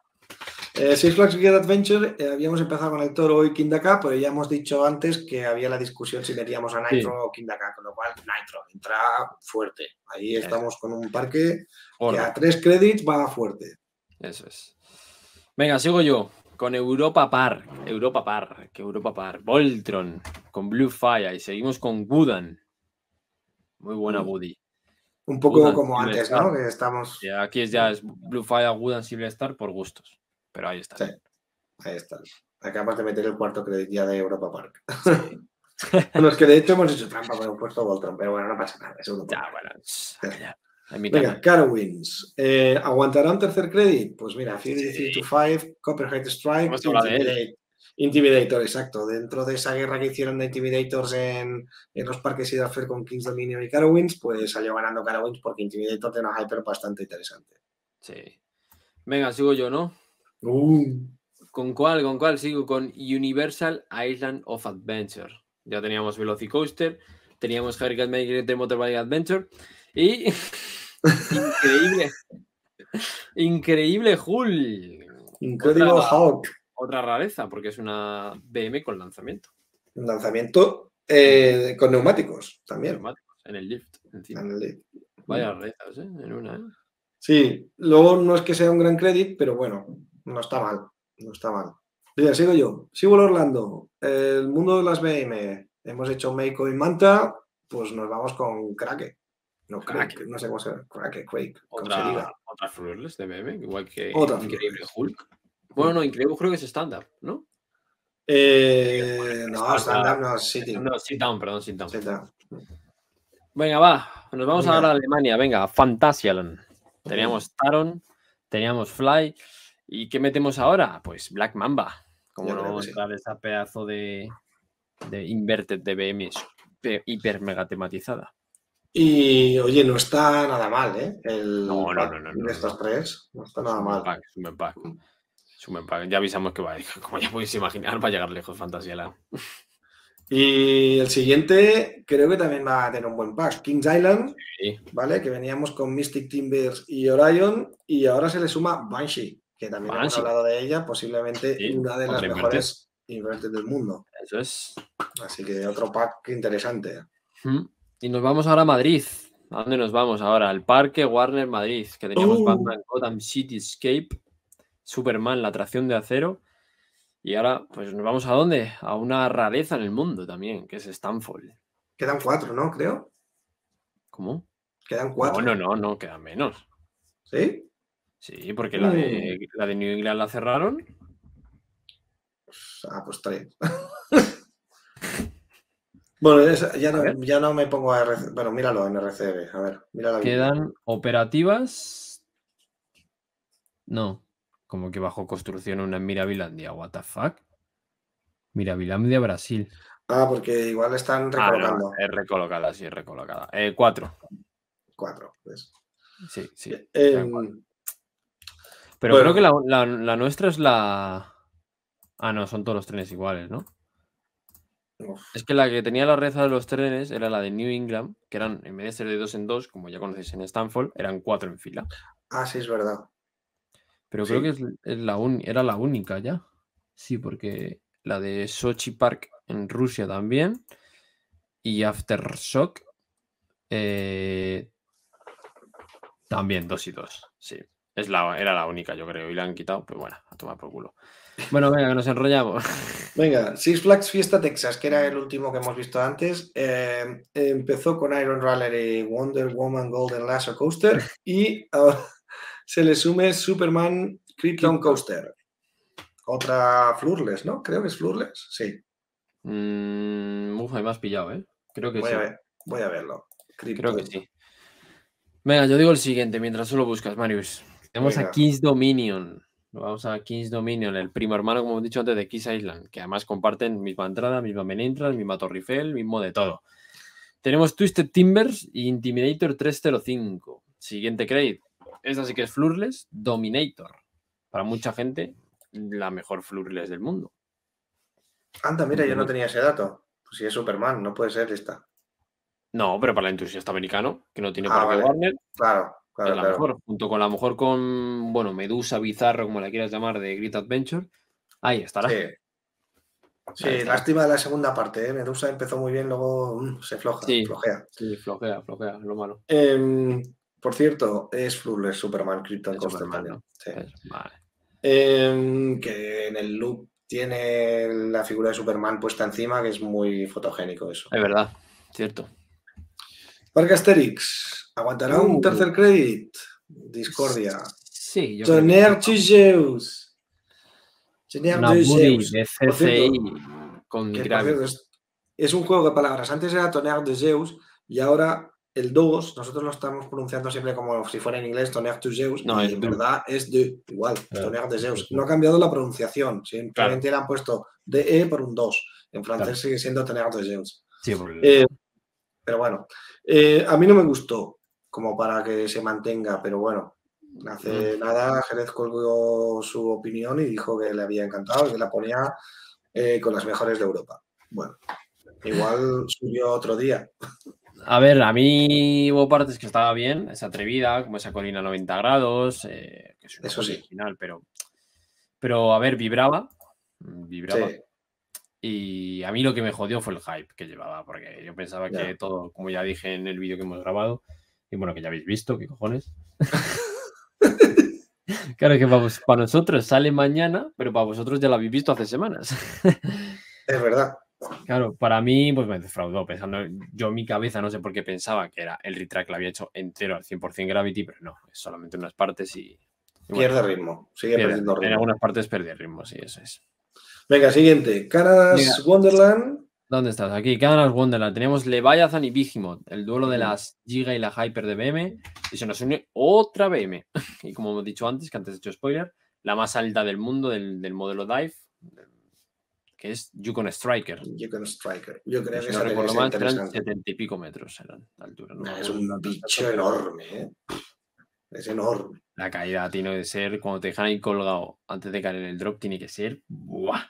Eh, Six Flags Great Adventure, eh, habíamos empezado con el Toro y Kindaka, pero ya hemos dicho antes que había la discusión si metíamos a Nitro o Kindaka, con lo cual Nitro entra fuerte. Ahí estamos con un parque que a tres créditos va fuerte. Eso es. Venga, sigo yo. Con Europa Park. Europa Park. Que Europa Park. Voltron. Con Blue Fire. Y seguimos con Gudan. Muy buena Mm. Woody. Un poco como antes, Star. ¿no? Que estamos. Y aquí es ya es Blue Fire, Gudan, Silver Star por gustos. Pero ahí está. Sí. Ahí está. Acabas de meter el cuarto crédito ya de Europa Park. bueno, es que de hecho hemos hecho trampa con el puesto Voltron, pero bueno, no pasa nada. Es Europa Ya, Park. bueno. ya. Venga. Carowinds. Eh, ¿Aguantará un tercer crédito? Pues mira, Fury Sí. 3 to 5, Copperhead Strike. Intimidate- Intimidator, exacto. Dentro de esa guerra que hicieron de Intimidators en, en los parques Hidalfer con Kings Dominion y Carowinds, pues salió ganando Carowinds porque Intimidator tiene una hyper bastante interesante. Sí. Venga, sigo yo, ¿no? Uh, ¿Con cuál? ¿Con cuál? Sigo con Universal Island of Adventure. Ya teníamos Velocicoaster, teníamos Hurricane Maker de Motorbike Adventure y increíble. Increíble Hull. Incredible Otra- Hulk. Otra rareza, porque es una BM con lanzamiento. Un lanzamiento eh, con neumáticos también. neumáticos, En el lift. encima. En el- Vaya rarezas, ¿eh? En una, ¿eh? Sí, luego no es que sea un gran crédito, pero bueno, no está mal. No está mal. Bien, sigo yo. Sigo Orlando. El mundo de las BM. Hemos hecho Meiko y Manta. Pues nos vamos con Krake. No, Krake, no sé cómo se llama. Krake, Quake. Otra, se diga. otra Flurless de BM, igual que Increíble Hulk. Bueno, no, Increíble Hulk es stand-up, ¿no? Eh, no, stand-up no, sitting. No, sit down, perdón, sit down. Sit down. Venga, va. Nos vamos a ahora a Alemania. Venga, Fantasialand. Teníamos Taron, teníamos Fly. ¿Y qué metemos ahora? Pues Black Mamba. Como no entrar esa pedazo de, de inverted de BM hiper mega tematizada. Y oye, no está nada mal, ¿eh? El no, no, no, no, De estos tres, no está nada mal. Pack, pack. pack. Ya avisamos que va, como ya podéis imaginar, va a llegar lejos Fantasyland. Y el siguiente creo que también va a tener un buen pack. Kings Island, ¿vale? Que veníamos con Mystic Timbers y Orion y ahora se le suma Banshee, que también hemos hablado de ella, posiblemente una de las mejores invertes del mundo. Eso es. Así que otro pack interesante. Y nos vamos ahora a Madrid. ¿A dónde nos vamos ahora? Al Parque Warner Madrid, que teníamos uh. Batman Gotham Cityscape, Superman, la atracción de acero. Y ahora, pues nos vamos a dónde? A una rareza en el mundo también, que es Stanford. Quedan cuatro, ¿no? Creo. ¿Cómo? Quedan cuatro. No, no, no, no, quedan menos. ¿Sí? Sí, porque la, de, uh. la de New England la cerraron. Ah, pues tres. bueno, ya no, ya no, me pongo a RCB. Bueno, míralo en RCB. A ver, míralo. Quedan operativas. No, como que bajo construcción una en Mirabilandia. ¿What the fuck? Mirabilandia, Brasil. Ah, porque igual están ah, recolocando. es recolocada, sí, es recolocada. Eh, cuatro. Cuatro, pues. Sí, sí. Pero creo que la nuestra es la. Ah, no, son todos los trenes iguales, ¿no? Es que la que tenía la reza de los trenes era la de New England, que eran, en vez de ser de dos en dos, como ya conocéis en Stanford, eran cuatro en fila. Ah, sí, es verdad. Pero creo que es, la era la única ya. Sí, porque la de Sochi Park en Rusia también. Y Aftershock eh, también dos y dos. Sí. Es la, era la única, yo creo. Y la han quitado, pues bueno, a tomar por culo. Bueno, venga, que nos enrollamos. Venga, Six Flags Fiesta Texas, que era el último que hemos visto antes, eh, empezó con Iron Rally Wonder Woman Golden Lasso Coaster y se le sume Superman Krypton Coaster. Otra Flurless, ¿no? Creo que es Flurless, sí. Mm, uf, me has pillado, ¿eh? Creo que voy sí. A ver, voy a verlo. Creo que sí. Venga, yo digo el siguiente mientras solo buscas, Marius. Tenemos a Kings Dominion. Vamos a Kings Dominion, el primo hermano, como hemos dicho antes, de Kiss Island, que además comparten misma entrada, misma main entrance, misma Torrifel, mismo de todo. Tenemos Twisted Timbers y Intimidator 305. Siguiente crédito. Esta sí que es Flurless Dominator. Para mucha gente, la mejor Flurless del mundo. Anda, mira, yo no tenía ese dato. Pues si es Superman, no puede ser esta. No, pero para el entusiasta americano, que no tiene ah, para Warner. Claro mejor, junto con la mejor con, bueno, Medusa, Bizarro, como la quieras llamar, de Grit Adventure. Ahí estará. Sí. lástima de la segunda parte. ¿eh? Medusa empezó muy bien, luego mm, se floja, flojea. Sí, flojea, flojea, lo malo. Em, por cierto, es Flawless Superman Krypton em, que en el loop tiene la figura de Superman puesta encima, que es muy fotogénico eso. Es verdad, cierto. Parque Asterix. ¿Aguantará un uh. tercer crédito? Discordia. Sí, yo Tonnerre de Zeus. de CCI con es, es, un juego de palabras. Antes era Tonnerre de Zeus y ahora el 2, nosotros lo estamos pronunciando siempre como si fuera en inglés Tonnerre de Zeus no, y en verdad es de igual, Tonnerre de Zeus. No ha cambiado la pronunciación, simplemente le han puesto de E por un 2. En francés sigue siendo Tonnerre de Zeus. Sí, eh, pero bueno, eh, a mí no me gustó como para que se mantenga, pero bueno, hace mm. nada Jerez colgó su opinión y dijo que le había encantado, que la ponía eh, con las mejores de Europa. Bueno, igual subió otro día. A ver, a mí hubo partes que estaba bien, es atrevida, como esa colina 90 grados, eh, que es Eso sí. original, pero, pero a ver, vibraba, vibraba. Y a mí lo que me jodió fue el hype que llevaba, porque yo pensaba que todo, como ya dije en el vídeo que hemos grabado, y bueno, que ya habéis visto, qué cojones. Claro que para, para nosotros sale mañana, pero para vosotros ya lo habéis visto hace semanas. Es verdad. Claro, para mí pues me defraudó pensando, yo en mi cabeza no sé por qué pensaba que era el retrack lo había hecho entero al 100% Gravity, pero no, es solamente unas partes y... y bueno, Pierde ritmo. Sigue pierde- perdiendo en ritmo. algunas partes perdí el ritmo, sí, eso es. Venga, siguiente. Canada's Venga. Wonderland. ¿Dónde estás? Aquí, Canada's Wonderland. Tenemos Leviathan y Behemoth, el duelo de las Giga y la Hyper de BM. Y se nos une otra BM. Y como hemos dicho antes, que antes he hecho spoiler, la más alta del mundo del, del modelo Dive, que es Yukon Striker. Yukon Striker. Yo creo Si que no esa debería recuerdo eran interesante. setenta y pico metros eran de altura. no es un bicho enorme, ¿eh? Es enorme. La caída tiene que ser, cuando te dejan ahí colgado antes de caer en el drop, tiene que ser. ¡buah!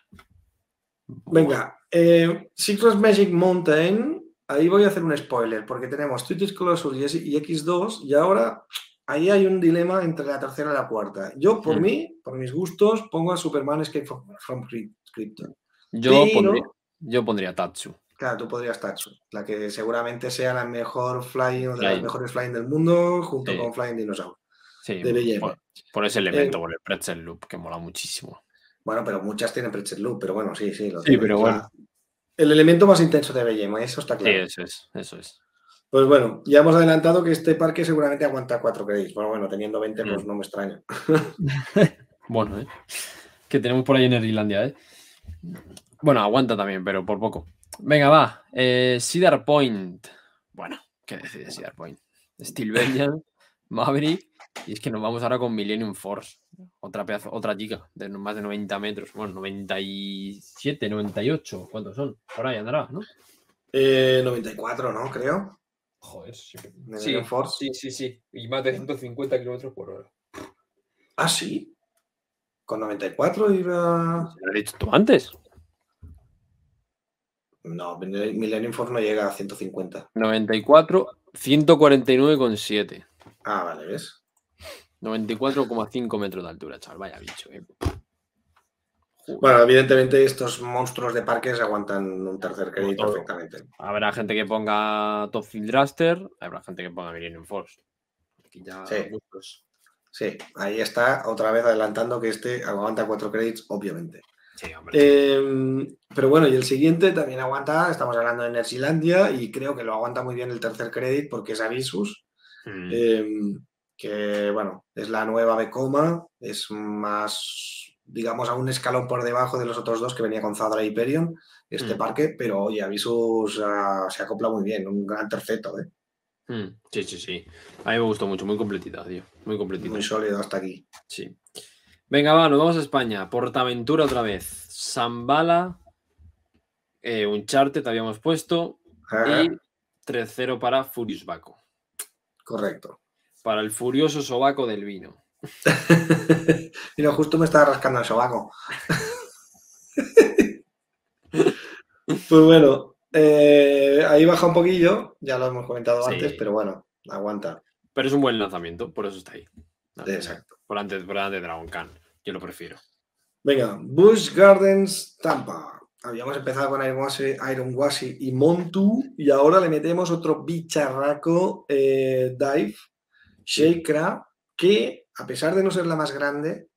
Venga, eh, Secret Magic Mountain. Ahí voy a hacer un spoiler, porque tenemos Tutus Colossus y, S- y X2, y ahora ahí hay un dilema entre la tercera y la cuarta. Yo, por Mm. mí, por mis gustos, pongo a Superman Escape from, from Krypton. Yo, pero- pondría, yo pondría Tatsu. Claro, tú podrías Tatsu, la que seguramente sea la mejor flying o de las mejores flying del mundo, junto Sí. con Flying Dinosaur. Sí, De por, por ese elemento, Eh, por el pretzel loop, que mola muchísimo. Bueno, pero muchas tienen Pretzel Loop, pero bueno, sí, sí. lo Sí, pero bueno. El elemento más intenso de BM, eso está Sí, claro. eso es, eso es. Pues bueno, ya hemos adelantado que este parque seguramente aguanta 4 créditos. Bueno, bueno, teniendo 20, pues Mm. no me extraña. Bueno, ¿eh? Que tenemos por ahí en Irlandia, ¿eh? Bueno, aguanta también, pero por poco. Venga, va. Eh, Cedar Point. Bueno, ¿qué decide Cedar Point? Steel Maverick. Y es que nos vamos ahora con Millennium Force. Otra pedazo, otra chica de más de 90 metros. Bueno, 97, 98. ¿Cuántos son? Por ahí andará, ¿no? Eh, 94, ¿no? Creo. Joder, sí. Millennium Force. sí, sí, sí. Y más de 150 kilómetros por hora. Ah, sí. Con 94 iba. ¿Lo has dicho tú antes? No, Millennium Force no llega a 150. 94, 149,7. Ah, vale, ¿ves? 94,5 metros de altura, chaval. Vaya bicho, eh. Bueno, evidentemente estos monstruos de parques aguantan un tercer crédito perfectamente. Habrá gente que ponga Top Field Draster, habrá gente que ponga Millennium Force. Aquí ya Sí. Sí, ahí está otra vez adelantando que este aguanta 4 créditos, obviamente. Sí, hombre. Eh, pero bueno, y el siguiente también aguanta, estamos hablando de Nersilandia y creo que lo aguanta muy bien el tercer crédito porque es Avisus, Mm. eh, que bueno, es la nueva Becoma, es más, digamos, a un escalón por debajo de los otros dos que venía con Zadra y Hyperion, este Mm. parque, pero oye, Avisus ah, se acopla muy bien, un gran terceto, ¿eh? Mm, Sí, sí, sí. A mí me gustó mucho, muy completita, tío. Muy completita. muy sólido hasta aquí. Sí. Venga, va, nos vamos a España. Portaventura otra vez. Zambala. Eh, Uncharted habíamos puesto. Y 3-0 para Furious Baco. Correcto. Para el furioso sobaco del vino. Mira, justo me estaba rascando el sobaco. pues bueno, eh, ahí baja un poquillo, ya lo hemos comentado Sí. antes, pero bueno, aguanta. Pero es un buen lanzamiento, por eso está ahí. Exacto. Por antes, por antes de Dragon Khan. Yo lo prefiero. Venga, Bush Gardens Tampa. Habíamos empezado con Iron Wasi, Iron Wasi y Montu y ahora le metemos otro bicharraco eh, Dive, Shakera, que a pesar de no ser la más grande,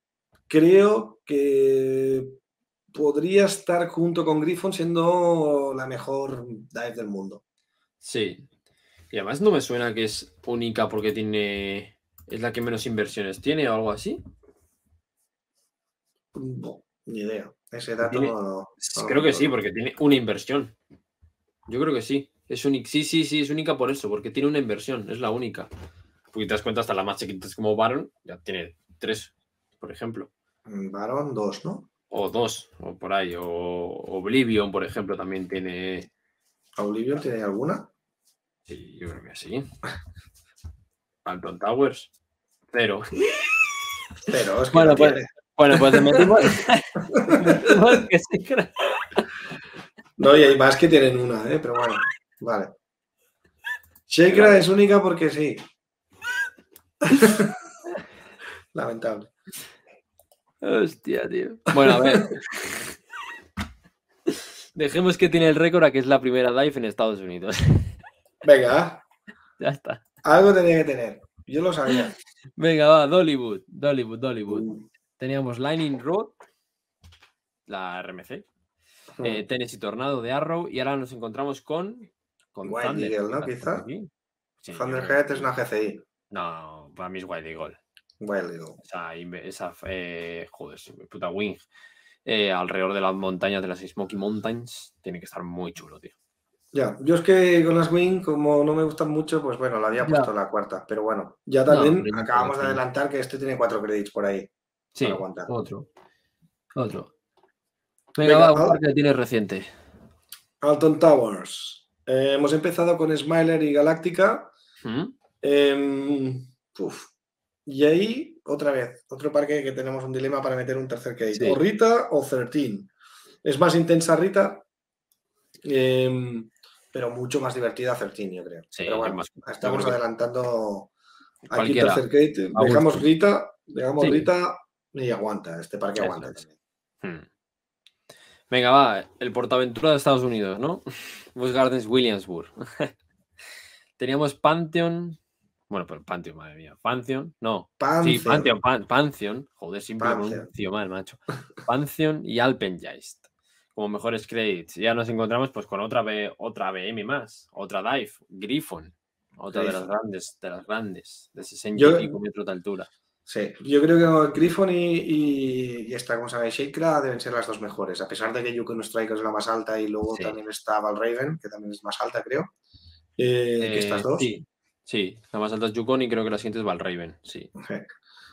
creo que podría estar junto con Griffon siendo la mejor dive del mundo. Sí. Y además no me suena que es única porque tiene. Es la que menos inversiones tiene o algo así. No, ni idea. Ese dato no, no- creo que sí, porque tiene una inversión. Yo creo que sí. Es única. Sí, sí, sí, es única por eso, porque tiene una inversión. Es la única. Porque te das cuenta, hasta la más chiquita es como Baron, ya tiene tres, por ejemplo. Baron 2, ¿no? O dos, o por ahí. O Oblivion, por ejemplo, también tiene. ¿Oblivion tiene alguna? Sí, yo creo que sí. Phantom Towers. Cero. Pero es que Bueno, no pues- tiene. Bueno, pues metimos. metimos que sí, creo. No, y hay más que tienen una, ¿eh? pero bueno, vale. Shakira es única porque sí. Lamentable. Hostia, tío. Bueno, a ver. Dejemos que tiene el récord a que es la primera dive en Estados Unidos. Venga, ya está. algo tenía que tener. Yo lo sabía. Venga, va, Dollywood, Dollywood, Dollywood. Uh, Teníamos Lightning Road, la RMC, eh, mm. Tennessee Tornado de Arrow y ahora nos encontramos con, con Wild Thunder. Eagle, ¿no? ¿Está por Quizá. Sí, Thunderhead es una GCI. No, para mí es Wild Eagle. Wild Eagle. Esa, esa eh, joder, puta wing eh, alrededor de las montañas de las Smoky Mountains tiene que estar muy chulo, tío. Ya, yo es que con las Wing, como no me gustan mucho, pues bueno, la había Ya. puesto la cuarta. Pero bueno, ya también acabamos de adelantar que este tiene cuatro créditos por ahí. Sí, Para aguantar. otro. Otro. Venga, Venga, va, un que tienes reciente. Alton Towers. Eh, hemos empezado con Smiler y Galáctica. ¿Mm? Em, uf. Y ahí, otra vez, otro parque que tenemos un dilema para meter un tercer. Sí. O Rita o 13. Es más intensa Rita, em, pero mucho más divertida 13, yo creo. Sí, pero bueno, más- estamos adelantando aquí tercer. A Dejamos. Rita, dejamos Sí. Rita y aguanta. Este parque aguanta también. Hmm. Venga, va, el portaventura de Estados Unidos, ¿no? Busch Gardens Williamsburg. Teníamos Pantheon. Bueno, pero Pantheon, madre mía. Pantheon, no. Sí, Pantheon. Pantheon, Pan- Pantheon. Joder, siempre Pantheon. pronuncio mal, macho. Pantheon y Alpengeist. Como mejores credits. Ya nos encontramos pues con otra, B- otra BM más. Otra Dive. Griffon. Otra de las grandes, de las grandes. De 60 Yo- y pico metros de altura. Sí, yo creo que Griffon y, y, y esta, ¿cómo se llama? Shakra deben ser las dos mejores, a pesar de que Yukon Strike es la más alta y luego Sí. también está Valraven, que también es más alta, creo. Eh, que Eh, estas dos. Sí, sí. La más alta es Yukon y creo que la siguiente es Valraven. Sí.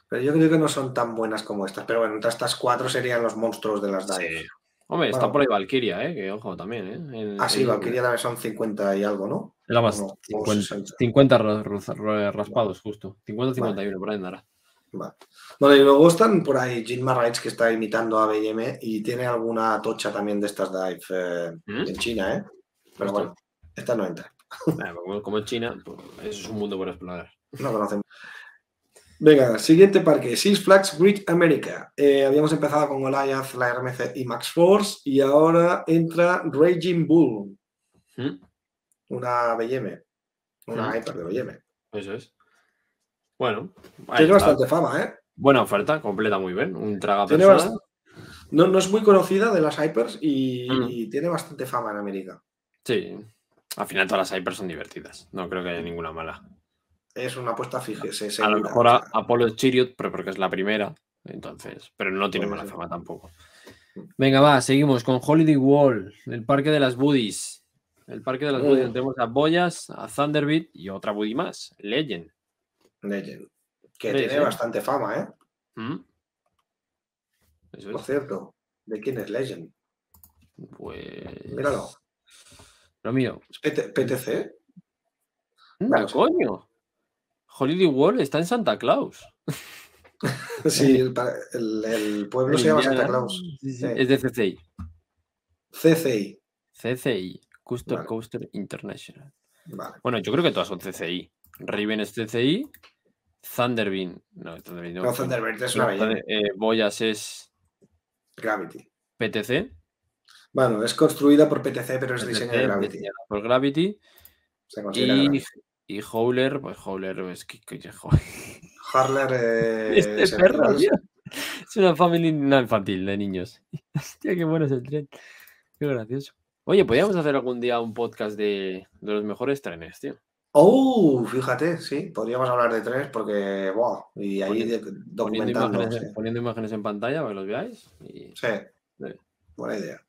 Pero yo creo que no son tan buenas como estas. Pero bueno, entre estas cuatro serían los monstruos de las Dive. Sí. Hombre, está Bueno. por ahí Valkyria, ¿eh? Que ojo también, ¿eh? Ah, sí, en- Valkyria también son 50 y algo, ¿no? La más. No, o 50, 60. 50 ra- ra- ra- raspados, justo. 50-51, por ahí andará. Vale. Bueno, y luego están por ahí Jinma Rights, que está imitando a BM y tiene alguna tocha también de estas Dive eh, ¿Mm? en China, ¿eh? Pero Justo. bueno, esta no entra. Como, como es China, pues, eso es un mundo por explorar. No conocemos. Venga, siguiente parque, Six Flags Great America. Eh, habíamos empezado con Goliath, la RMC y Max Force y ahora entra Raging Bull, ¿Mm? una BM, una Mm. hyper de BM. Eso es. Bueno, Tiene bastante fama, ¿eh? Buena oferta, completa muy bien. Un traga persona. No, no es muy conocida de las hypers y, Mm. y tiene bastante fama en América. Sí. Al final todas las hypers son divertidas. No creo que haya ninguna mala. Es una apuesta fíjese. A lo mejor a sea, Apollo Chariot, pero porque es la primera. Entonces, pero no tiene mala fama tampoco. Venga, va, seguimos con Holiday Wall, el parque de las Buddies. El parque de las Mm. Buddies donde tenemos a Boyas, a Thunderbird y otra Buddy más, Legend. Legend. Que tiene bastante fama, ¿eh? ¿Mm? Eso Por es. cierto. ¿De quién es Legend? Pues. Míralo. Lo mío. ¿Es PT- PTC? ¡Anda, Vamos. coño! Holiday World está en Santa Claus. Sí, el, pa- el- el pueblo se llama Santa Indiana. Claus. Sí, sí, Sí. Es de CCI. CCI. CCI. Custer Vale. Coaster International. Vale. Bueno, yo creo que todas son CCI. Raven es CCI. Thunderbird. No, Thunderbird no. No, Thunderbird es una belleza. Eh, Boyas es Gravity. PTC. Bueno, es construida por PTC, pero es Gravity. diseñada por Gravity. Se considera Y, Gravity. y Howler, pues Howler es que, joder. Harler. eh, Este se- perro, tío. Es una family no infantil de niños. Hostia, qué bueno es el tren. Qué gracioso. Oye, podríamos hacer algún día un podcast de, de los mejores trenes, tío. Oh, fíjate, sí, podríamos hablar de trenes porque, wow, y ahí Poniendo- de- Poniendo documentando. imágenes, sí. poniendo imágenes en pantalla para que los veáis. Y Sí, Sí. buena idea.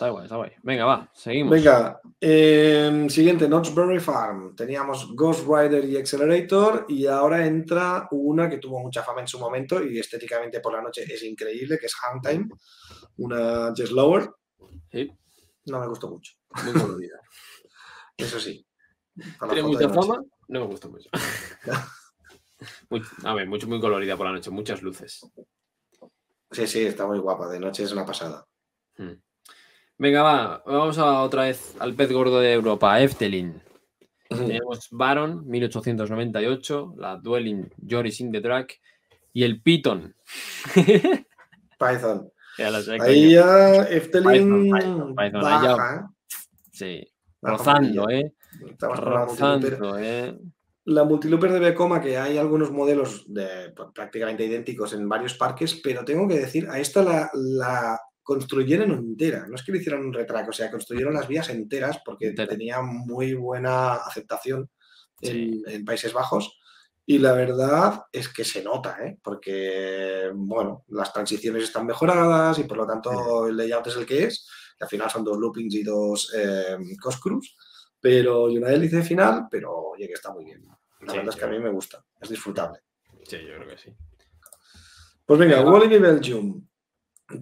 Está guay, está guay. Venga, va, seguimos. Venga, eh, siguiente, Knott'sberry Farm. Teníamos Ghost Rider y Accelerator y ahora entra una que tuvo mucha fama en su momento y estéticamente por la noche es increíble, que es Hangtime, una Jess Lower. Sí, No me gustó mucho, muy colorida. eso sí. Tiene mucha fama, no me gusta mucho. Muy- a ver, mucho, muy colorida por la noche, muchas luces. Sí, sí, está muy guapa, de noche es una pasada. Hmm. Venga, va, vamos a otra vez al pez gordo de Europa, Efteling. Tenemos Baron, 1898, la Dwelling, Joris in the Drag y el Python. Python. Ya lo sé, Ahí ya Efteling Python, Python, ahí ya- baja. Sí, rozando. ¿eh? Rozando, ¿eh? la multilooper de Becoma, que hay algunos modelos de, pues, prácticamente idénticos en varios parques, pero tengo que decir, a esta la, la construyeron entera. No es que le hicieran un retrack, o sea, construyeron las vías enteras porque Entera. tenía muy buena aceptación en, Sí. en Países Bajos. Y la verdad es que se nota, ¿eh? porque, bueno, las transiciones están mejoradas y por lo tanto el layout es el que es, que al final son dos loopings y dos eh, cross pero y una hélice final, pero oye, que está muy bien. La Sí, verdad es que a mí me gusta, es disfrutable. Sí, yo creo que sí. Pues venga. Wally Belgium.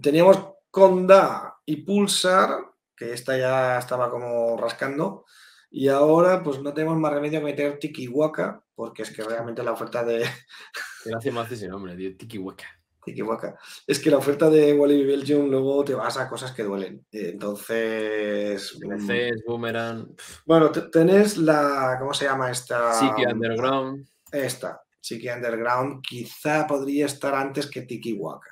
Teníamos Conda y Pulsar, que esta ya estaba como rascando. Y ahora, pues no tenemos más remedio que meter Tikiwaka, porque es que realmente la oferta de ¿Qué gracia me hace ese nombre, tío? Tiki Waka. Tikiwaka, es que la oferta de Wally Belgium luego te vas a cosas que duelen. Entonces, mm, PCs, Boomerang, bueno, te- tenés la, ¿cómo se llama esta? Siki Underground. Esta, Chiki Underground, quizá podría estar antes que Tikiwaka,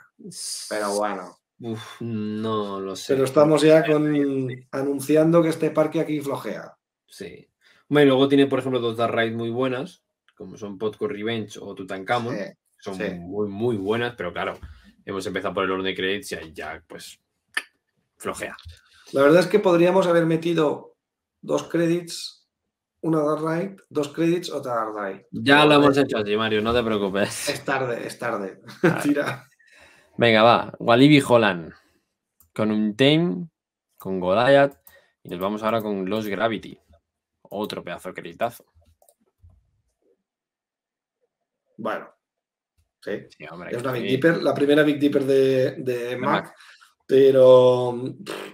pero bueno. Uf, no lo sé. Pero estamos ya con anunciando que este parque aquí flojea. Sí. Bueno, y luego tiene, por ejemplo, dos Dark Ride muy buenas, como son Podco Revenge o Tutankhamon. Sí, son sí. muy, muy buenas, pero claro, hemos empezado por el orden de créditos y ahí ya, pues, flojea. La verdad es que podríamos haber metido dos credits, una Dark Ride, dos credits, otra Dark Ride. Ya lo hemos hecho así, Mario, no te preocupes. Es tarde, es tarde. Tira. Venga, va. Walibi Holland. Con un Tame, con Goliath. Y nos vamos ahora con Los Gravity. Otro pedazo de creditazo. Bueno, sí. Sí, hombre, Es una Big. Dipper, la primera Big Dipper de, de Mac, Mac. pero pff,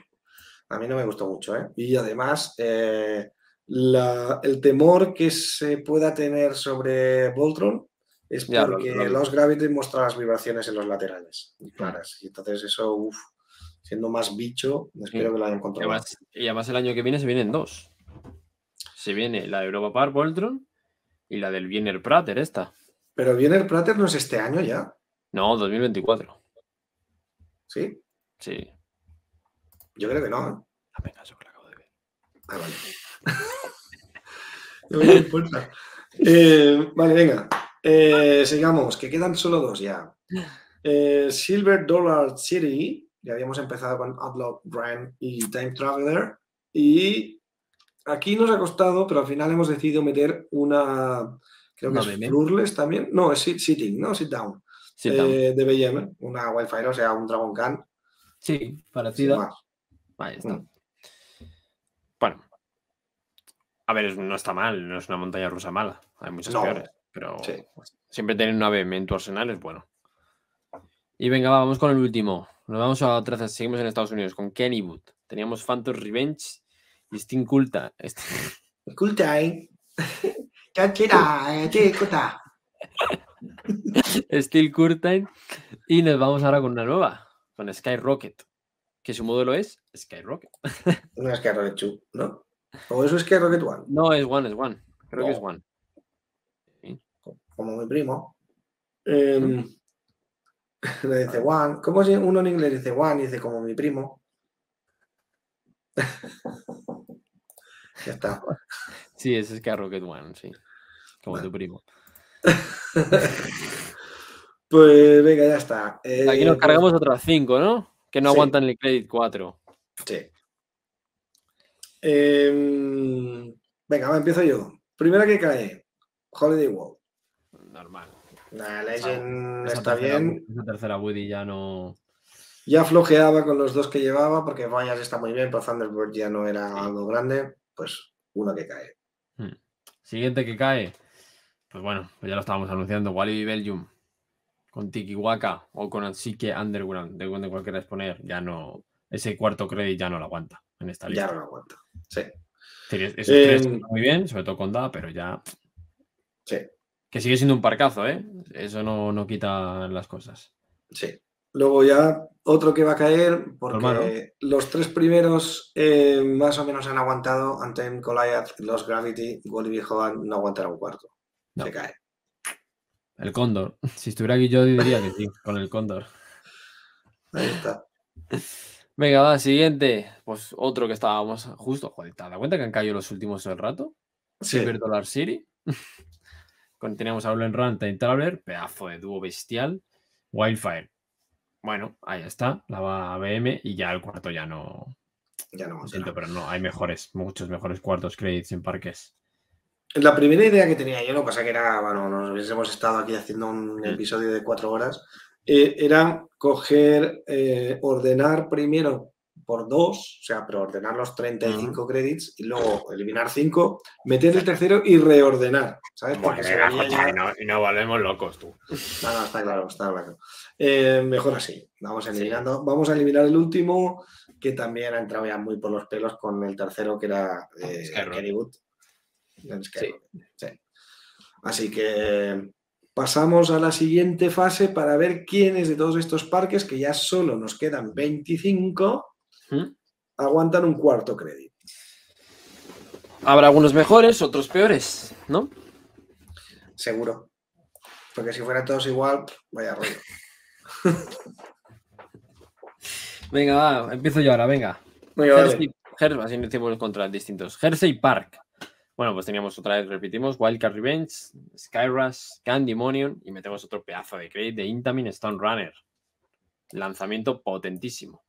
a mí no me gustó mucho. ¿eh? Y además, eh, la- el temor que se pueda tener sobre Voltron es Ya, lo- porque lo- los Gravity muestra las vibraciones en los laterales, y claras. Y entonces eso, uff, siendo más bicho, espero Sí. que lo hayan Y controlado. además, y además el año que viene se vienen dos. Se viene la de Europa Park Voltron y la del Wiener Prater, esta. Pero viene el Prater no es este año ya, No, 2024. ¿sí? Sí. Yo creo que no. ¿eh? Dame caso que la acabo de ver. Ah, vale. No me importa. Eh, vale, venga. Eh, sigamos, que quedan solo dos ya. Eh, Silver Dollar City, ya habíamos empezado con Outlaw Brand y Time Traveler. Y aquí nos ha costado, pero al final hemos decidido meter una. Creo que es meme. Flurless también. No, es sit- Sitting, ¿no? Sit Down. Eh, de BM, una Wildfire, o sea, un Dragon Khan. sí, parecida. Ahí está. Mm. Bueno. A ver, no está mal, no es una montaña rusa mala. Hay muchas No. peores. Pero Sí. siempre tener una BM en tu arsenal es bueno. Y venga, va, vamos con el último. Nos vamos a otra vez, seguimos en Estados Unidos con Kennywood. Teníamos Phantom Revenge y Sting Culta. Este- Cool time. Cachera, eh. Steel Curtain. Y nos vamos ahora con una nueva, con Skyrocket. Que su modelo es Skyrocket. No es que Rocket 2, ¿no? O eso es que Rocket One, No, es One, es One. Creo que es. One. Como mi primo. Em, le dice One. ¿Cómo si uno en inglés dice One y dice como mi primo? ya está. Sí, es Skyrocket One, sí. Como tu primo. Pues venga, ya está. Aquí Eh, nos cargamos otras cinco, ¿no? Que no sí. aguantan el Credit 4. Sí. Em, venga, va, empiezo yo. Primera que cae, Holiday World. Normal. La Legend Esa está tercera- bien. Esa tercera Woody ya no. Ya flojeaba con los dos que llevaba, porque Vallas está muy bien, pero Thunderbird ya no era Sí. algo grande. Pues uno que cae. Siguiente que cae. Pues bueno, pues ya lo estábamos anunciando. Walibi Belgium. Con Tikiwaka o con Asike Underground. De donde cualquiera es poner. Ya no. Ese cuarto crédito ya no lo aguanta en esta lista. Ya no lo aguanta. Sí, Esos tres Em, muy bien, sobre todo con Da, pero ya. sí, Que sigue siendo un parcazo, ¿eh? Eso no, no quita las cosas. sí. Luego ya otro que va a caer, porque los tres primeros eh, más o menos han aguantado. Anthem, Goliath, Los Gravity, Wally Hogan no aguantará un cuarto. No. Se cae. El cóndor. Si estuviera aquí yo diría que sí, con el cóndor. Ahí está. Venga, va, siguiente. Pues otro que estábamos justo. Joder, ¿te dado cuenta que han caído los últimos del rato? Sí, Silver Dollar City. teníamos a Olen Run, Time Traveler, pedazo de dúo bestial. Wildfire. Bueno, ahí está, la va a BM y ya el cuarto ya no. Ya no. Siento, pero no, hay mejores, muchos mejores cuartos credits en parques. La primera idea que tenía yo, lo que pasa que era, bueno, nos hubiésemos estado aquí haciendo un Mm. episodio de cuatro horas, eh, era coger, eh, ordenar primero por dos, o sea, pero ordenar los 35 créditos y luego eliminar cinco, meter el tercero y reordenar, ¿sabes? Porque se ya- y, no, y no volvemos locos tú. No, no, está claro, está claro. Eh, mejor así. Vamos eliminando. Vamos a eliminar el último, que también ha entrado ya muy por los pelos con el tercero, que era eh, Wood. En Skyrock, sí. Así que pasamos a la siguiente fase para ver quiénes de todos estos parques, que ya solo nos quedan 25, ¿Mm? aguantan un cuarto crédito. Habrá algunos mejores, otros peores, ¿no? Seguro. Porque si fueran todos igual, vaya rollo. Venga, va, empiezo yo ahora, venga. Vale. Jersey, Jer- así decimos contra distintos. Jersey Park. Bueno, pues teníamos otra vez, repetimos, Wildcard Revenge, Skyrush, Candymonium y metemos otro pedazo de crédito de Intamin Stone Runner. Lanzamiento potentísimo.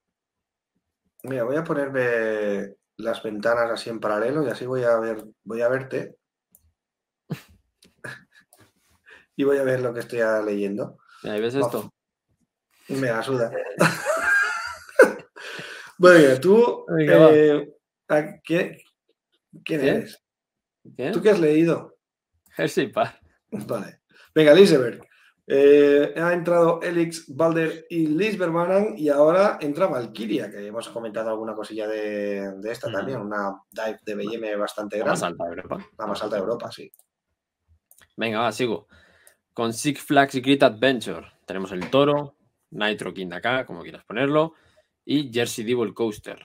Mira, voy a ponerme las ventanas así en paralelo y así voy a ver, voy a verte. y voy a ver lo que estoy leyendo. Ahí ves esto. Me la suda. bueno, tú, Venga, eh, ¿a qué- ¿quién ¿Qué? eres? ¿Qué? ¿Tú qué has leído? Jersey Park. Vale. Venga, Liseberg. Eh, ha entrado Elix, Balder y Lisbermanan y ahora entra Valkyria, que hemos comentado alguna cosilla de, de esta Mm. también, una dive de BM bastante La grande. más alta de Europa. La más alta de Europa, sí. Venga, va, sigo. Con Six Flags Great Adventure tenemos el Toro, Nitro King de acá, como quieras ponerlo, y Jersey Devil Coaster,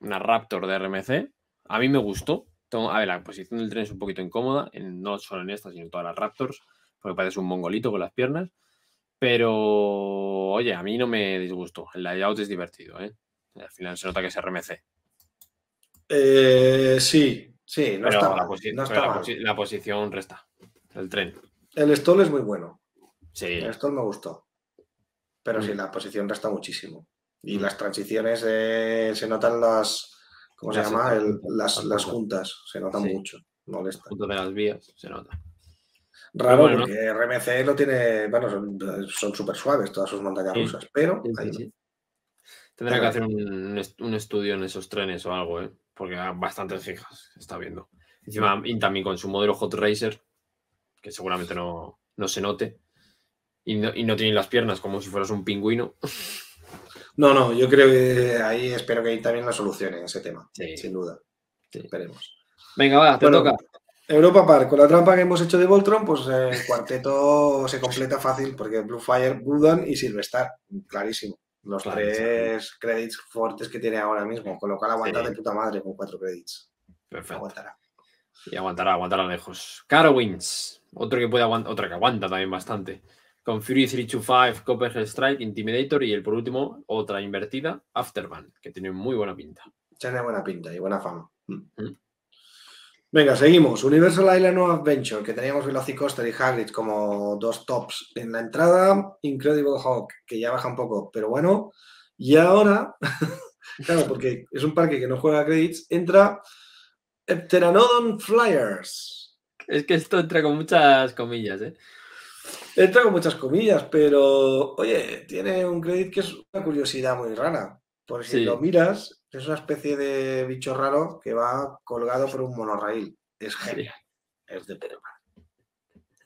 una Raptor de RMC. A mí me gustó. Tengo- a ver, la posición del tren es un poquito incómoda, en- no solo en esta, sino en todas las Raptors, porque parece un mongolito con las piernas. Pero, oye, a mí no me disgustó. El layout es divertido, ¿eh? Al final se nota que es RMC. Eh, sí, sí, no pero está la, mal. posi- no está la mal. la posición resta. El tren. El stall es muy bueno. Sí. El stall me gustó. Pero sí, Mm. la posición resta muchísimo. Y Mm. las transiciones eh, se notan las. ¿Cómo se llama? El- las, juntas. Se notan Sí. mucho. Molesta. Punto de las vías, se nota. Raro bueno, ¿no? porque RMC lo tiene. Bueno, son- súper suaves todas sus montañas Sí. rusas. Pero. Sí, ahí- sí. Tendrá que hacer un, un est- un estudio en esos trenes o algo, ¿eh? Porque hay bastantes fijas, está viendo. Encima, Intami con su modelo Hot Racer, que seguramente no, no se note, y no, y no tiene las piernas como si fueras un pingüino. No, no, yo creo que ahí espero que ahí también lo solucionen ese tema. Sí. Sin duda. Sí. Esperemos. Venga, va, te Bueno, toca. Europa Park, con la trampa que hemos hecho de Voltron, pues eh, el cuarteto se completa fácil porque Blue Fire, Budan y Silverstar, clarísimo. Los Clarísimo. tres credits fuertes que tiene ahora mismo, con lo cual aguanta Sí. de puta madre con cuatro credits. Perfecto. Aguantará. Y aguantará, aguantará lejos. Carowinds, otro que puede aguantar, otra que aguanta también bastante. Con Fury 325, Copperhead Strike, Intimidator y el por último, otra invertida, Afterburn, que tiene muy buena pinta. Tiene buena pinta y buena fama. Mm. Mm. Venga, seguimos. Universal Island of Adventure, que teníamos Velocicoaster y Hagrid como dos tops en la entrada. Incredible Hawk, que ya baja un poco, pero bueno. Y ahora, claro, porque es un parque que no juega credits, entra Pteranodon Flyers. Es que esto entra con muchas comillas, ¿eh? Entra con muchas comillas, pero oye, tiene un credit que es una curiosidad muy rara. Por si Sí. lo miras, es una especie de bicho raro que va colgado por un monorraíl. Es genial. Es de.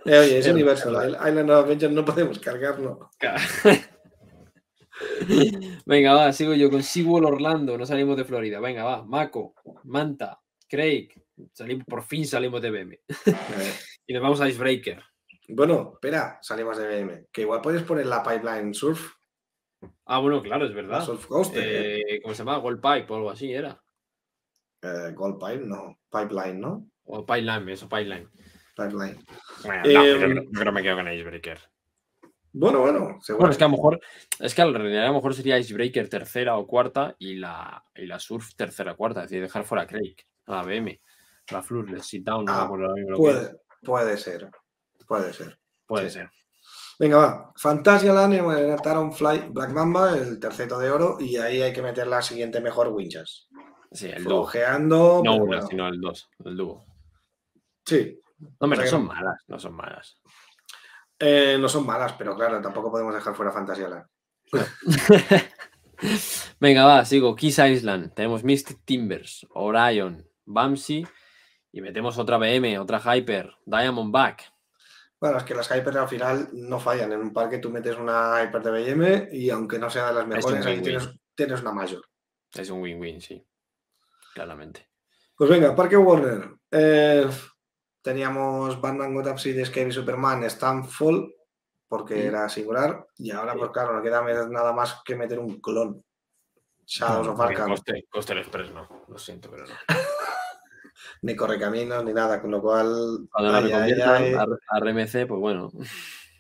Eh, oye, es Universal. Island of Adventure no podemos cargarlo. Venga, va, sigo yo con SeaWorld Orlando, no salimos de Florida. Venga, va, Mako, Manta, Craig, salimos, por fin salimos de BM. Eh, Y nos vamos a Icebreaker. bueno, espera, salimos de BM. Que igual puedes poner la Pipeline Surf, Ah, bueno, claro, es verdad. Surf Coaster. eh. Eh, ¿Cómo se llama? Gold Pipe o algo así era. Eh, Gold Pipe, no. Pipeline, ¿no? O Pipeline, eso, Pipeline. Pipeline. Bueno, Eh, no, yo, creo, que me quedo con Icebreaker. Bueno, bueno, seguro. Bueno, es que a lo mejor, es que en realidad a lo mejor sería Icebreaker tercera o cuarta y la, y la Surf tercera o cuarta, es decir, dejar fuera a Craig, a la BM, la Flurless, Sit Down, no me Ah, acuerdo ahora mismo lo que era. Puede, puede ser. Puede ser. Puede Sí. ser. Venga, va. Fantasialand, eh, Taron Fly, Black Mamba, el terceto de oro, y ahí hay que meter la siguiente mejor Winchas. Sí, el dúo. No pero bueno, sino el dos, el dúo. Sí, No, hombre, O no sea que son no- malas, no son malas. eh, no son malas, pero claro, tampoco podemos dejar fuera Fantasialand. Venga, va, sigo. Kiss Island. Tenemos Mystic Timbers, Orion, Bamsi y metemos otra BM, otra Hyper, Diamondback. Bueno, es que las Hyper al final no fallan. En un parque tú metes una Hyper de BM y aunque no sea de las mejores, ahí tienes, tienes una mayor. Es un win-win, sí. Claramente. Pues venga, Parque Warner. Eh, teníamos Batman Gotham City, y Superman, Stanfall, porque Sí. era singular. Y ahora, Sí. pues claro, no queda nada más que meter un clon. Shadows of Porque Arkham. Express no, lo siento, pero no. Ni correcaminos ni nada, con lo cual Cuando la reconviertan a, RMC, pues bueno,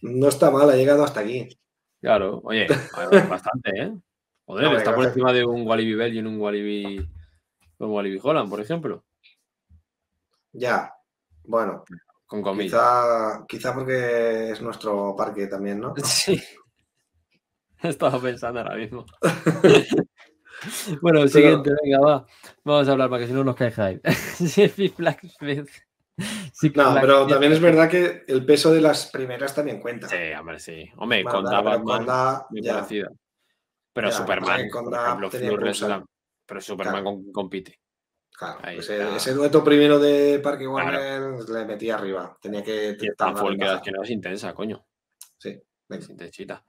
no está mal, ha llegado hasta aquí. claro. Oye, bastante, ¿eh? Joder, está por gracias. encima de un Walibi Bell y un Walibi, un Walibi Holland, por ejemplo. Ya, bueno, Con comillas. quizá, quizá porque es nuestro parque también, ¿no? Sí. Estaba pensando ahora mismo. bueno, el siguiente, venga, va. Vamos a hablar para que si no nos cae hype. Six Flags Fest. Six No, pero también es verdad que el peso de las primeras también cuenta. Sí, hombre, sí. Hombre, Bueno, con claro, pero Batman Conda, muy ya. Pero Ya, Superman, que por ejemplo. Pero Superman Claro. con- compite. claro, Ahí ese, está. ese dueto primero de Parque Claro. Warner le metía arriba. Tenía que Y en que, que no es intensa, coño. Sí, venga. Es intensita.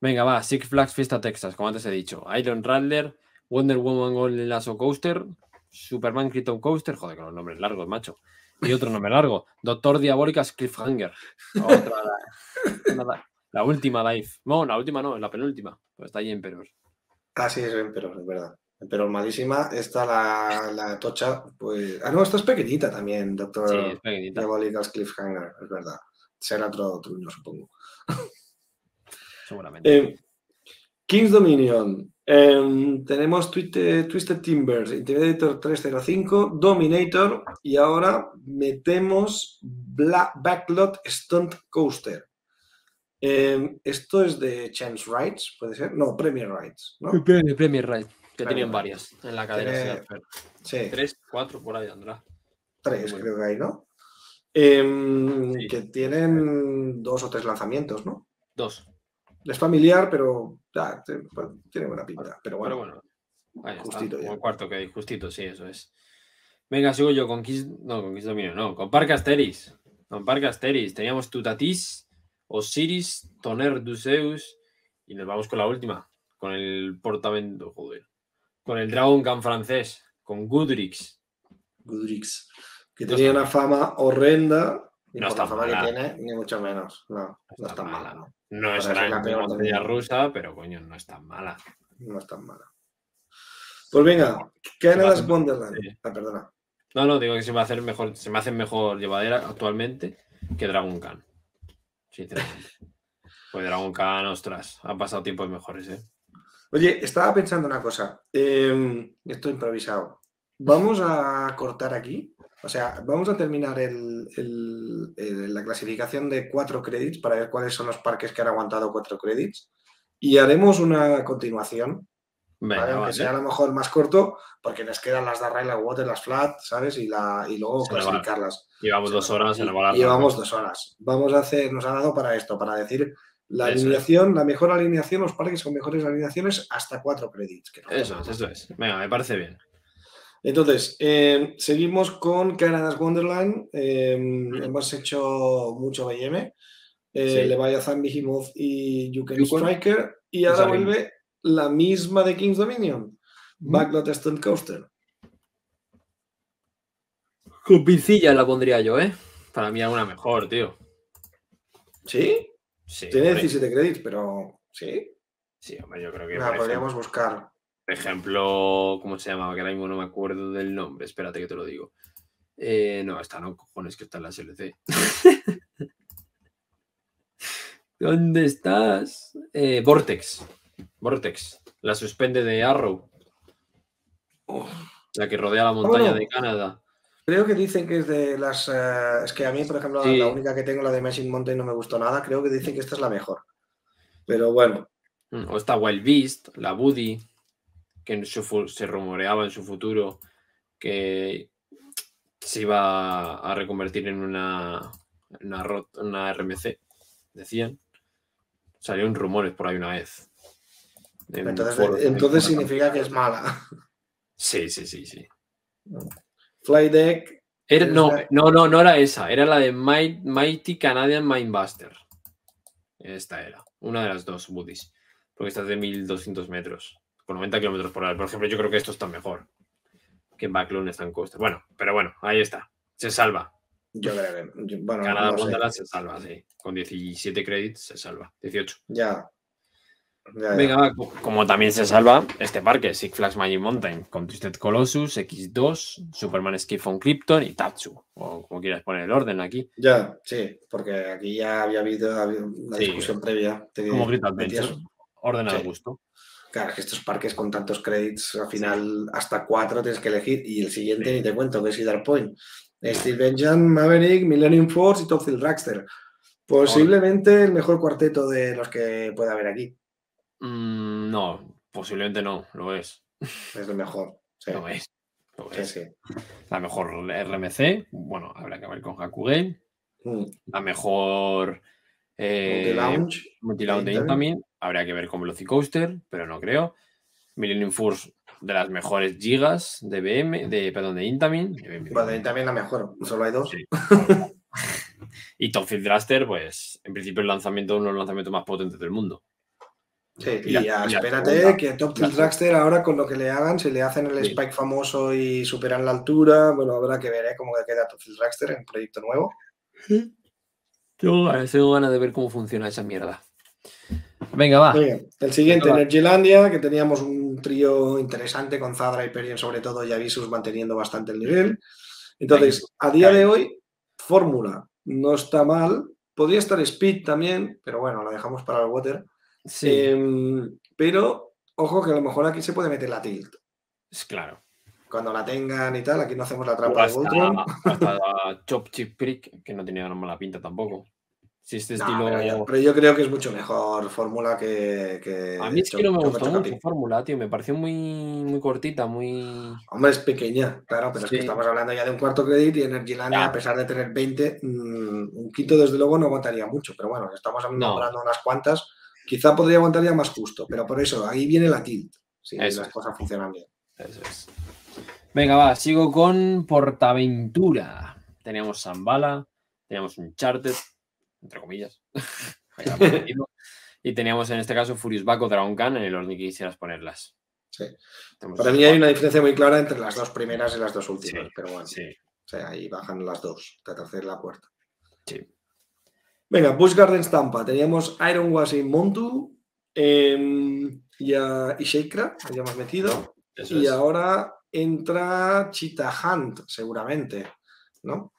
Venga, va. Six Flags Fiesta Texas, como antes he dicho. Iron Rattler, Wonder Woman Golden Lasso Coaster, Superman Krypton Coaster, joder, con los nombres largos, macho. Y otro nombre largo. Doctor Diabólicas Cliffhanger. Otra, la, última dive. No, la última no, la penúltima. Pues está ahí en Peror. Ah, sí, es Emperor, es verdad. Emperor malísima. Esta la, la tocha, pues. Ah, no, esta es pequeñita también, Doctor Sí, pequeñita. Diabolical's Cliffhanger, es verdad. Será otro truño, supongo. Seguramente. Eh, King's Dominion. Em, tenemos Twisted, Twisted Timbers, Intimidator 305, Dominator y ahora metemos Black Backlot Stunt Coaster. Em, esto es de Chance Rides, puede ser. No, Premier Rides, ¿no? Premier, Premier Ride, que Premier tenían varias en la cadena. Fair. Sí, Tres, cuatro, por ahí andrá. tres creo que hay, ¿no? Em, Sí. Que tienen dos o tres lanzamientos, ¿no? Dos. Es familiar, pero te- pues, tiene buena pinta. Pero bueno, Pero bueno, ahí está, justito como ya. el cuarto que hay, justito, sí, eso es. Venga, sigo yo con Kiss, no, con Kiss no, con Parque Asteris. Con Parque Asteris teníamos Tutatis, Osiris, Toner Duseus y nos vamos con la última, con el portamento, joder, con el Dragon Khan francés, con Goodrix. Gudrix, que No tenía está una fama horrenda. Y No por la está fama mala. que tiene, ni mucho menos. No, no está está mala. mala. No, es la peor montaña rusa, pero coño, no es tan mala. no es tan mala. Pues venga, Canada's hace- Wonderland. sí. Ah, perdona. No, no, digo que se me hace mejor, se me hace mejor llevadera actualmente que Dragon Khan. Sinceramente. Pues Dragon Khan, ostras, han pasado tiempos mejores, ¿eh? Oye, estaba pensando una cosa. Eh, esto improvisado. Vamos a cortar aquí. O sea, vamos a terminar el- el- el- la clasificación de cuatro créditos para ver cuáles son los parques que han aguantado cuatro créditos. Y haremos una continuación Venga, ¿vale? Aunque vale. sea a lo mejor más corto, porque nos quedan las de las Water, las Flat, ¿sabes? Y, la, y luego Se clasificarlas. Llevamos dos horas, va la Llevamos dos horas. Vamos a hacer, nos ha dado para esto, para decir la Eso es. alineación, la mejor alineación, los parques con mejores alineaciones hasta cuatro créditos. no Eso es, eso es. Venga, me parece bien. Entonces, eh, seguimos con Canada's Wonderland. Eh, Mm. Hemos hecho mucho BM. Eh, Sí. Leviathan, Behemoth y Yukon Yukon. Striker. Y ahora vuelve la misma de King's Dominion. Mm. Backlot Stunt Coaster. Con pincilla la pondría yo, ¿eh? Para mí alguna mejor, tío. ¿Sí? Sí, Tiene hombre. 17 créditos, pero ¿sí? Sí, hombre, yo creo que. Por podríamos buscar. Por ejemplo, ¿cómo se llamaba? Que ahora mismo no me acuerdo del nombre. Espérate que te lo digo. Eh, no, esta no, cojones, que está en la SLC. ¿Dónde estás? Eh, Vortex. Vortex. La suspende de Arrow. Uf, La que rodea la montaña de Canadá. Creo que dicen que es de las. eh, es que a mí, por ejemplo, Sí. la única que tengo, la de Machine Mountain, no me gustó nada. Creo que dicen que esta es la mejor. Pero bueno, Mm, O está Wild Beast, la Buddy, que en su se rumoreaba en su futuro que se iba a reconvertir en una, una, una RMC, decían. Salieron rumores por ahí una vez. En entonces, entonces significa que es mala. Sí, sí, sí, sí. Flydeck. Era- no, no, no, no era esa, era la de Might- Mighty Canadian Mindbuster. Esta era, una de las dos Buddies. Porque esta es de 1200 metros, con 90 kilómetros por hora. Por ejemplo, yo creo que esto está mejor que Backlund está en costa. Bueno, pero bueno, ahí está. Se salva. Yo creo que. yo- Bueno, Canadá no se salva, sí. Con 17 créditos se salva. 18. Ya. Ya, ya. Venga, va, como también se salva este parque, Six Flags Magic Mountain, con Twisted Colossus, X2, Superman Escape from Krypton y Tatsu. O como quieras poner el orden aquí. Ya, sí, porque aquí ya había habido, habido una Sí. discusión previa. Como Grid Adventure. Orden al Sí. gusto. Claro, es que estos parques con tantos créditos, al final hasta cuatro tienes que elegir. Y el siguiente ni te cuento, que es Cedar Point. Steve Benjamin, Maverick, Millennium Force y Topfield Dragster. Posiblemente el mejor cuarteto de los que pueda haber aquí. Mm, no, posiblemente no, lo es. Es el mejor. Sí, Lo es. Lo sí, es. sí. La mejor RMC, bueno, habrá que ver con Hakugame. Mm. La mejor eh, Multi-Lounge. Multi-Lounge de Intamin. Intamin. Habría que ver con Velocicoaster, pero no creo. Millennium Force, de las mejores gigas de BM, de, perdón, de Intamin. de BM. Bueno, y también la mejor. Solo hay dos. Sí. y Topfield Draster, pues en principio el lanzamiento, uno de los lanzamientos más potentes del mundo. Sí, Y y, la- ya, y la espérate segunda. que Top Tilt Dragster ahora con lo que le hagan, si le hacen el Sí. spike famoso y superan la altura, bueno, habrá que ver ¿eh? cómo queda Top Tilt Dragster en el proyecto nuevo. Tengo ganas, tengo ganas de ver cómo funciona esa mierda. Venga, va. El siguiente, Venga, va. Energylandia, que teníamos un trío interesante con Zadra, Hyperion sobre todo y Avisus manteniendo bastante el nivel. Entonces, a día de hoy, Fórmula no está mal. Podría estar Speed también, pero bueno, lo dejamos para el Water. Sí, Em, pero, ojo que a lo mejor aquí se puede meter la tilt. es claro. Cuando la tengan y tal, aquí no hacemos la trampa de Voltron. hasta, hasta Chop Chip Prick, que no tenía mala pinta tampoco. Si este No, estilo. pero, yo, pero yo creo que es mucho mejor Fórmula que, que A mí es que no me gustó mucho Fórmula, tío. Me pareció muy, muy cortita, muy. Hombre, es pequeña, claro, pero es que estamos hablando ya de un cuarto crédito y Energylandia, Ya. a pesar de tener 20, mm, un quinto desde luego no aguantaría mucho, pero bueno, estamos nombrando unas cuantas, quizá podría aguantar ya más justo, pero por eso, ahí viene la tilt, si las cosas funcionan bien. Eso es. Venga, va, sigo con Portaventura. Teníamos Zambala, teníamos Uncharted, entre comillas. Y teníamos en este caso Furious Back o Dragon Khan en el orden que quisieras ponerlas. Sí. Tenemos Para mí hay una diferencia muy clara entre las dos primeras y las dos últimas, Sí, pero bueno, Sí, o sea, ahí bajan las dos, la tercera y la cuarta. sí. Venga, Busch Gardens Tampa. Teníamos Iron Was y Montu em, y, a, y Sheikra, habíamos metido. Eso Y es. ahora entra Cheetah Hunt, seguramente, ¿no?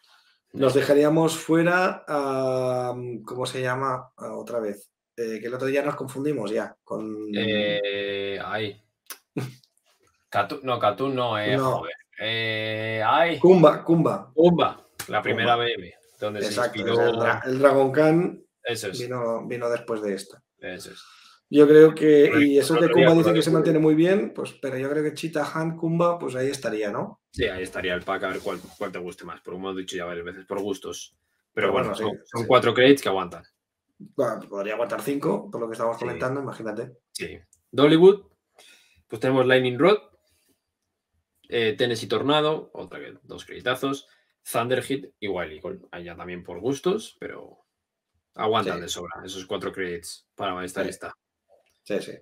Nos dejaríamos fuera a. ¿Cómo se llama? A otra vez. Eh, que el otro día nos confundimos ya con. Eh, ay. Catu- no, Catún no, eh, No. joder. Eh, ay. Kumba, Kumba. Kumba, la primera Kumba. BM, donde Exacto. se inspiró. El, Dra- el Dragon Khan Eso es, vino, vino después de esta. eso es. Yo creo que. Y eso El de Kumba con dice la que se mantiene muy bien, pues, pero yo creo que Cheetah Hunt, Kumba, pues ahí estaría, ¿no? Sí, ahí estaría el pack, a ver cuál, cuál te guste más. Por como he dicho ya varias veces, por gustos. Pero Pero bueno, bueno, sí, son, son sí. cuatro credits que aguantan. Bueno, podría aguantar cinco, por lo que estamos Sí. comentando, imagínate. Sí. Dollywood, pues tenemos Lightning Rod, eh, Tennessee Tornado, otra que dos creditazos, Thunder Hit y Wild Eagle. Allá también por gustos, pero aguantan de sobra esos cuatro credits para esta lista. Sí, sí.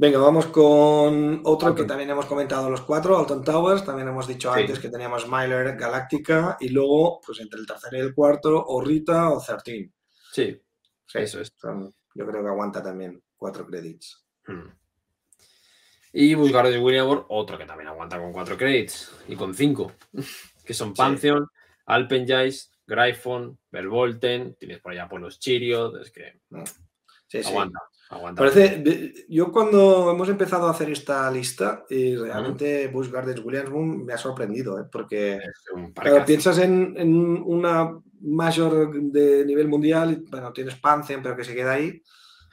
Venga, vamos con otro que también hemos comentado los cuatro, Alton Towers. También hemos dicho Sí. antes que teníamos Myler, Galáctica y luego, pues entre el tercero y el cuarto, o Rita o 13. Sí, Sí, eso es. son- yo creo que aguanta también cuatro créditos. Hmm. Y Buscar de Williamor, otro que también aguanta con cuatro credits y con cinco, que son Sí. Pantheon, Alpengeist, Gryphon, Vervolten, tienes por allá por los Chiriot, es que Sí, sí. aguanta. Aguanta. Parece, yo cuando hemos empezado a hacer esta lista, y realmente Bush Gardens Williamsburg me ha sorprendido, ¿eh? porque claro, piensas en, en una mayor de nivel mundial, bueno, tienes Pantheon, pero que se queda ahí,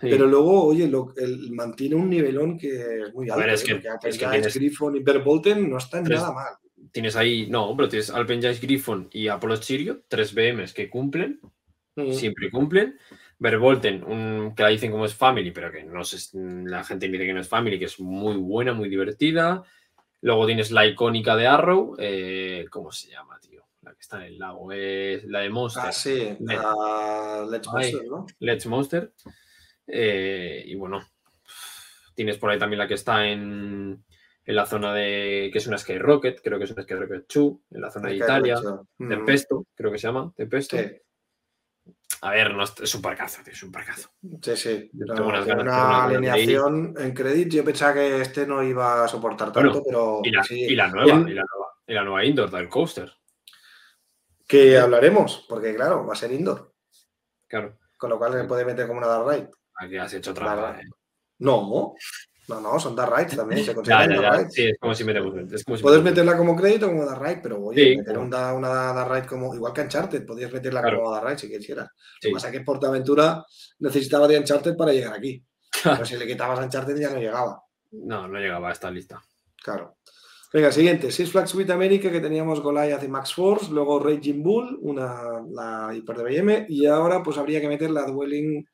Sí. pero luego, oye, lo, el- mantiene un nivelón que es muy A alto, ver, es ¿eh? que- porque es que tienes- Griffon y Verbolten no están Tres- nada mal. Tienes ahí, no, pero tienes Alpenjais Griffon y Apollo Sirio, tres BMs que cumplen, Mm. siempre cumplen. Verbolten, un, que la dicen como es Family, pero que no sé, la gente dice que no es Family, que es muy buena, muy divertida. Luego tienes la icónica de Arrow, eh, ¿cómo se llama, tío? La que está en el lago, es la de Monster. Ah, sí, Net. a Let's Ay. Monster, ¿no? Let's Monster. Eh, y bueno, tienes por ahí también la que está en, en la zona de. que es una Skyrocket, creo que es una Skyrocket 2, en la zona de Italia. mucho. Mm. Tempesto, creo que se llama. Tempesto. Sí, A ver, no, es un parcazo, tío, es un parcazo. sí, sí. No, tengo unas ganas, una alineación en credit. Yo pensaba que este no iba a soportar Bueno, tanto, pero Y la, sí. y la nueva, y la nueva, y la nueva indoor del coaster. Que hablaremos, porque claro, va a ser indoor. Claro. Con lo cual se puede meter como una dark ride. Aquí has hecho trampa. Eh. No, no, no, son dark rides también. Se consideran ya, ya. rides. Sí, es como si metemos. Es como si Puedes metemos- meterla como crédito o como dark ride, pero oye, Sí, meter claro. un da- una dark ride como. Igual que Uncharted, podías meterla Claro. como dark ride si quisieras. Sí. Lo que pasa es que Portaventura necesitaba de Uncharted para llegar aquí. Pero si le quitabas Uncharted ya no llegaba. No, no llegaba a esta lista. Claro. Venga, siguiente. Six Flags With America, que teníamos Goliath y Max Force, luego Raging Bull, una, la hiper de BM, y ahora pues habría que meter la Dwelling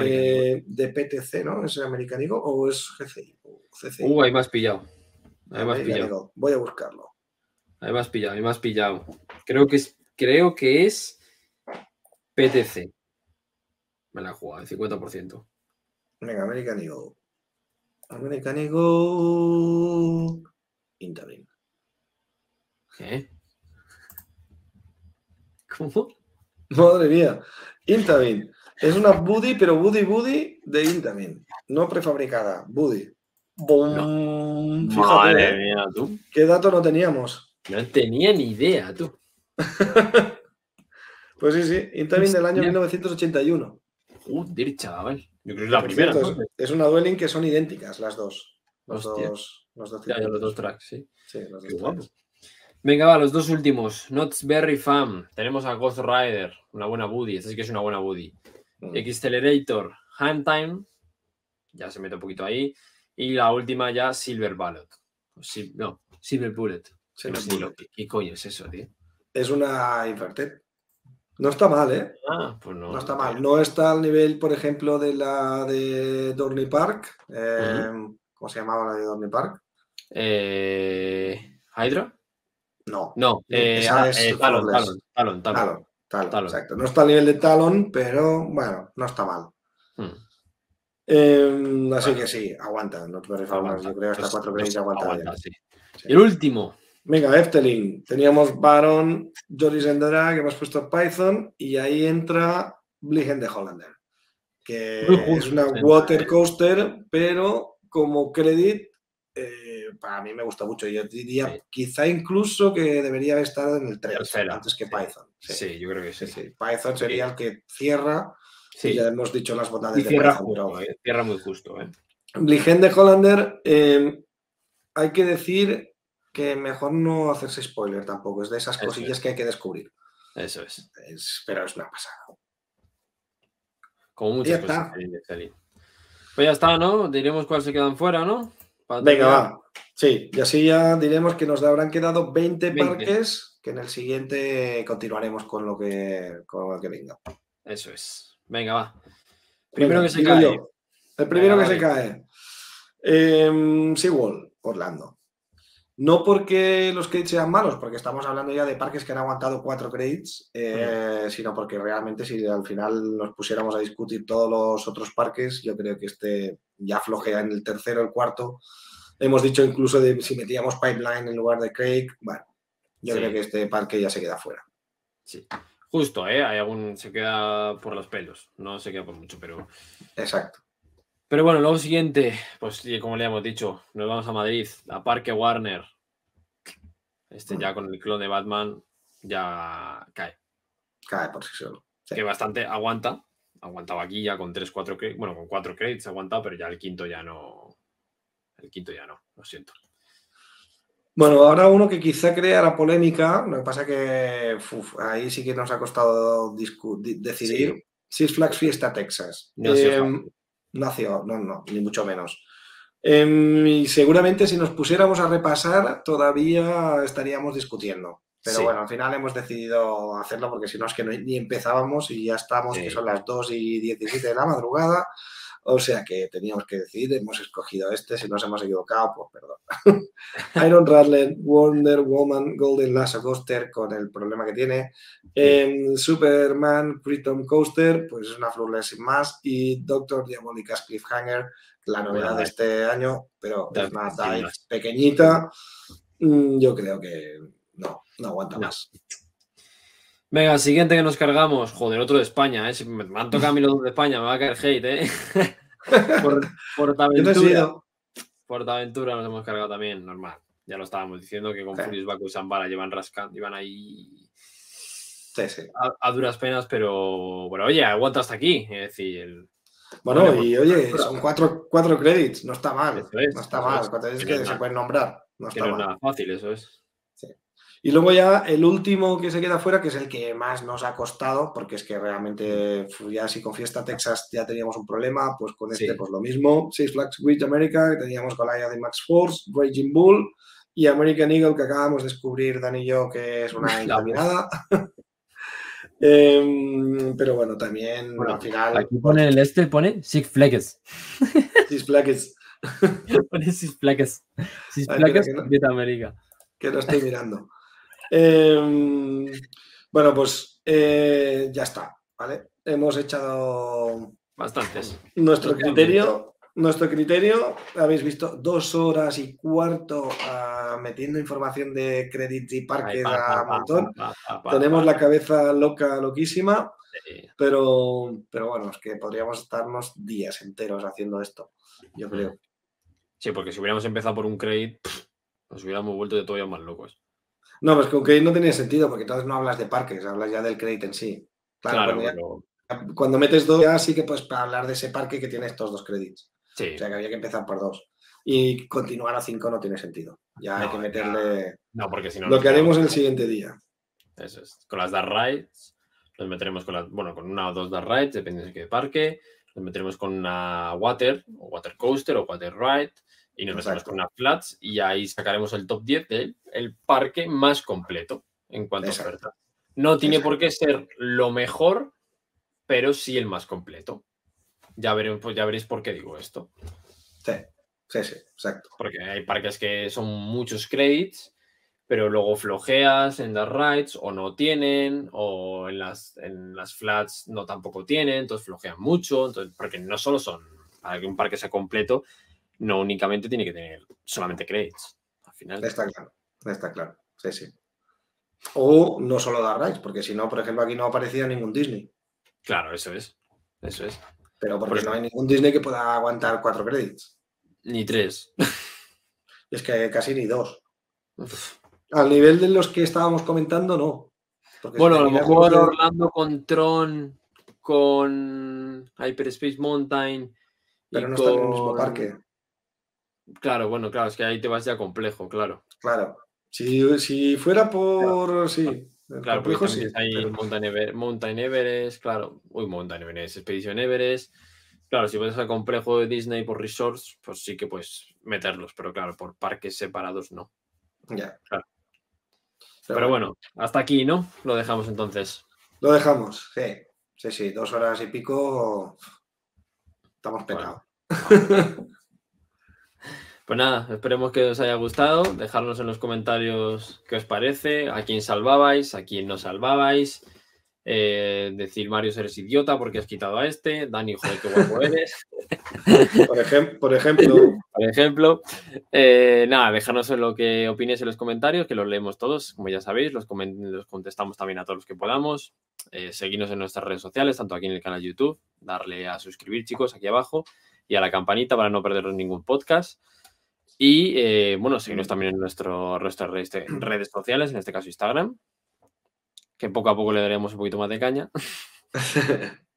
eh, de PTC, ¿no? ¿Es American Eagle o es GCI? O CCI. Uh, ahí me has pillado. Ahí me has pillado. Voy a buscarlo. Ahí me has pillado, ahí me has pillado. Creo que es, creo que es PTC. Me la he jugado, el 50%. Venga, American Eagle. American Eagle. ¿Qué? ¿Cómo? Madre mía. Intamin. Es una Buddy, pero Buddy Buddy de Intamin. No prefabricada. Buddy. Boom. Fíjate, Madre ¿eh? mía, tú. ¿Qué dato no teníamos? No tenía ni idea, tú. Pues sí, sí. Intamin del año Hostia. 1981. Joder, chaval. Yo creo que es la Por primera. cierto, ¿no? es, es una Dwelling que son idénticas las dos. Los Hostia. dos. Los dos, Ya, ya, los circuitos. dos tracks, sí. Sí, los Qué dos guapo. tracks. Venga, va, los dos últimos. Knott's Berry Fam. Tenemos a Ghost Rider, una buena Buddy. Esta sí que es una buena Buddy. Mm. Accelerator, Hand Time. Ya se mete un poquito ahí. Y la última ya, Silver Sil- no, Silver Bullet. Que no ¿Qué coño es eso, tío? Es una Inverted. No está mal, ¿eh? Ah, pues no. No está mal. No está al nivel, por ejemplo, de la de Dorney Park. eh, ¿Cómo se llamaba la de Dorney Park? Eh, ¿Hydra? No. No, eh, Esa ah, es eh, Talon. Talon, Talon, Talon. Talon, Talon, exacto. No está al nivel de Talon, pero bueno, no está mal. Hmm. Eh, así Bueno. que sí, aguanta. No te Aguanta. yo creo hasta Pues- cuatro pues créditos aguanta, aguanta, sí. Sí. El último. Venga, Efteling. Teníamos Baron, Joris Endera, que hemos puesto Python, y ahí entra Bligen de Hollander, que Muy es justo, una water coaster, pero como credit, eh, para mí me gusta mucho. Yo diría Sí. quizá incluso que debería haber estado en el 3 Tercera, antes que sí. Python. Sí. Yo creo que sí. Python sería el que cierra, Sí. ya hemos dicho las bondades Y de cierra Python. justo, eh, cierra muy justo. Eh. Bligen de Hollander, eh, hay que decir que mejor no hacerse spoiler tampoco, es de esas Eso cosillas es. que hay que descubrir. Eso es. Es- pero es una pasada. Como Ya muchas está. cosas. Celin. Pues ya está, ¿no? Diremos cuáles se quedan fuera, ¿no? Venga, terminar. va. Sí, y así ya diremos que nos habrán quedado 20, 20. parques, que en el siguiente continuaremos con lo que, con lo que venga. Eso es. Venga, va. Primero Venga, que se cae. yo. El primero Venga, que se cae. Em, SeaWorld, Orlando. No porque los credits sean malos, porque estamos hablando ya de parques que han aguantado cuatro credits, eh, sino porque realmente si al final nos pusiéramos a discutir todos los otros parques, yo creo que este ya flojea en el tercero, el cuarto. Hemos dicho incluso de si metíamos Pipeline en lugar de Craig. Bueno, yo Sí. creo que este parque ya se queda fuera. Sí. Justo, ¿eh? Hay algún. Se queda por los pelos. No se queda por mucho, pero. Exacto. Pero bueno, luego siguiente, pues como le hemos dicho, nos vamos a Madrid, a Parque Warner. Este ya con el clon de Batman ya cae. Cae por sí solo. Sí. Que bastante aguanta. aguantaba aquí ya con 3, 4 créditos, bueno, con 4 créditos aguantado, pero ya el quinto ya no, el quinto ya no, lo siento. Bueno, ahora uno que quizá crea la polémica, lo que pasa que ahí sí que nos ha costado decidir. Six Flags Fiesta Texas. Em, nació, no, no, ni mucho menos. Em, y seguramente si nos pusiéramos a repasar, todavía estaríamos discutiendo. Pero bueno, al final hemos decidido hacerlo porque si no es que ni empezábamos y ya estamos, que son las 2 y 17 de la madrugada. O sea que teníamos que decidir, hemos escogido este, si nos hemos equivocado, pues perdón. Iron Rattler, Wonder Woman, Golden Lasso Coaster, con el problema que tiene. Em, Superman, Krypton Coaster, pues es una flawless sin más. Y Doctor Diabolica's Cliffhanger, la novedad de este año, pero es una dive pequeñita. Mm, yo creo que no, no aguanta más. Venga, siguiente que nos cargamos. Joder, otro de España, ¿eh? me han tocado a mí los dos de España, me va a caer hate, ¿eh? Por, Portaventura. Portaventura nos hemos cargado también, normal. Ya lo estábamos diciendo que con Furious Baku y Zambala llevan rascando, iban ahí sí, sí. A, duras penas, pero bueno, oye, aguanta hasta aquí. Es decir, bueno, y oye, son cuatro, cuatro créditos, no está mal. no está mal, cuatro es que, se pueden nombrar. No está no mal. es nada fácil, eso es. Y luego ya el último que se queda fuera, que es el que más nos ha costado, porque es que realmente ya si con Fiesta Texas ya teníamos un problema, pues con este pues lo mismo. Six Flags Great America, que teníamos con la de Max Force, Raging Bull y American Eagle, que acabamos de descubrir Dan y yo que es una incaminada. Em, pero bueno, también al final... Aquí pone el este, pone Six Flags. Six Flags. pone Six Flags. Six Flags Great America. Que lo estoy mirando. Em, bueno, pues eh, ya está, ¿vale? Hemos echado bastantes. Nuestro criterio, nuestro criterio, habéis visto dos horas y cuarto ah, metiendo información de créditos y parques a montón. Tenemos la cabeza loca, loquísima. Pero, pero bueno, es que podríamos estarnos días enteros haciendo esto, yo creo. Sí, porque si hubiéramos empezado por un crédito, nos hubiéramos vuelto de todavía más locos. No, pues con crédito no tenía sentido, porque entonces no hablas de parques, hablas ya del crédito en sí. Claro, cuando, metes dos, ya sí que puedes hablar de ese parque que tiene estos dos créditos. Sí. O sea que había que empezar por dos. Y continuar a cinco no tiene sentido. Ya hay que meterle. No, porque si no. Lo que haremos el siguiente día. Eso es. Con las Dark Rides, nos meteremos con las. Bueno, con una o dos Dark Rides, depende de qué parque. Nos meteremos con una Water, o Water Coaster, o Water Ride y nos metemos con unas flats y ahí sacaremos el top 10 del el parque más completo en cuanto a oferta. No tiene por qué ser lo mejor, pero sí el más completo. Ya, veremos, pues ya veréis por qué digo esto. Sí, sí, sí, exacto. Porque hay parques que son muchos credits, pero luego flojeas en las rides o no tienen, o en las, en las flats no tampoco tienen, entonces flojean mucho, entonces, porque no solo son para que un parque sea completo, no únicamente tiene que tener solamente créditos. Al final. Está claro, está claro. Sí, sí. O no solo dar rights, porque si no, por ejemplo, aquí no aparecía ningún Disney. Claro, eso es. Eso es. Pero porque no hay ningún Disney que pueda aguantar cuatro créditos. Ni tres. Es que casi ni dos. Al nivel de los que estábamos comentando, no. bueno, a lo mejor Orlando con Tron, con Hyperspace Mountain. Pero no está en el mismo parque. Claro, bueno, claro, es que ahí te vas ya complejo, claro. Claro. Si, fuera por. Sí. Claro, porque sí, hay Mountain, Everest, claro. Uy, Mountain Everest, Expedition Everest. Claro, si puedes al complejo de Disney por resorts, pues sí que puedes meterlos, pero claro, por parques separados no. Ya. Claro. Pero, bueno, hasta aquí, ¿no? Lo dejamos entonces. Lo dejamos, sí. Sí, sí, dos horas y pico. Estamos pegados. Pues nada, esperemos que os haya gustado. Dejadnos en los comentarios qué os parece, a quién salvabais, a quién no salvabais. Eh, decir, Mario, eres idiota porque has quitado a este. Dani, joder, qué guapo eres. por, ejemplo. Por ejemplo. Eh, nada, déjanos en lo que opinéis en los comentarios, que los leemos todos, como ya sabéis, los, contestamos también a todos los que podamos. Eh, seguidnos en nuestras redes sociales, tanto aquí en el canal YouTube, darle a suscribir, chicos, aquí abajo, y a la campanita para no perderos ningún podcast. Y eh, bueno, seguimos también en nuestro, nuestras redes, sociales, en este caso Instagram, que poco a poco le daremos un poquito más de caña.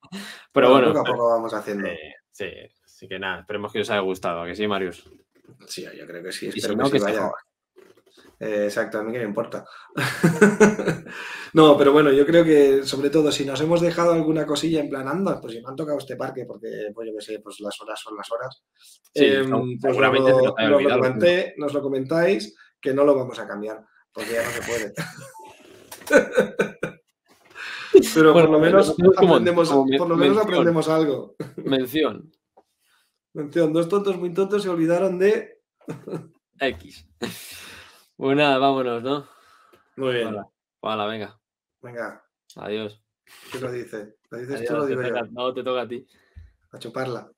Pero bueno, poco a poco vamos haciendo. eh, sí, así que nada, esperemos que os haya gustado, ¿a que sí, Marius. Sí, yo creo que sí. Y si no, que, que se vaya. Eh, exacto, a mí que me importa. no, pero bueno, yo creo que sobre todo si nos hemos dejado alguna cosilla en plan, anda, pues si me han tocado este parque, porque pues yo qué sé, pues las horas son las horas. Sí, no, pues nos lo, comenté- nos comentáis, que no lo vamos a cambiar, porque ya no se puede. Pero Bueno, por lo menos como- aprendemos, como por lo menos aprendemos algo. Mención Mención, dos tontos muy tontos se olvidaron de. X. Pues nada, vámonos, ¿no? Muy bien. Hola. Hola, venga. Venga, Adiós. ¿qué lo dice? ¿Lo dices tú Adiós, o lo te digo yo? toca- no, te toca a ti. A chuparla.